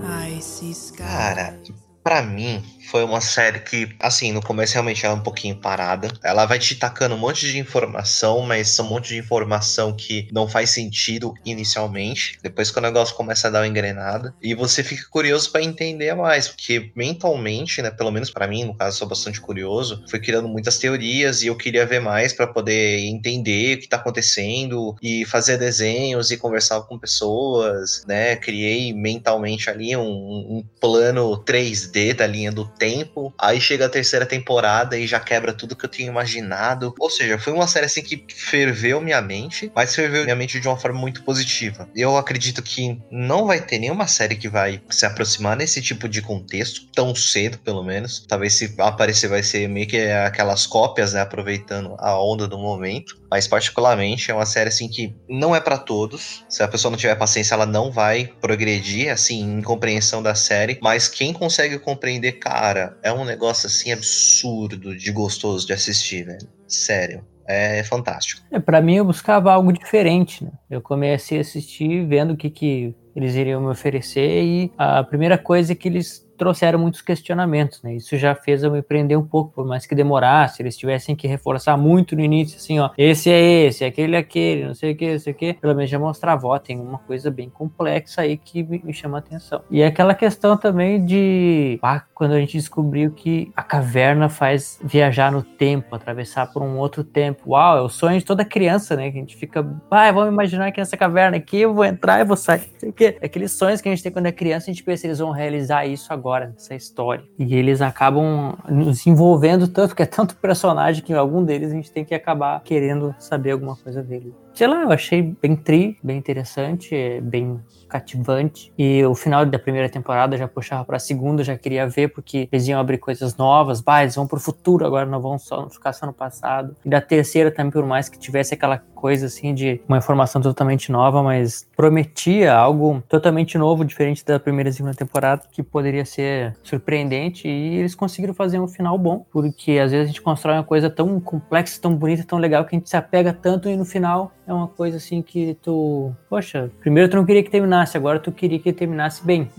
I see skies. Cara, pra mim, foi uma série que, assim, no começo realmente ela é um pouquinho parada. Ela vai te tacando um monte de informação, mas são um monte de informação que não faz sentido inicialmente. Depois que o negócio começa a dar uma engrenada. E você fica curioso pra entender mais, porque mentalmente, né, pelo menos pra mim, no caso, sou bastante curioso, foi criando muitas teorias e eu queria ver mais pra poder entender o que tá acontecendo e fazer desenhos e conversar com pessoas, né? Criei mentalmente ali um, um plano 3D da linha do tempo. Aí chega a terceira temporada e já quebra tudo que eu tinha imaginado. Ou seja, foi uma série assim que ferveu minha mente, mas ferveu minha mente de uma forma muito positiva. Eu acredito que não vai ter nenhuma série que vai se aproximar nesse tipo de contexto, tão cedo pelo menos. Talvez se aparecer vai ser meio que aquelas cópias, né, aproveitando a onda do momento. Mas particularmente é uma série assim que não é pra todos. Se a pessoa não tiver paciência, ela não vai progredir assim em compreensão da série, mas quem consegue compreender, cara, é um negócio assim absurdo de gostoso de assistir, velho. Sério. É fantástico. É, para mim eu buscava algo diferente, né? Eu comecei a assistir vendo o que, que eles iriam me oferecer e a primeira coisa que eles trouxeram muitos questionamentos, né? Isso já fez eu me prender um pouco, por mais que demorasse, eles tivessem que reforçar muito no início, assim, ó, esse é esse, aquele é aquele, não sei o que, não sei o que, pelo menos já mostrava, ó, tem uma coisa bem complexa aí que me, chama atenção. E é aquela questão também de, ah, quando a gente descobriu que a caverna faz viajar no tempo, atravessar por um outro tempo, uau, é o sonho de toda criança, né, que a gente fica, ah, vamos imaginar que nessa caverna aqui eu vou entrar e vou sair, que, aqueles sonhos que a gente tem quando é criança, a gente pensa, eles vão realizar isso agora, nessa história. E eles acabam nos envolvendo tanto, que é tanto personagem que algum deles a gente tem que acabar querendo saber alguma coisa dele. Sei lá, eu achei bem tri, bem interessante, é bem cativante. E o final da primeira temporada já puxava pra segunda, já queria ver, porque eles iam abrir coisas novas, bah, eles vão pro futuro, agora não vão só ficar só no passado. E da terceira também, por mais que tivesse aquela coisa assim de uma informação totalmente nova, mas prometia algo totalmente novo, diferente da primeira e segunda temporada, que poderia ser surpreendente. E eles conseguiram fazer um final bom, porque às vezes a gente constrói uma coisa tão complexa, tão bonita, tão legal, que a gente se apega tanto e no final é uma coisa assim que tu, poxa, primeiro tu não queria que terminasse, agora tu queria que terminasse bem.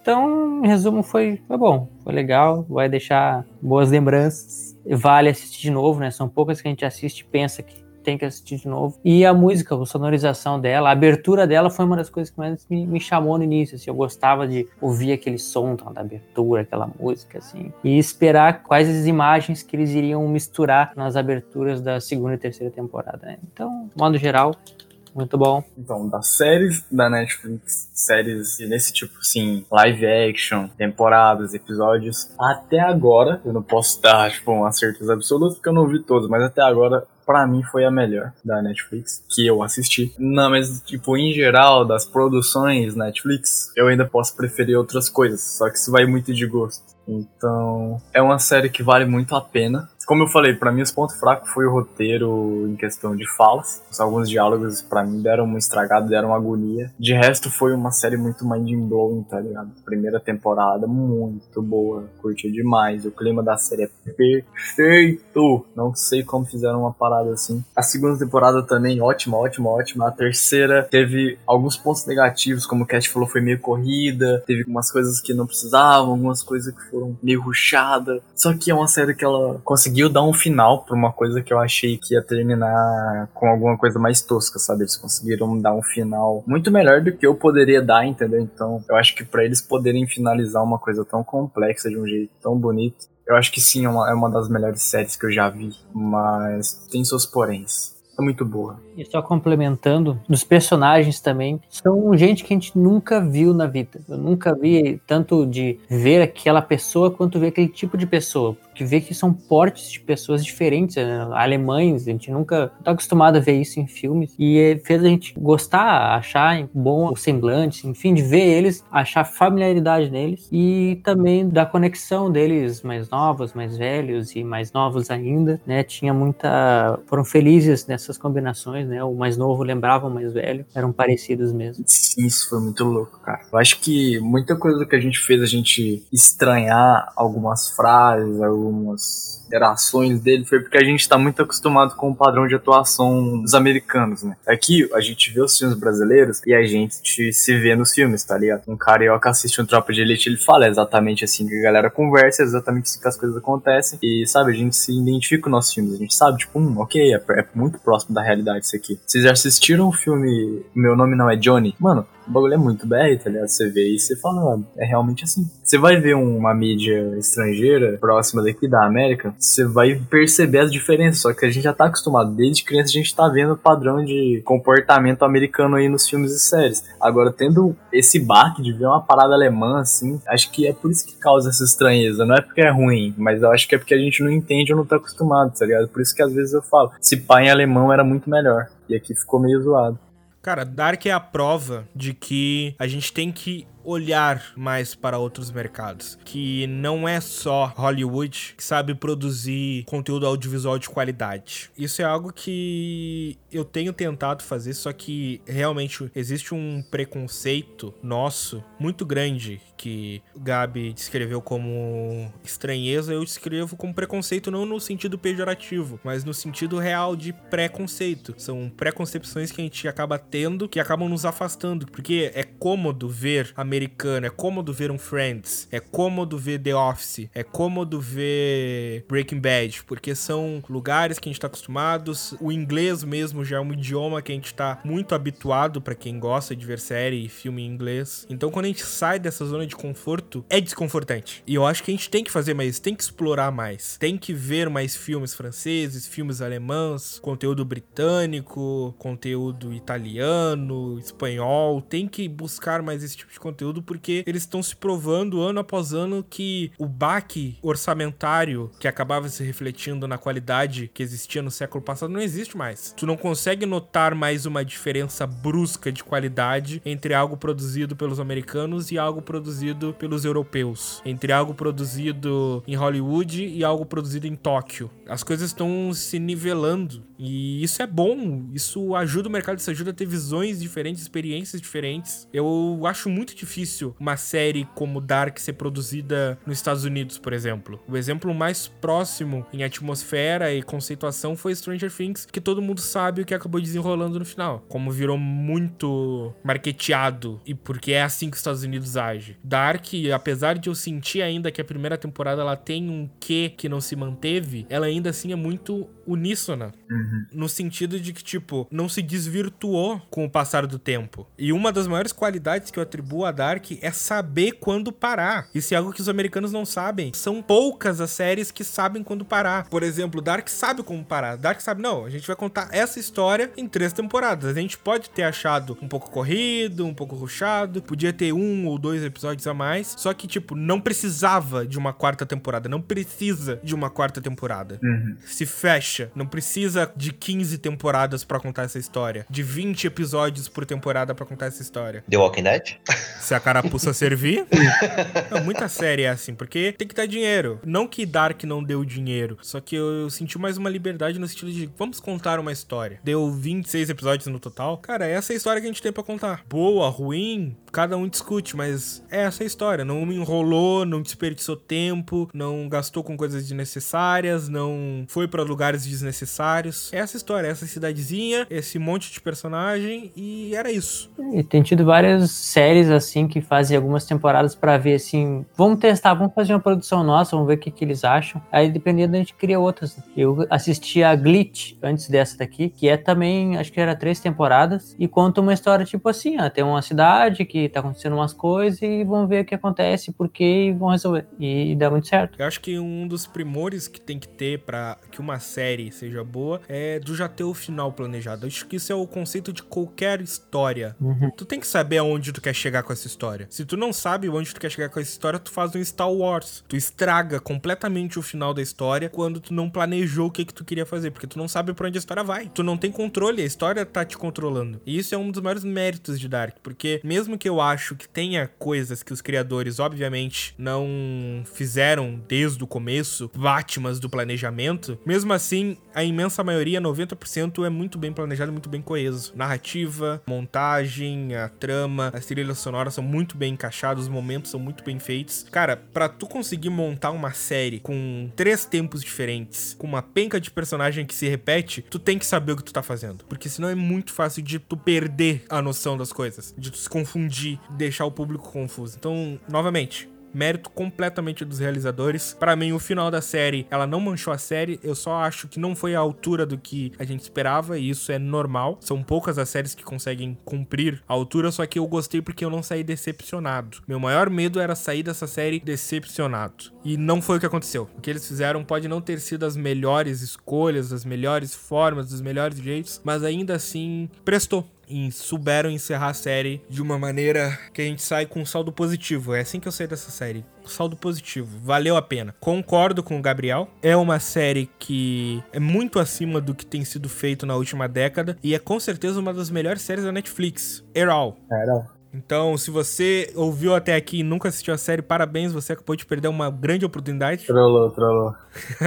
Então, em resumo, foi, foi bom, foi legal, vai deixar boas lembranças. Vale assistir de novo, né? São poucas que a gente assiste e pensa que tem que assistir de novo. E a música, a sonorização dela, a abertura dela foi uma das coisas que mais me, me chamou no início. Assim, eu gostava de ouvir aquele som tá, da abertura, aquela música, assim, e esperar quais as imagens que eles iriam misturar nas aberturas da segunda e terceira temporada. Né? Então, modo geral, muito bom. Então, das séries da Netflix, séries nesse tipo, assim, live action, temporadas, episódios, até agora, eu não posso dar, tipo, uma certeza absoluta, porque eu não vi todos, mas até agora, pra mim, foi a melhor da Netflix, que eu assisti. Não, mas, tipo, em geral, das produções Netflix, eu ainda posso preferir outras coisas, só que isso vai muito de gosto. Então, é uma série que vale muito a pena. Como eu falei, pra mim os pontos fracos foi o roteiro em questão de falas. Alguns diálogos pra mim deram uma estragada, deram uma agonia. De resto foi uma série muito mind blowing, tá ligado? Primeira temporada muito boa, curti demais. O clima da série é perfeito. Não sei como fizeram uma parada assim. A segunda temporada também ótima, ótima, ótima. A terceira teve alguns pontos negativos, como o Cat falou, foi meio corrida, teve algumas coisas que não precisavam, algumas coisas que foram meio ruchadas. Só que é uma série que ela conseguiu dar um final pra uma coisa que eu achei que ia terminar com alguma coisa mais tosca, sabe? Eles conseguiram dar um final muito melhor do que eu poderia dar, entendeu? Então, eu acho que pra eles poderem finalizar uma coisa tão complexa de um jeito tão bonito, eu acho que sim, é uma, é das melhores séries que eu já vi, mas tem seus poréns. É muito boa. E só complementando, dos personagens também, são gente que a gente nunca viu na vida. Eu nunca vi tanto de ver aquela pessoa quanto ver aquele tipo de pessoa. Porque ver que são portes de pessoas diferentes, né? alemães, a gente nunca tá acostumado a ver isso em filmes. E fez a gente gostar, achar bom o semblante, enfim, de ver eles, achar familiaridade neles e também da conexão deles mais novos, mais velhos e mais novos ainda, né? Tinha muita. foram felizes nessas combinações, né? O mais novo lembrava o mais velho, eram parecidos mesmo. Isso foi muito louco, cara. Eu acho que muita coisa que a gente fez a gente estranhar algumas frases, algumas almost interações dele foi porque a gente tá muito acostumado com o padrão de atuação dos americanos, né? Aqui a gente vê os filmes brasileiros e a gente se vê nos filmes, tá ligado? Um carioca assiste um Tropa de Elite, ele fala exatamente assim que a galera conversa, exatamente assim que as coisas acontecem e, sabe, a gente se identifica com nossos filmes, a gente sabe, tipo, hum, ok, é, é muito próximo da realidade isso aqui. Vocês já assistiram o filme Meu Nome Não É Johnny? Mano, o bagulho é muito BR, tá ligado? Você vê e você fala, ah, é realmente assim. Você vai ver uma mídia estrangeira próxima daqui da América, você vai perceber as diferenças, só que a gente já tá acostumado, desde criança a gente tá vendo o padrão de comportamento americano aí nos filmes e séries. Agora, tendo esse baque de ver uma parada alemã, assim, acho que é por isso que causa essa estranheza. Não é porque é ruim, mas eu acho que é porque a gente não entende ou não tá acostumado, tá ligado? Por isso que às vezes eu falo, se pá em alemão era muito melhor. E aqui ficou meio zoado. Cara, Dark é a prova de que a gente tem que olhar mais para outros mercados, que não é só Hollywood que sabe produzir conteúdo audiovisual de qualidade. Isso é algo que eu tenho tentado fazer, só que realmente existe um preconceito nosso muito grande que Gabi descreveu como estranheza, eu descrevo como preconceito não no sentido pejorativo, mas no sentido real de preconceito. São preconcepções que a gente acaba tendo que acabam nos afastando, porque é cômodo ver americano, é cômodo ver um Friends, é cômodo ver The Office, é cômodo ver Breaking Bad, porque são lugares que a gente tá acostumados, o inglês mesmo já é um idioma que a gente tá muito habituado para quem gosta de ver série e filme em inglês. Então quando a gente sai dessa zona de conforto, é desconfortante. E eu acho que a gente tem que fazer mais, tem que explorar mais, tem que ver mais filmes franceses, filmes alemães, conteúdo britânico, conteúdo italiano, espanhol, tem que buscar mais esse tipo de conteúdo porque eles estão se provando ano após ano que o baque orçamentário que acabava se refletindo na qualidade que existia no século passado não existe mais. Tu não consegue notar mais uma diferença brusca de qualidade entre algo produzido pelos americanos e algo produzido pelos europeus, entre algo produzido em Hollywood e algo produzido em Tóquio. As coisas estão se nivelando e isso é bom, isso ajuda o mercado, isso ajuda a ter visões diferentes, experiências diferentes. Eu acho muito difícil uma série como Dark ser produzida nos Estados Unidos, por exemplo. O exemplo mais próximo em atmosfera e conceituação foi Stranger Things, que todo mundo sabe o que acabou desenrolando no final. Como virou muito marketeado e porque é assim que os Estados Unidos age. Dark, apesar de eu sentir ainda que a primeira temporada ela tem um quê que não se manteve, ela ainda assim é muito uníssona. No sentido de que, tipo, não se desvirtuou com o passar do tempo. E uma das maiores qualidades que eu atribuo a Dark é saber quando parar. Isso é algo que os americanos não sabem. São poucas as séries que sabem quando parar. Por exemplo, Dark sabe como parar. Dark sabe, não, a gente vai contar essa história em três temporadas. A gente pode ter achado um pouco corrido, um pouco ruchado, podia ter um ou dois episódios a mais. Só que, tipo, não precisava de uma quarta temporada. Não precisa de uma quarta temporada. Se fecha. Não precisa de 15 temporadas pra contar essa história. De 20 episódios por temporada pra contar essa história. The Walking Dead? Se a carapuça servir. Não, muita série é assim, porque tem que dar dinheiro. Não que Dark não deu dinheiro, só que eu, eu senti mais uma liberdade no sentido de vamos contar uma história. Deu 26 episódios no total. Cara, essa é a história que a gente tem pra contar. Boa, ruim, cada um discute, mas é essa a história. Não me enrolou, não desperdiçou tempo, não gastou com coisas desnecessárias, não foi pra lugares desnecessários. É essa história, essa cidadezinha, esse monte de personagem e era isso. E tem tido várias séries assim que fazem algumas temporadas pra ver assim, vamos testar, vamos fazer uma produção nossa, vamos ver o que, que eles acham. Aí dependendo a gente cria outras. Eu assisti a Glitch antes dessa daqui, que é também, acho que era três temporadas e conta uma história tipo assim, ó, tem uma cidade que tá acontecendo umas coisas e vão ver o que acontece, por quê e vão resolver. E dá muito certo. Eu acho que um dos primores que tem que ter pra que uma série seja boa é do já ter o final planejado. Eu acho que isso é o conceito de qualquer história. Uhum. Tu tem que saber aonde tu quer chegar com essa história. Se tu não sabe onde tu quer chegar com essa história, tu faz um Star Wars. Tu estraga completamente o final da história quando tu não planejou o que que tu queria fazer, porque tu não sabe pra onde a história vai. Tu não tem controle, a história tá te controlando. E isso é um dos maiores méritos de Dark, porque mesmo que eu acho que tenha coisas que os criadores, obviamente, não fizeram desde o começo, Batmans do planejamento, mesmo assim, a imensa maioria, 90%, é muito bem planejado, muito bem coeso. Narrativa, montagem, a trama, as trilhas sonoras são muito bem encaixadas, os momentos são muito bem feitos. Cara, pra tu conseguir montar uma série com três tempos diferentes, com uma penca de personagem que se repete, tu tem que saber o que tu tá fazendo. Porque senão é muito fácil de tu perder a noção das coisas, de tu se confundir, deixar o público confuso. Então, novamente, mérito completamente dos realizadores. Pra mim, o final da série, ela não manchou a série. Eu só acho que não foi à altura do que a gente esperava e isso é normal. São poucas as séries que conseguem cumprir a altura, só que eu gostei porque eu não saí decepcionado. Meu maior medo era sair dessa série decepcionado. E não foi o que aconteceu. O que eles fizeram pode não ter sido as melhores escolhas, as melhores formas, dos melhores jeitos, mas ainda assim prestou e souberam encerrar a série de uma maneira que a gente sai com um saldo positivo. É assim que eu saí dessa série. Saldo positivo. Valeu a pena. Concordo com o Gabriel. É uma série que é muito acima do que tem sido feito na última década e é com certeza uma das melhores séries da Netflix. Errol. Era. Então, se você ouviu até aqui e nunca assistiu a série, parabéns, você acabou de perder uma grande oportunidade. Trollou, trollou.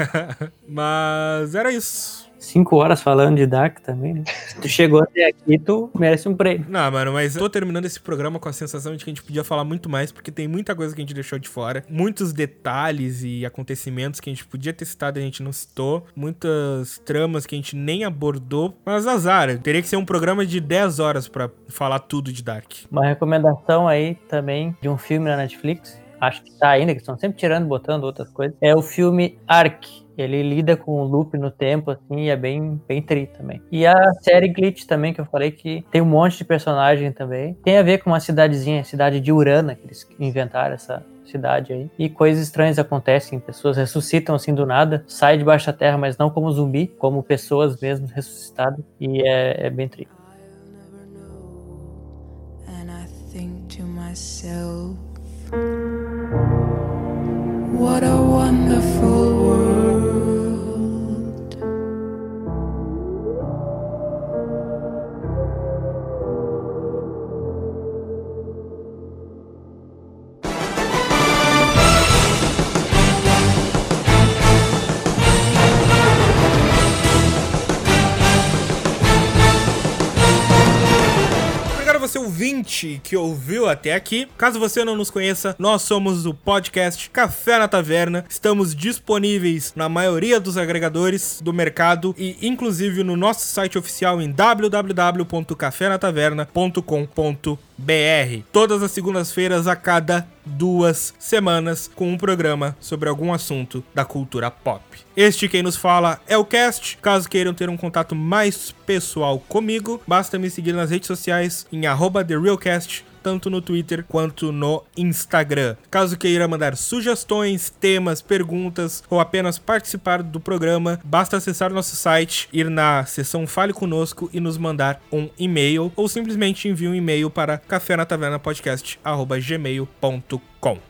Mas era isso. Cinco horas falando de Dark também, né? Se tu chegou até aqui, tu merece um prêmio. Não, mano, mas eu tô terminando esse programa com a sensação de que a gente podia falar muito mais, porque tem muita coisa que a gente deixou de fora. Muitos detalhes e acontecimentos que a gente podia ter citado e a gente não citou. Muitas tramas que a gente nem abordou. Mas azar, teria que ser um programa de 10 horas pra falar tudo de Dark. Uma recomendação aí também de um filme na Netflix. Acho que tá ainda, que estão sempre tirando, botando outras coisas. É o filme Ark. Ele lida com o loop no tempo, assim, e é bem, bem tri também. E a série Glitch também, que eu falei que tem um monte de personagem também. Tem a ver com uma cidadezinha, cidade de Urana, que eles inventaram essa cidade aí. E coisas estranhas acontecem, pessoas ressuscitam assim do nada, saem debaixo da terra, mas não como zumbi, como pessoas mesmo ressuscitadas. E é, é bem tri. And I think to myself, what a wonderful você, ouvinte, que ouviu até aqui. Caso você não nos conheça, nós somos o podcast Café na Taverna. Estamos disponíveis na maioria dos agregadores do mercado e, inclusive, no nosso site oficial em www.cafenataverna.com.br. Todas as segundas-feiras, a cada duas semanas, com um programa sobre algum assunto da cultura pop. Este quem nos fala é o Cast. Caso queiram ter um contato mais pessoal comigo, basta me seguir nas redes sociais em arroba TheRealCast, tanto no Twitter quanto no Instagram. Caso queira mandar sugestões, temas, perguntas ou apenas participar do programa, basta acessar nosso site, ir na seção Fale Conosco e nos mandar um e-mail ou simplesmente envie um e-mail para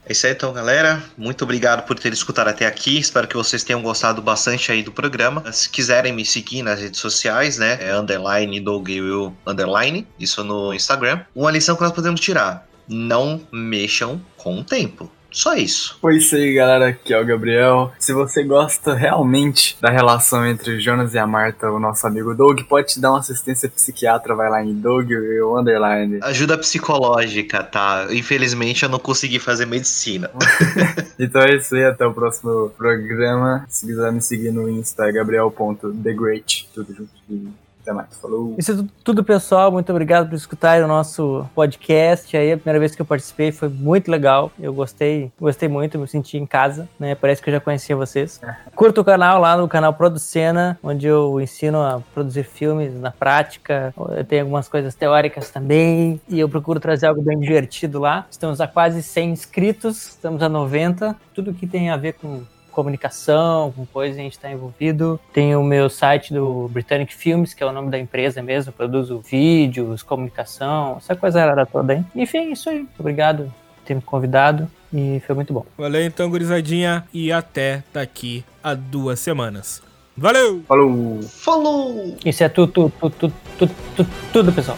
É isso aí então, galera. Muito obrigado por ter escutado até aqui. Espero que vocês tenham gostado bastante aí do programa. Se quiserem me seguir nas redes sociais, né? É underline Will underline. Isso no Instagram. Uma lição que nós podemos tirar. não mexam com o tempo. Só isso. Foi isso aí, galera. Aqui é o Gabriel. Se você gosta realmente da relação entre o Jonas e a Marta, o nosso amigo Doug, pode te dar uma assistência psiquiatra. Vai lá em Doug e o Underline. Ajuda psicológica, tá? Infelizmente eu não consegui fazer medicina. Então é isso aí. Até o próximo programa. Se quiser me seguir no Insta, é gabriel.thegreat. Tudo junto. Até mais. Falou. Isso é tudo, pessoal. Muito obrigado por escutar o nosso podcast. Aí, a primeira vez que eu participei foi muito legal. Eu gostei, gostei muito, me senti em casa, né? Parece que eu já conhecia vocês. Curta o canal lá no canal Producena, onde eu ensino a produzir filmes na prática. Eu tenho algumas coisas teóricas também. E eu procuro trazer algo bem divertido lá. Estamos a quase 100 inscritos, estamos a 90. Tudo que tem a ver com comunicação, com coisa a gente está envolvido. Tem o meu site do Britannic Films, que é o nome da empresa mesmo, eu produzo vídeos, comunicação, essa coisa era toda aí. Enfim, é isso aí. Muito obrigado por ter me convidado e foi muito bom. Valeu então, gurizadinha, e até daqui a duas semanas. Valeu! Falou. Falou! Isso é tudo, tudo, tudo, tudo, tudo, tudo pessoal.